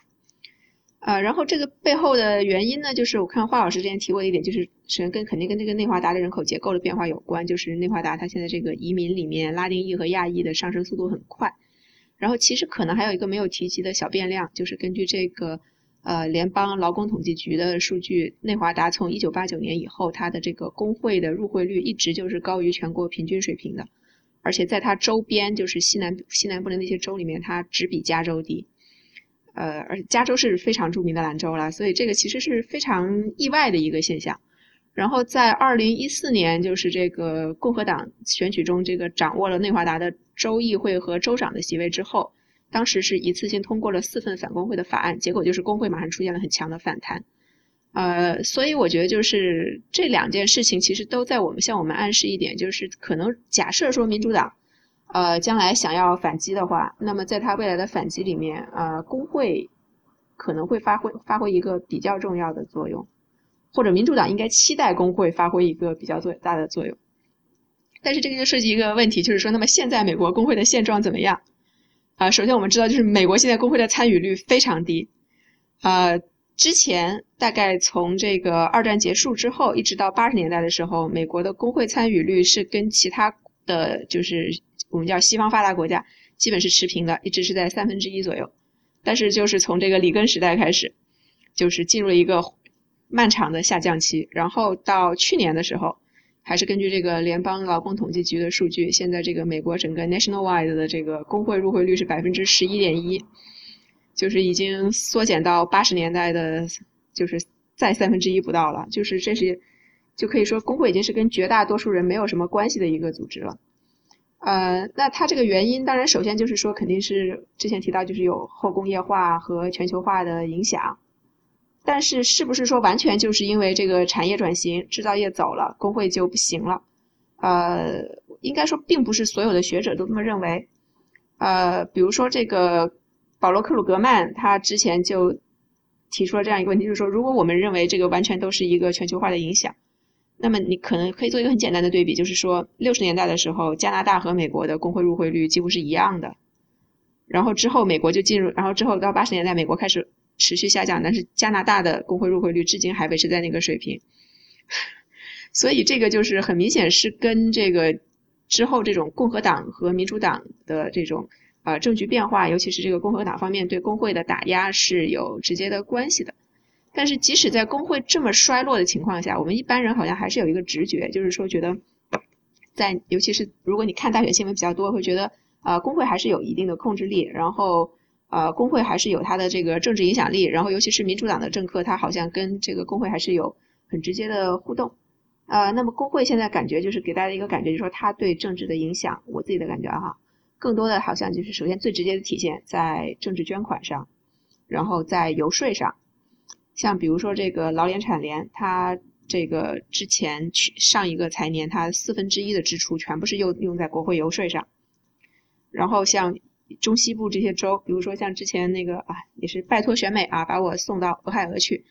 呃，然后这个背后的原因呢，就是我看华老师之前提过一点，就是首先跟肯定跟这个内华达的人口结构的变化有关，就是内华达它现在这个移民里面拉丁裔和亚裔的上升速度很快。然后其实可能还有一个没有提及的小变量，就是根据这个。呃，联邦劳工统计局的数据，内华达从一九八九年以后，它的这个工会的入会率一直就是高于全国平均水平的，而且在它周边，就是西南西南部的那些州里面，它只比加州低。呃，而加州是非常著名的兰州了，所以这个其实是非常意外的一个现象。然后在二零一四年，就是这个共和党选举中，这个掌握了内华达的州议会和州长的席位之后。当时是一次性通过了四份反工会的法案，结果就是工会马上出现了很强的反弹，呃，所以我觉得就是这两件事情其实都在我们向我们暗示一点，就是可能假设说民主党，呃，将来想要反击的话，那么在他未来的反击里面，呃，工会可能会发挥发挥一个比较重要的作用，或者民主党应该期待工会发挥一个比较最大的作用，但是这个就涉及一个问题，就是说，那么现在美国工会的现状怎么样？啊，首先我们知道，就是美国现在工会的参与率非常低。呃，之前大概从这个二战结束之后，一直到八十年代的时候，美国的工会参与率是跟其他的，就是我们叫西方发达国家，基本是持平的，一直是在三分之一左右。但是就是从这个里根时代开始，就是进入了一个漫长的下降期，然后到去年的时候。还是根据这个联邦劳工统计局的数据，现在这个美国整个 nationalwide 的这个工会入会率是百分之十一点一，就是已经缩减到八十年代的，就是再三分之一不到了。就是这是就可以说工会已经是跟绝大多数人没有什么关系的一个组织了。呃，那它这个原因，当然首先就是说肯定是之前提到就是有后工业化和全球化的影响。但是，是不是说完全就是因为这个产业转型、制造业走了，工会就不行了？呃，应该说并不是所有的学者都这么认为。呃，比如说这个保罗·克鲁格曼，他之前就提出了这样一个问题，就是说，如果我们认为这个完全都是一个全球化的影响，那么你可能可以做一个很简单的对比，就是说，六十年代的时候，加拿大和美国的工会入会率几乎是一样的，然后之后美国就进入，然后之后到八十年代，美国开始。持续下降，但是加拿大的工会入会率至今还维持在那个水平，所以这个就是很明显是跟这个之后这种共和党和民主党的这种呃政局变化，尤其是这个共和党方面对工会的打压是有直接的关系的。但是即使在工会这么衰落的情况下，我们一般人好像还是有一个直觉，就是说觉得在尤其是如果你看大选新闻比较多，会觉得呃工会还是有一定的控制力，然后。呃，工会还是有它的这个政治影响力，然后尤其是民主党的政客，他好像跟这个工会还是有很直接的互动。呃，那么工会现在感觉就是给大家一个感觉，就是说他对政治的影响，我自己的感觉哈，更多的好像就是首先最直接的体现在政治捐款上，然后在游说上，像比如说这个劳联产联，它这个之前去上一个财年，它四分之一的支出全部是用用在国会游说上，然后像。中西部这些州，比如说像之前那个啊，也是拜托选美啊，把我送到俄亥俄去，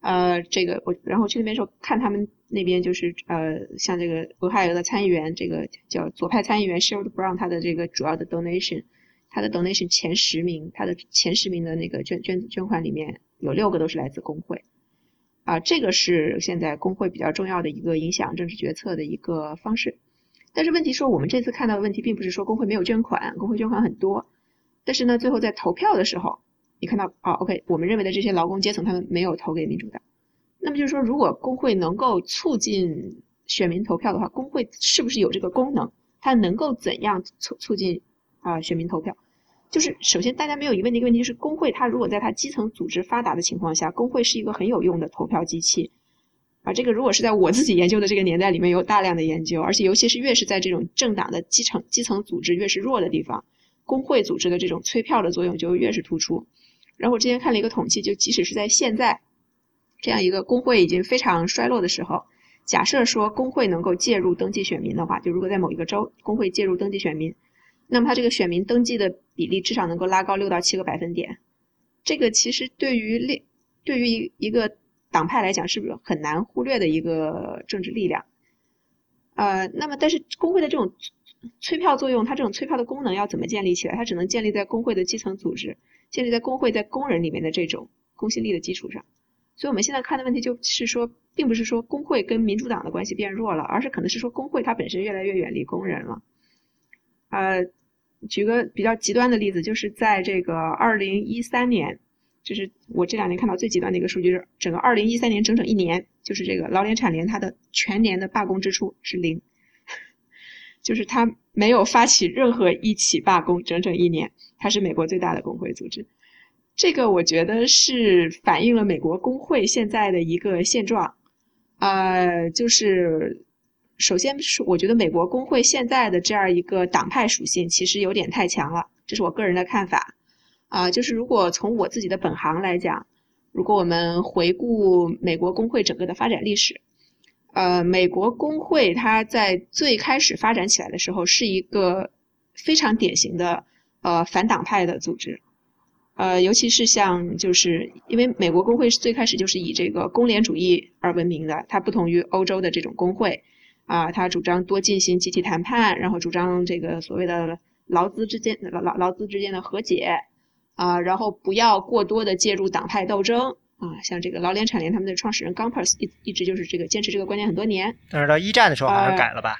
呃，这个我然后去那边时候看他们那边就是呃，像这个俄亥俄的参议员，这个叫左派参议员 Sherrod Brown，他的这个主要的 donation，他的 donation 前十名，他的前十名的那个捐捐捐款里面有六个都是来自工会，啊，这个是现在工会比较重要的一个影响政治决策的一个方式。但是问题说，我们这次看到的问题并不是说工会没有捐款，工会捐款很多，但是呢，最后在投票的时候，你看到啊，OK，我们认为的这些劳工阶层他们没有投给民主党，那么就是说，如果工会能够促进选民投票的话，工会是不是有这个功能？它能够怎样促促进啊选民投票？就是首先大家没有疑问的一个问题就是，工会它如果在它基层组织发达的情况下，工会是一个很有用的投票机器。啊，这个如果是在我自己研究的这个年代里面有大量的研究，而且尤其是越是在这种政党的基层基层组织越是弱的地方，工会组织的这种催票的作用就越是突出。然后我之前看了一个统计，就即使是在现在这样一个工会已经非常衰落的时候，假设说工会能够介入登记选民的话，就如果在某一个州工会介入登记选民，那么它这个选民登记的比例至少能够拉高六到七个百分点。这个其实对于列对于一一个。党派来讲，是不是很难忽略的一个政治力量？呃，那么但是工会的这种催票作用，它这种催票的功能要怎么建立起来？它只能建立在工会的基层组织，建立在工会在工人里面的这种公信力的基础上。所以我们现在看的问题就是说，并不是说工会跟民主党的关系变弱了，而是可能是说工会它本身越来越远离工人了。呃，举个比较极端的例子，就是在这个二零一三年。就是我这两年看到最极端的一个数据是，整个二零一三年整整一年，就是这个劳联产联它的全年的罢工支出是零，就是它没有发起任何一起罢工，整整一年，它是美国最大的工会组织。这个我觉得是反映了美国工会现在的一个现状，呃，就是首先是我觉得美国工会现在的这样一个党派属性其实有点太强了，这是我个人的看法。啊，就是如果从我自己的本行来讲，如果我们回顾美国工会整个的发展历史，呃，美国工会它在最开始发展起来的时候是一个非常典型的呃反党派的组织，呃，尤其是像就是因为美国工会是最开始就是以这个工联主义而闻名的，它不同于欧洲的这种工会，啊，他主张多进行集体谈判，然后主张这个所谓的劳资之间劳劳劳资之间的和解。啊，然后不要过多的介入党派斗争啊，像这个劳联产联他们的创始人 Gompers 一一直就是这个坚持这个观念很多年。但是到一战的时候好像改了吧？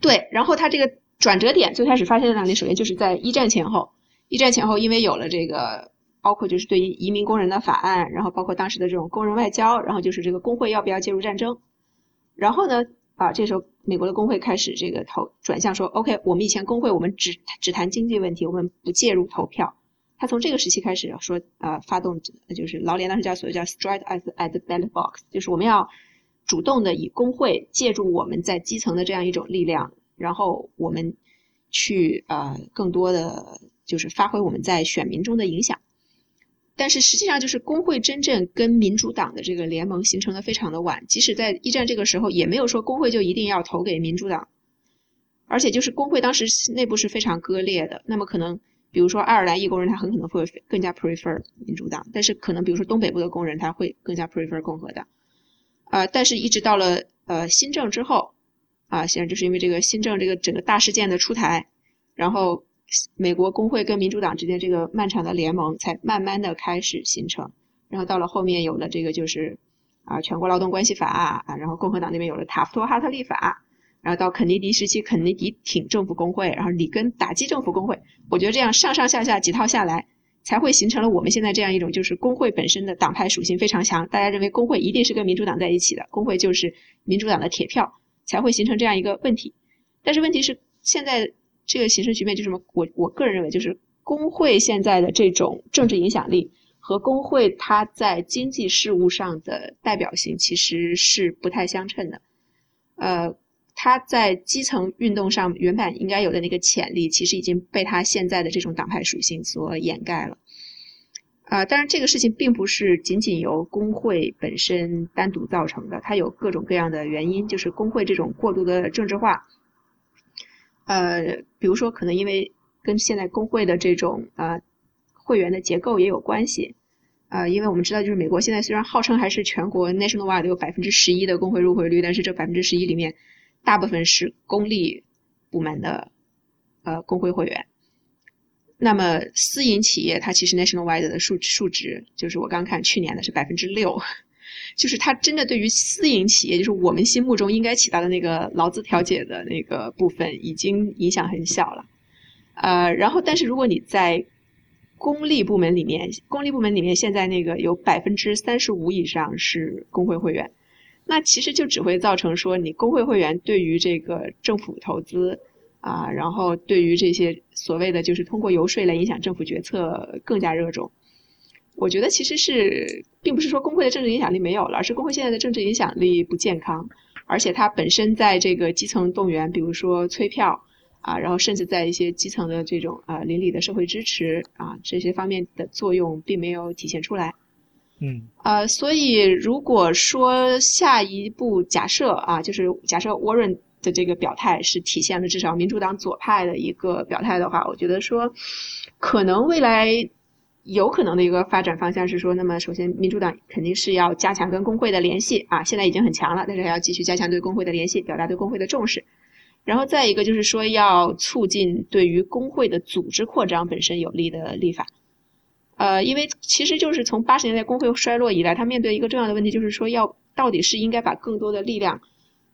对，然后他这个转折点最开始发现在哪里？首先就是在一战前后，一战前后因为有了这个，包括就是对于移民工人的法案，然后包括当时的这种工人外交，然后就是这个工会要不要介入战争，然后呢，啊，这时候美国的工会开始这个投转向说，OK，我们以前工会我们只只谈经济问题，我们不介入投票。他从这个时期开始说，呃，发动就是劳联当时叫所谓叫 strike at at the ballot box，就是我们要主动的以工会借助我们在基层的这样一种力量，然后我们去呃更多的就是发挥我们在选民中的影响。但是实际上就是工会真正跟民主党的这个联盟形成的非常的晚，即使在一战这个时候也没有说工会就一定要投给民主党，而且就是工会当时内部是非常割裂的，那么可能。比如说爱尔兰裔工人，他很可能会更加 prefer 民主党，但是可能比如说东北部的工人，他会更加 prefer 共和党。啊，但是一直到了呃新政之后，啊，显然就是因为这个新政这个整个大事件的出台，然后美国工会跟民主党之间这个漫长的联盟才慢慢的开始形成，然后到了后面有了这个就是啊全国劳动关系法啊，然后共和党那边有了塔夫托哈特利法。然后到肯尼迪时期，肯尼迪挺政府工会，然后里根打击政府工会。我觉得这样上上下下几套下来，才会形成了我们现在这样一种，就是工会本身的党派属性非常强，大家认为工会一定是跟民主党在一起的，工会就是民主党的铁票，才会形成这样一个问题。但是问题是，现在这个形势局面就是什么？我我个人认为，就是工会现在的这种政治影响力和工会它在经济事务上的代表性其实是不太相称的，呃。它在基层运动上原本应该有的那个潜力，其实已经被它现在的这种党派属性所掩盖了。啊，当然这个事情并不是仅仅由工会本身单独造成的，它有各种各样的原因，就是工会这种过度的政治化。呃，比如说可能因为跟现在工会的这种呃会员的结构也有关系。呃，因为我们知道，就是美国现在虽然号称还是全国 nationwide 有百分之十一的工会入会率，但是这百分之十一里面。大部分是公立部门的呃工会会员，那么私营企业它其实 nationwide 的数数值就是我刚看去年的是百分之六，就是它真的对于私营企业，就是我们心目中应该起到的那个劳资调解的那个部分，已经影响很小了。呃，然后但是如果你在公立部门里面，公立部门里面现在那个有百分之三十五以上是工会会员，那其实就只会造成说你工会会员对于这个政府投资啊，然后对于这些所谓的就是通过游说来影响政府决策更加热衷。我觉得其实是并不是说工会的政治影响力没有了，而是工会现在的政治影响力不健康，而且它本身在这个基层动员，比如说催票。啊，然后甚至在一些基层的这种啊邻里的社会支持啊这些方面的作用并没有体现出来，嗯，呃，所以如果说下一步假设啊，就是假设 Warren 的这个表态是体现了至少民主党左派的一个表态的话，我觉得说可能未来有可能的一个发展方向是说，那么首先民主党肯定是要加强跟工会的联系啊，现在已经很强了，但是还要继续加强对工会的联系，表达对工会的重视。然后再一个就是说，要促进对于工会的组织扩张本身有利的立法，呃，因为其实就是从八十年代工会衰落以来，他面对一个重要的问题，就是说要到底是应该把更多的力量，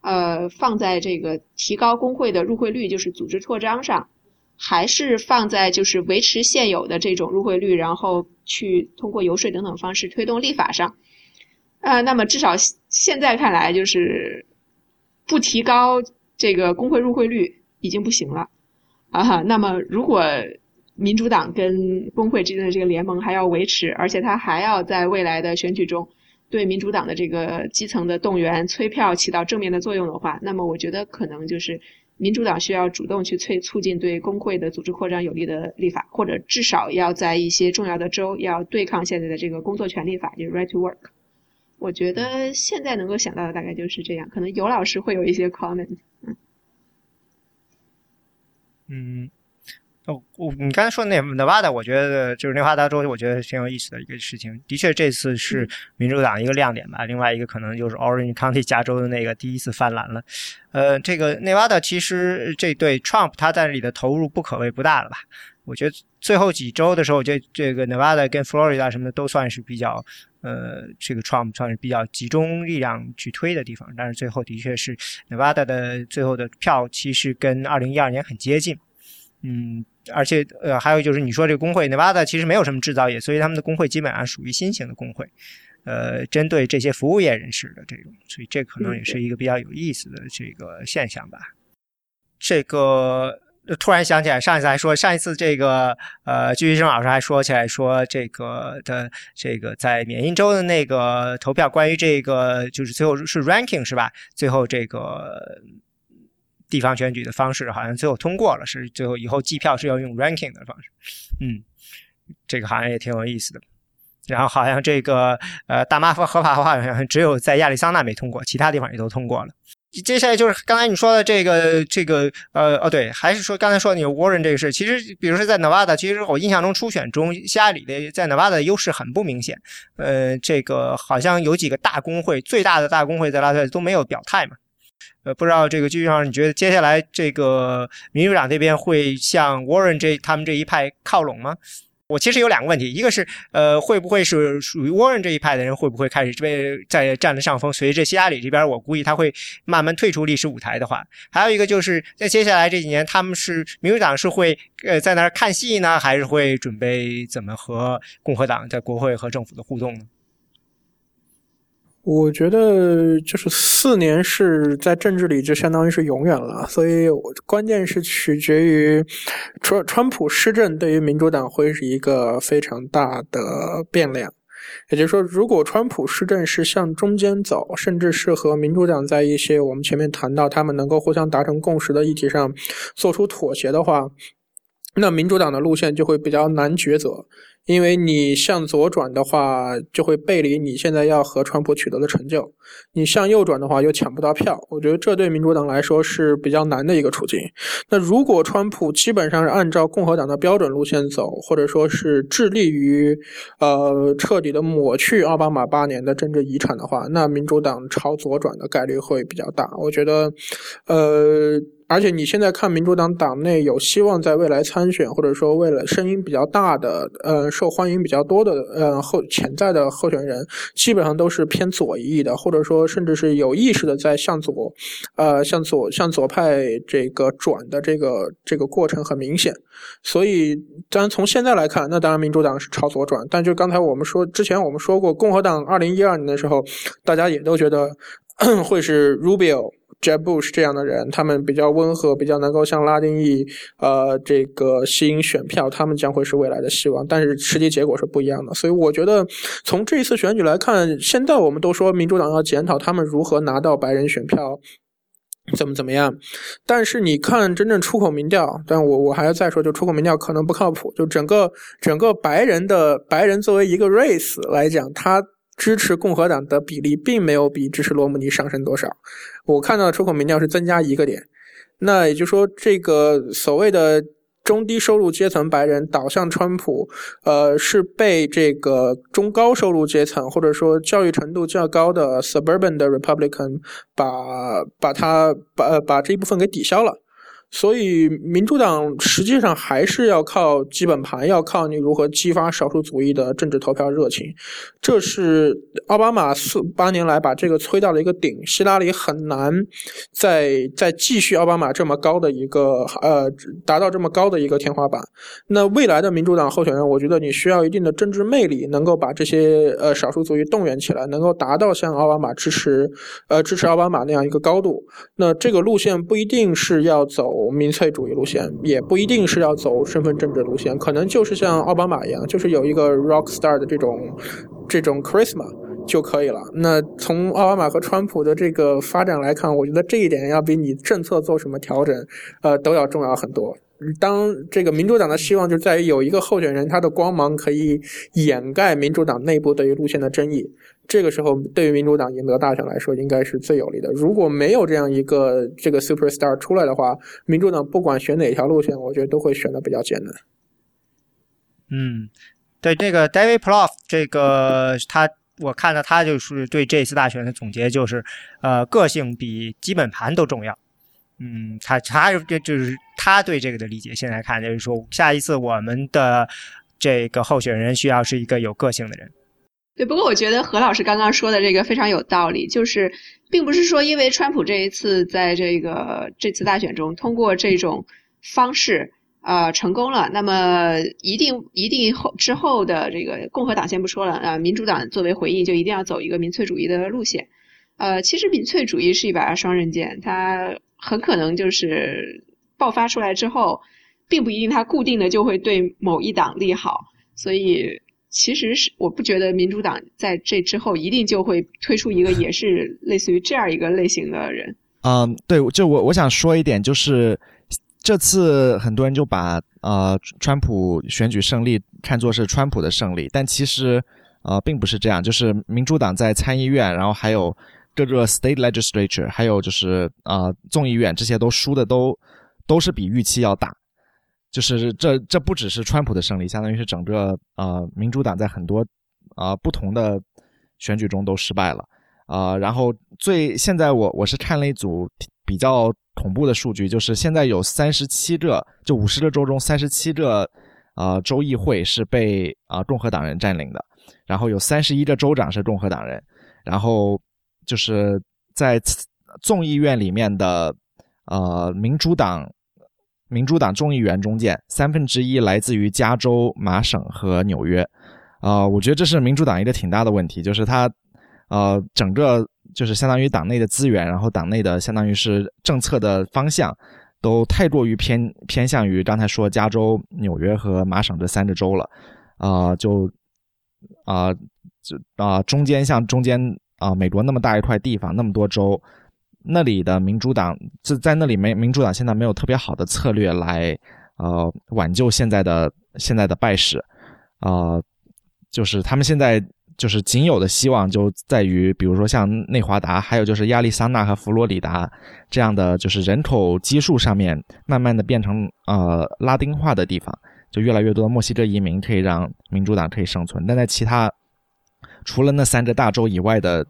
呃，放在这个提高工会的入会率，就是组织扩张上，还是放在就是维持现有的这种入会率，然后去通过游说等等方式推动立法上，呃，那么至少现在看来就是不提高。这个工会入会率已经不行了，啊哈。那么如果民主党跟工会之间的这个联盟还要维持，而且他还要在未来的选举中对民主党的这个基层的动员催票起到正面的作用的话，那么我觉得可能就是民主党需要主动去催促进对工会的组织扩张有利的立法，或者至少要在一些重要的州要对抗现在的这个工作权利法，就是 Right to Work。我觉得现在能够想到的大概就是这样，可能尤老师会有一些 comment。嗯，哦，我你刚才说那 Nevada，我觉得就是内华达州，我觉得挺有意思的一个事情。的确，这次是民主党一个亮点吧。另外一个可能就是 Orange County 加州的那个第一次泛滥了。呃，这个内华达其实这对 Trump 他在这里的投入不可谓不大了吧？我觉得最后几周的时候，这这个 Nevada 跟 Florida 什么的都算是比较。呃，这个 Trump 算是比较集中力量去推的地方，但是最后的确是 Nevada 的最后的票其实跟二零一二年很接近，嗯，而且呃还有就是你说这个工会 Nevada 其实没有什么制造业，所以他们的工会基本上属于新型的工会，呃，针对这些服务业人士的这种，所以这可能也是一个比较有意思的这个现象吧，这个。突然想起来，上一次还说，上一次这个呃，鞠医生老师还说起来说，这个的这个在缅因州的那个投票，关于这个就是最后是 ranking 是吧？最后这个地方选举的方式好像最后通过了，是最后以后计票是要用 ranking 的方式。嗯，这个好像也挺有意思的。然后好像这个呃大麻合合法化好像只有在亚利桑那没通过，其他地方也都通过了。接下来就是刚才你说的这个这个呃哦对，还是说刚才说你 Warren 这个事，其实比如说在 Nevada，其实我印象中初选中希拉里的在 Nevada 的优势很不明显，呃，这个好像有几个大工会，最大的大工会在拉斯都没有表态嘛，呃，不知道这个继续上你觉得接下来这个民主党这边会向 Warren 这他们这一派靠拢吗？我其实有两个问题，一个是，呃，会不会是属于 Warren 这一派的人会不会开始被在占了上风？随着希拉里这边，我估计他会慢慢退出历史舞台的话，还有一个就是在接下来这几年，他们是民主党是会呃在那儿看戏呢，还是会准备怎么和共和党在国会和政府的互动呢？我觉得就是四年是在政治里就相当于是永远了，所以关键是取决于川川普施政对于民主党会是一个非常大的变量。也就是说，如果川普施政是向中间走，甚至是和民主党在一些我们前面谈到他们能够互相达成共识的议题上做出妥协的话，那民主党的路线就会比较难抉择。因为你向左转的话，就会背离你现在要和川普取得的成就；你向右转的话，又抢不到票。我觉得这对民主党来说是比较难的一个处境。那如果川普基本上是按照共和党的标准路线走，或者说是致力于呃彻底的抹去奥巴马八年的政治遗产的话，那民主党朝左转的概率会比较大。我觉得，呃。而且你现在看民主党党内有希望在未来参选，或者说为了声音比较大的、呃受欢迎比较多的呃后潜在的候选人，基本上都是偏左翼的，或者说甚至是有意识的在向左，呃向左向左派这个转的这个这个过程很明显。所以，当然从现在来看，那当然民主党是朝左转，但就刚才我们说之前我们说过，共和党二零一二年的时候，大家也都觉得 会是 Rubio。Jeb Bush 这样的人，他们比较温和，比较能够向拉丁裔呃这个吸引选票，他们将会是未来的希望。但是实际结果是不一样的，所以我觉得从这一次选举来看，现在我们都说民主党要检讨他们如何拿到白人选票，怎么怎么样。但是你看真正出口民调，但我我还要再说，就出口民调可能不靠谱。就整个整个白人的白人作为一个 race 来讲，他。支持共和党的比例并没有比支持罗姆尼上升多少，我看到的出口民调是增加一个点，那也就是说，这个所谓的中低收入阶层白人倒向川普，呃，是被这个中高收入阶层或者说教育程度较高的 suburban 的 Republican 把把它把把这一部分给抵消了。所以，民主党实际上还是要靠基本盘，要靠你如何激发少数族裔的政治投票热情。这是奥巴马四八年来把这个催到了一个顶，希拉里很难再再继续奥巴马这么高的一个呃达到这么高的一个天花板。那未来的民主党候选人，我觉得你需要一定的政治魅力，能够把这些呃少数族裔动员起来，能够达到像奥巴马支持呃支持奥巴马那样一个高度。那这个路线不一定是要走。民粹主义路线也不一定是要走身份政治路线，可能就是像奥巴马一样，就是有一个 rock star 的这种这种 charisma 就可以了。那从奥巴马和川普的这个发展来看，我觉得这一点要比你政策做什么调整，呃，都要重要很多。当这个民主党的希望就在于有一个候选人，他的光芒可以掩盖民主党内部对于路线的争议。这个时候，对于民主党赢得大选来说，应该是最有利的。如果没有这样一个这个 superstar 出来的话，民主党不管选哪条路线，我觉得都会选的比较艰难。嗯，对这个 David Plouffe，这个他，我看到他就是对这次大选的总结就是，呃，个性比基本盘都重要。嗯，他他就就是他对这个的理解，现在看就是说，下一次我们的这个候选人需要是一个有个性的人。对，不过我觉得何老师刚刚说的这个非常有道理，就是并不是说因为川普这一次在这个这次大选中通过这种方式呃成功了，那么一定一定后之后的这个共和党先不说了啊，民主党作为回应就一定要走一个民粹主义的路线。呃，其实民粹主义是一把双刃剑，它很可能就是爆发出来之后，并不一定它固定的就会对某一党利好，所以。其实是我不觉得民主党在这之后一定就会推出一个也是类似于这样一个类型的人。嗯，对，就我我想说一点，就是这次很多人就把呃川普选举胜利看作是川普的胜利，但其实呃并不是这样。就是民主党在参议院，然后还有各个 state legislature，还有就是啊众议院这些都输的都都是比预期要大。就是这这不只是川普的胜利，相当于是整个呃民主党在很多啊不同的选举中都失败了啊。然后最现在我我是看了一组比较恐怖的数据，就是现在有三十七个，就五十个州中三十七个啊州议会是被啊共和党人占领的，然后有三十一个州长是共和党人，然后就是在众议院里面的呃民主党。民主党众议员中间，三分之一来自于加州、麻省和纽约，啊，我觉得这是民主党一个挺大的问题，就是他，呃，整个就是相当于党内的资源，然后党内的相当于是政策的方向，都太过于偏偏向于刚才说加州、纽约和麻省这三个州了，啊，就，啊，就啊，中间像中间啊，美国那么大一块地方，那么多州。那里的民主党就在那里没民主党现在没有特别好的策略来呃挽救现在的现在的败势，呃，就是他们现在就是仅有的希望就在于，比如说像内华达，还有就是亚利桑那和佛罗里达这样的就是人口基数上面慢慢的变成呃拉丁化的地方，就越来越多的墨西哥移民可以让民主党可以生存。但在其他除了那三个大洲以外的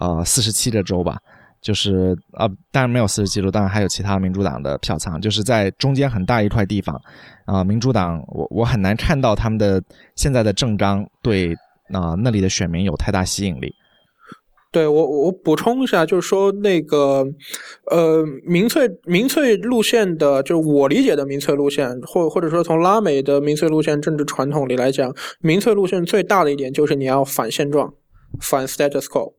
呃四十七个州吧。就是啊，当然没有四十七州，当然还有其他民主党的票仓，就是在中间很大一块地方，啊，民主党我我很难看到他们的现在的政纲对啊那里的选民有太大吸引力。对我我补充一下，就是说那个呃民粹民粹路线的，就是我理解的民粹路线，或或者说从拉美的民粹路线政治传统里来讲，民粹路线最大的一点就是你要反现状，反 status quo，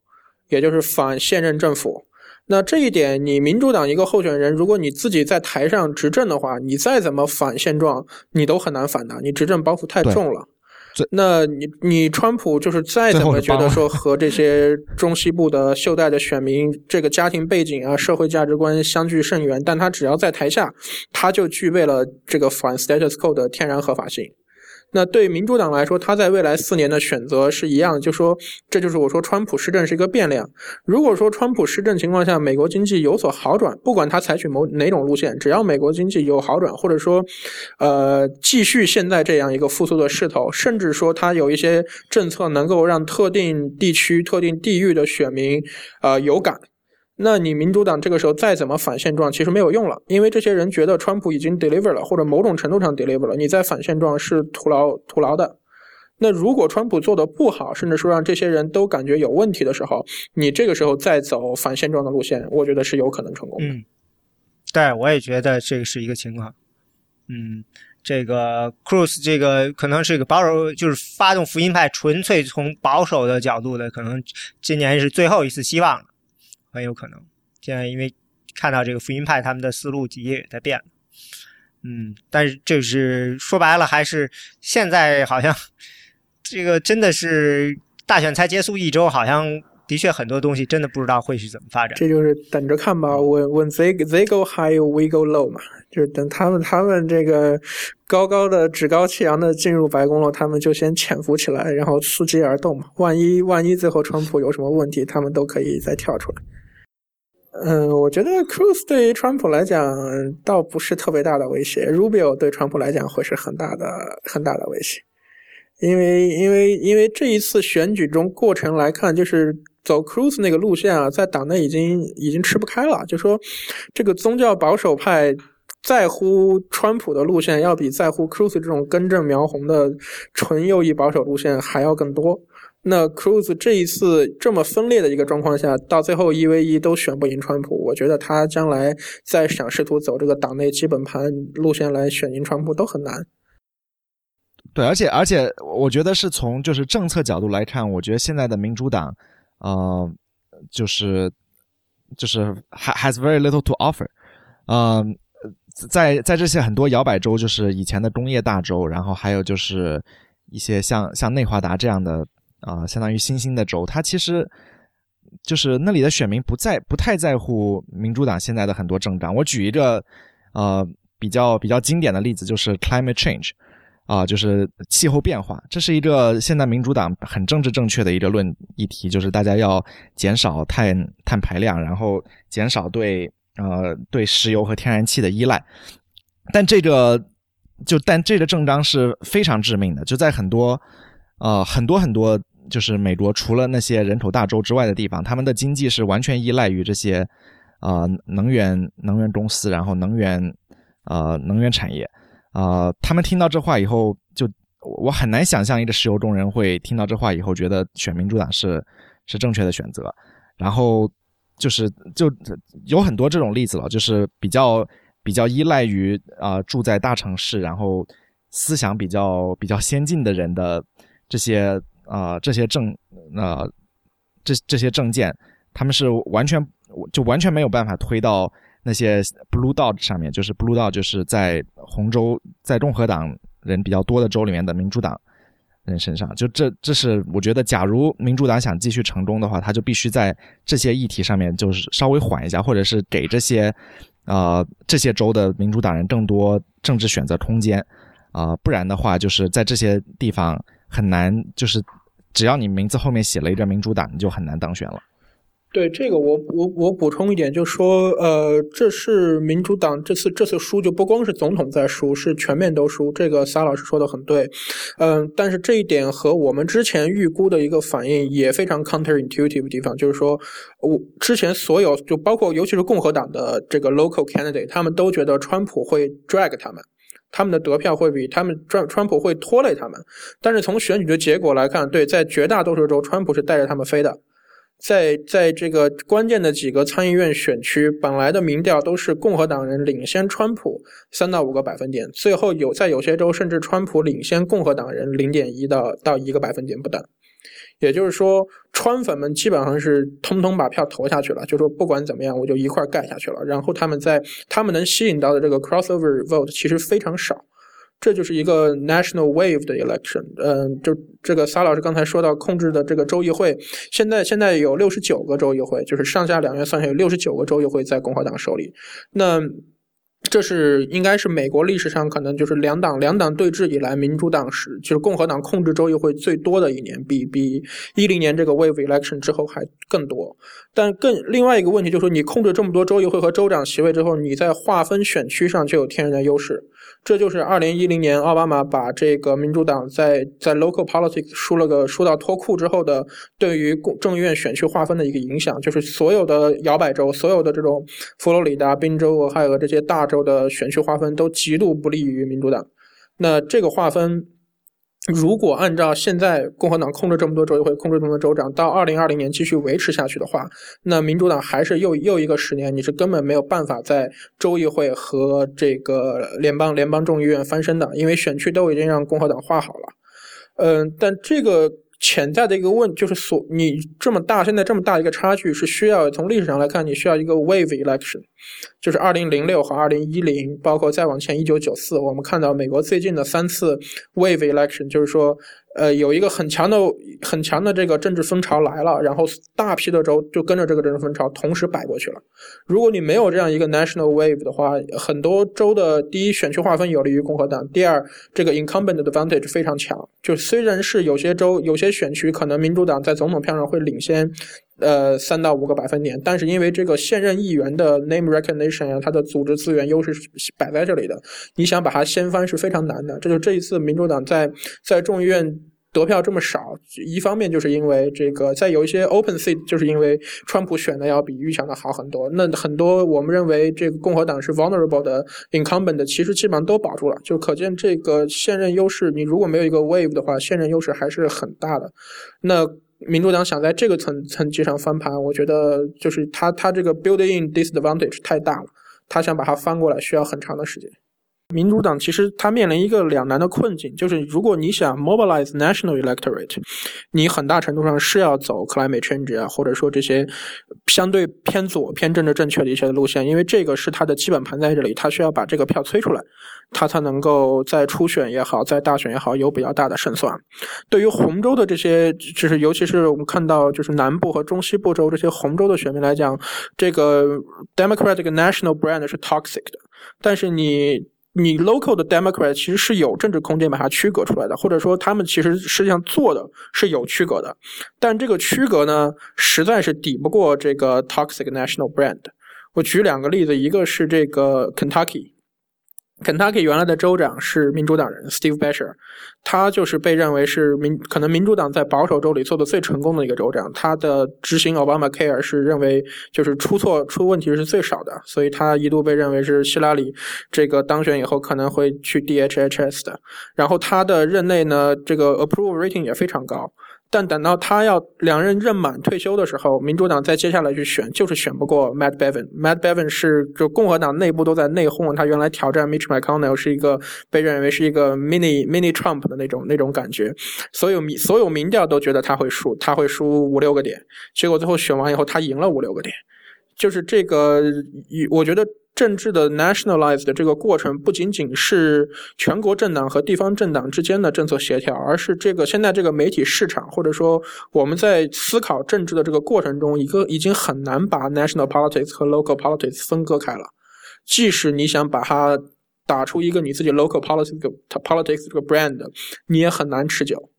也就是反现任政府。那这一点，你民主党一个候选人，如果你自己在台上执政的话，你再怎么反现状，你都很难反的，你执政包袱太重了。那你你川普就是再怎么觉得说 和这些中西部的袖带的选民这个家庭背景啊、社会价值观相距甚远，但他只要在台下，他就具备了这个反 status quo 的天然合法性。那对民主党来说，他在未来四年的选择是一样，就说这就是我说川普施政是一个变量。如果说川普施政情况下，美国经济有所好转，不管他采取某哪种路线，只要美国经济有好转，或者说，呃，继续现在这样一个复苏的势头，甚至说他有一些政策能够让特定地区、特定地域的选民，呃，有感。那你民主党这个时候再怎么反现状，其实没有用了，因为这些人觉得川普已经 deliver 了，或者某种程度上 deliver 了，你再反现状是徒劳徒劳的。那如果川普做的不好，甚至说让这些人都感觉有问题的时候，你这个时候再走反现状的路线，我觉得是有可能成功的。嗯，对，我也觉得这个是一个情况。嗯，这个 Cruz 这个可能是一个保守，就是发动福音派，纯粹从保守的角度的，可能今年是最后一次希望。很有可能，现在因为看到这个福音派他们的思路也在变，嗯，但是这是说白了，还是现在好像这个真的是大选才结束一周，好像的确很多东西真的不知道会是怎么发展。这就是等着看吧。When when they they go high, we go low 嘛，就是等他们他们这个高高的趾高气扬的进入白宫了，他们就先潜伏起来，然后伺机而动嘛。万一万一最后川普有什么问题，他们都可以再跳出来。嗯，我觉得 Cruz 对于川普来讲倒不是特别大的威胁，Rubio 对川普来讲会是很大的很大的威胁，因为因为因为这一次选举中过程来看，就是走 Cruz 那个路线啊，在党内已经已经吃不开了，就说这个宗教保守派在乎川普的路线，要比在乎 Cruz 这种根正苗红的纯右翼保守路线还要更多。那 Cruz 这一次这么分裂的一个状况下，到最后一 v 一都选不赢川普，我觉得他将来再想试图走这个党内基本盘路线来选赢川普都很难。对，而且而且，我觉得是从就是政策角度来看，我觉得现在的民主党，呃，就是就是 has very little to offer，嗯，在在这些很多摇摆州，就是以前的工业大州，然后还有就是一些像像内华达这样的。啊，相当于新兴的州，它其实就是那里的选民不在不太在乎民主党现在的很多政党。我举一个呃比较比较经典的例子，就是 climate change，啊，就是气候变化。这是一个现在民主党很政治正确的一个论议题，就是大家要减少碳碳排量，然后减少对呃对石油和天然气的依赖。但这个就但这个政纲是非常致命的，就在很多呃很多很多。就是美国除了那些人口大州之外的地方，他们的经济是完全依赖于这些，呃，能源能源公司，然后能源，呃，能源产业，啊，他们听到这话以后，就我很难想象一个石油工人会听到这话以后觉得选民主党是是正确的选择，然后就是就有很多这种例子了，就是比较比较依赖于啊住在大城市，然后思想比较比较先进的人的这些。啊，这些证，呃，这这些证件，他们是完全就完全没有办法推到那些 blue dot 上面，就是 blue dot 就是在红州，在共和党人比较多的州里面的民主党人身上。就这，这是我觉得，假如民主党想继续成功的话，他就必须在这些议题上面就是稍微缓一下，或者是给这些，呃，这些州的民主党人更多政治选择空间，啊，不然的话，就是在这些地方很难就是。只要你名字后面写了一个民主党，你就很难当选了。对这个我，我我补充一点，就说，呃，这是民主党这次这次输，就不光是总统在输，是全面都输。这个撒老师说的很对，嗯，但是这一点和我们之前预估的一个反应也非常 counterintuitive 的地方，就是说，我之前所有就包括尤其是共和党的这个 local candidate，他们都觉得川普会 drag 他们，他们的得票会比他们川川普会拖累他们。但是从选举的结果来看，对，在绝大多数州，川普是带着他们飞的。在在这个关键的几个参议院选区，本来的民调都是共和党人领先川普三到五个百分点，最后有在有些州甚至川普领先共和党人零点一到到一个百分点不等。也就是说，川粉们基本上是通通把票投下去了，就说不管怎么样，我就一块盖下去了。然后他们在他们能吸引到的这个 crossover vote 其实非常少。这就是一个 national wave 的 election，嗯，就这个撒老师刚才说到控制的这个州议会，现在现在有六十九个州议会，就是上下两院算下有六十九个州议会在共和党手里，那这是应该是美国历史上可能就是两党两党对峙以来，民主党是就是共和党控制州议会最多的一年，比比一零年这个 wave election 之后还更多。但更另外一个问题就是说，你控制这么多州议会和州长席位之后，你在划分选区上就有天然的优势。这就是二零一零年奥巴马把这个民主党在在 local politics 输了个输到脱裤之后的对于众议院选区划分的一个影响，就是所有的摇摆州、所有的这种佛罗里达、宾州、俄亥俄这些大州的选区划分都极度不利于民主党。那这个划分。如果按照现在共和党控制这么多州议会、控制这么多州长，到二零二零年继续维持下去的话，那民主党还是又又一个十年，你是根本没有办法在州议会和这个联邦联邦众议院翻身的，因为选区都已经让共和党划好了。嗯，但这个。潜在的一个问就是所你这么大现在这么大一个差距是需要从历史上来看你需要一个 wave election，就是二零零六和二零一零，包括再往前一九九四，我们看到美国最近的三次 wave election，就是说。呃，有一个很强的、很强的这个政治风潮来了，然后大批的州就跟着这个政治风潮同时摆过去了。如果你没有这样一个 national wave 的话，很多州的第一选区划分有利于共和党，第二这个 incumbent advantage 非常强。就虽然是有些州、有些选区可能民主党在总统票上会领先。呃，三到五个百分点，但是因为这个现任议员的 name recognition 啊，他的组织资源优势摆在这里的，你想把它掀翻是非常难的。这就这一次民主党在在众议院得票这么少，一方面就是因为这个在有一些 open seat，就是因为川普选的要比预想的好很多。那很多我们认为这个共和党是 vulnerable 的 incumbent，其实基本上都保住了，就可见这个现任优势，你如果没有一个 wave 的话，现任优势还是很大的。那。民主党想在这个层层级上翻盘，我觉得就是他他这个 build-in disadvantage 太大了，他想把它翻过来需要很长的时间。民主党其实它面临一个两难的困境，就是如果你想 mobilize national electorate，你很大程度上是要走 climate change 啊，或者说这些相对偏左偏政治正确的一些路线，因为这个是它的基本盘在这里，它需要把这个票催出来，它才能够在初选也好，在大选也好有比较大的胜算。对于红州的这些，就是尤其是我们看到就是南部和中西部州这些红州的选民来讲，这个 democratic national brand 是 toxic 的，但是你。你 local 的 Democrat 其实是有政治空间把它区隔出来的，或者说他们其实实际上做的是有区隔的，但这个区隔呢，实在是抵不过这个 toxic national brand。我举两个例子，一个是这个 Kentucky。Kentucky 原来的州长是民主党人 Steve Beshear，他就是被认为是民可能民主党在保守州里做的最成功的一个州长。他的执行 Obamacare 是认为就是出错出问题是最少的，所以他一度被认为是希拉里这个当选以后可能会去 DHHS 的。然后他的任内呢，这个 approval rating 也非常高。但等到他要两任任满退休的时候，民主党再接下来去选，就是选不过 Matt Bevin。Matt Bevin 是就共和党内部都在内讧，他原来挑战 Mitch McConnell 是一个被认为是一个 mini mini Trump 的那种那种感觉，所有民所有民调都觉得他会输，他会输五六个点，结果最后选完以后，他赢了五六个点，就是这个，我觉得。政治的 nationalized 的这个过程不仅仅是全国政党和地方政党之间的政策协调，而是这个现在这个媒体市场，或者说我们在思考政治的这个过程中，一个已经很难把 national politics 和 local politics 分割开了。即使你想把它打出一个你自己 local politics politics 这个 brand，你也很难持久。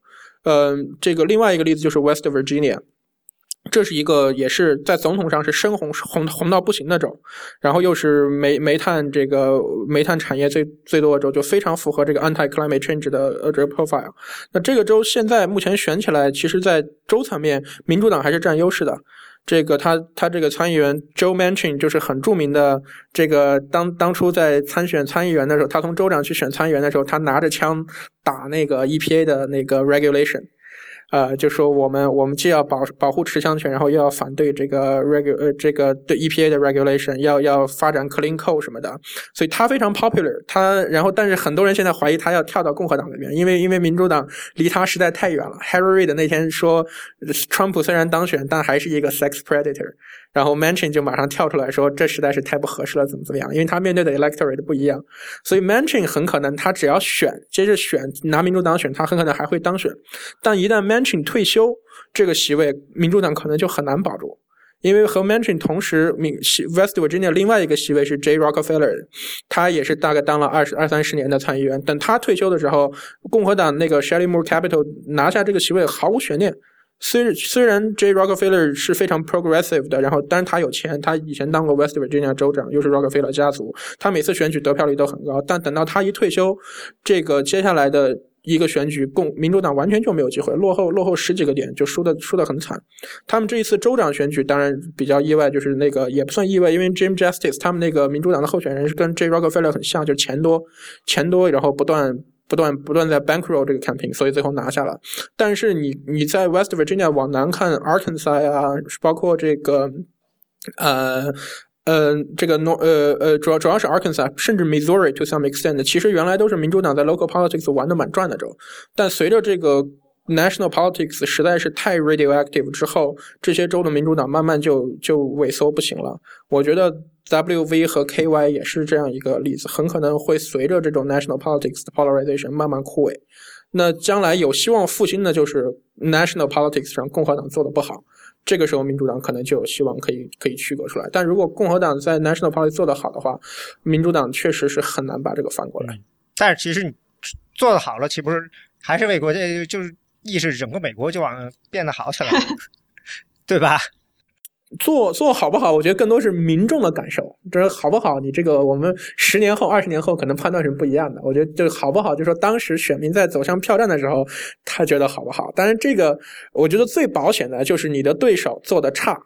嗯，这个另外一个例子就是 West Virginia。这是一个也是在总统上是深红红红到不行的州，然后又是煤煤炭这个煤炭产业最最多的州，就非常符合这个 anti climate change 的呃这个 profile。那这个州现在目前选起来，其实在州层面，民主党还是占优势的。这个他他这个参议员 Joe Manchin 就是很著名的，这个当当初在参选参议员的时候，他从州长去选参议员的时候，他拿着枪打那个 EPA 的那个 regulation。呃，就说我们我们既要保保护持枪权，然后又要反对这个 regu 呃这个对 EPA 的 regulation，要要发展 clean coal 什么的，所以他非常 popular。他然后但是很多人现在怀疑他要跳到共和党那边，因为因为民主党离他实在太远了。Harry Reid 那天说，川普虽然当选，但还是一个 sex predator。然后 Manchin 就马上跳出来说，这实在是太不合适了，怎么怎么样？因为他面对的 electorate 不一样，所以 Manchin 很可能他只要选，接着选拿民主党选，他很可能还会当选。但一旦 Manchin 退休，这个席位民主党可能就很难保住，因为和 Manchin 同时，民 West Virginia 另外一个席位是 J Rockefeller，他也是大概当了二十二三十年的参议员。等他退休的时候，共和党那个 Shelley Moore Capital 拿下这个席位毫无悬念。虽虽然 J Rockefeller 是非常 progressive 的，然后但是他有钱，他以前当过 West Virginia 州长，又是 Rockefeller 家族，他每次选举得票率都很高。但等到他一退休，这个接下来的一个选举，共民主党完全就没有机会，落后落后十几个点，就输的输的很惨。他们这一次州长选举当然比较意外，就是那个也不算意外，因为 Jim Justice 他们那个民主党的候选人是跟 J Rockefeller 很像，就是钱多钱多，然后不断。不断不断在 bankroll 这个 campaign，所以最后拿下了。但是你你在 West Virginia 往南看，Arkansas 啊，包括这个呃呃这个 no 呃呃主要主要是 Arkansas，甚至 Missouri to some extent，其实原来都是民主党在 local politics 玩的蛮转的州。但随着这个 national politics 实在是太 radioactive 之后，这些州的民主党慢慢就就萎缩不行了。我觉得。W V 和 K Y 也是这样一个例子，很可能会随着这种 national politics 的 polarization 慢慢枯萎。那将来有希望复兴的就是 national politics 上共和党做的不好，这个时候民主党可能就有希望可以可以区隔出来。但如果共和党在 national politics 做得好的话，民主党确实是很难把这个翻过来。但是其实你做的好了，岂不是还是为国家就是意识整个美国就往变得好起来，对吧？做做好不好？我觉得更多是民众的感受。这好不好？你这个我们十年后、二十年后可能判断是不一样的。我觉得就好不好，就说当时选民在走向票站的时候，他觉得好不好。但是这个我觉得最保险的就是你的对手做的差，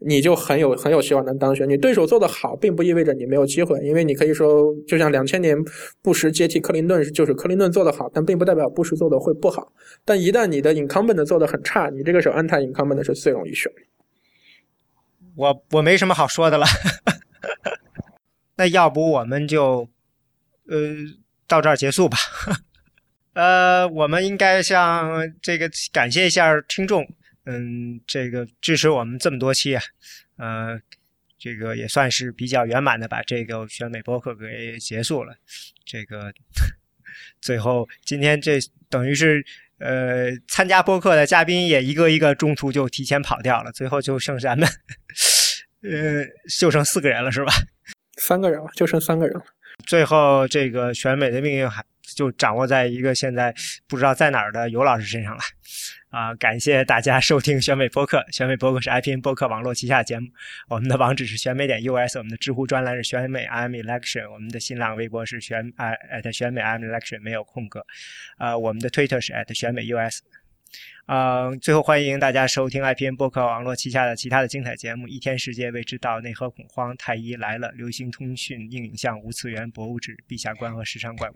你就很有很有希望能当选。你对手做的好，并不意味着你没有机会，因为你可以说，就像两千年布什接替克林顿，就是克林顿做的好，但并不代表布什做的会不好。但一旦你的 incumbent 做的很差，你这个时候 anti incumbent 是最容易选。我我没什么好说的了，那要不我们就呃到这儿结束吧。呃，我们应该向这个感谢一下听众，嗯，这个支持我们这么多期啊，呃，这个也算是比较圆满的把这个选美播客给结束了。这个 最后今天这等于是。呃，参加播客的嘉宾也一个一个中途就提前跑掉了，最后就剩咱们，呃，就剩四个人了，是吧？三个人了，就剩三个人了。最后，这个选美的命运还就掌握在一个现在不知道在哪儿的尤老师身上了。啊，感谢大家收听选美播客。选美播客是 IPN 播客网络旗下的节目。我们的网址是选美点 US，我们的知乎专栏是选美 I'm Election，我们的新浪微博是选啊 at 选美 I'm Election，没有空格。啊，我们的 Twitter 是 at 选美 US。啊，最后欢迎大家收听 IPN 播客网络旗下的其他的精彩节目：一天世界、未知道、内核恐慌、太医来了、流行通讯、硬影像、无次元、博物志、陛下观和时尚怪物。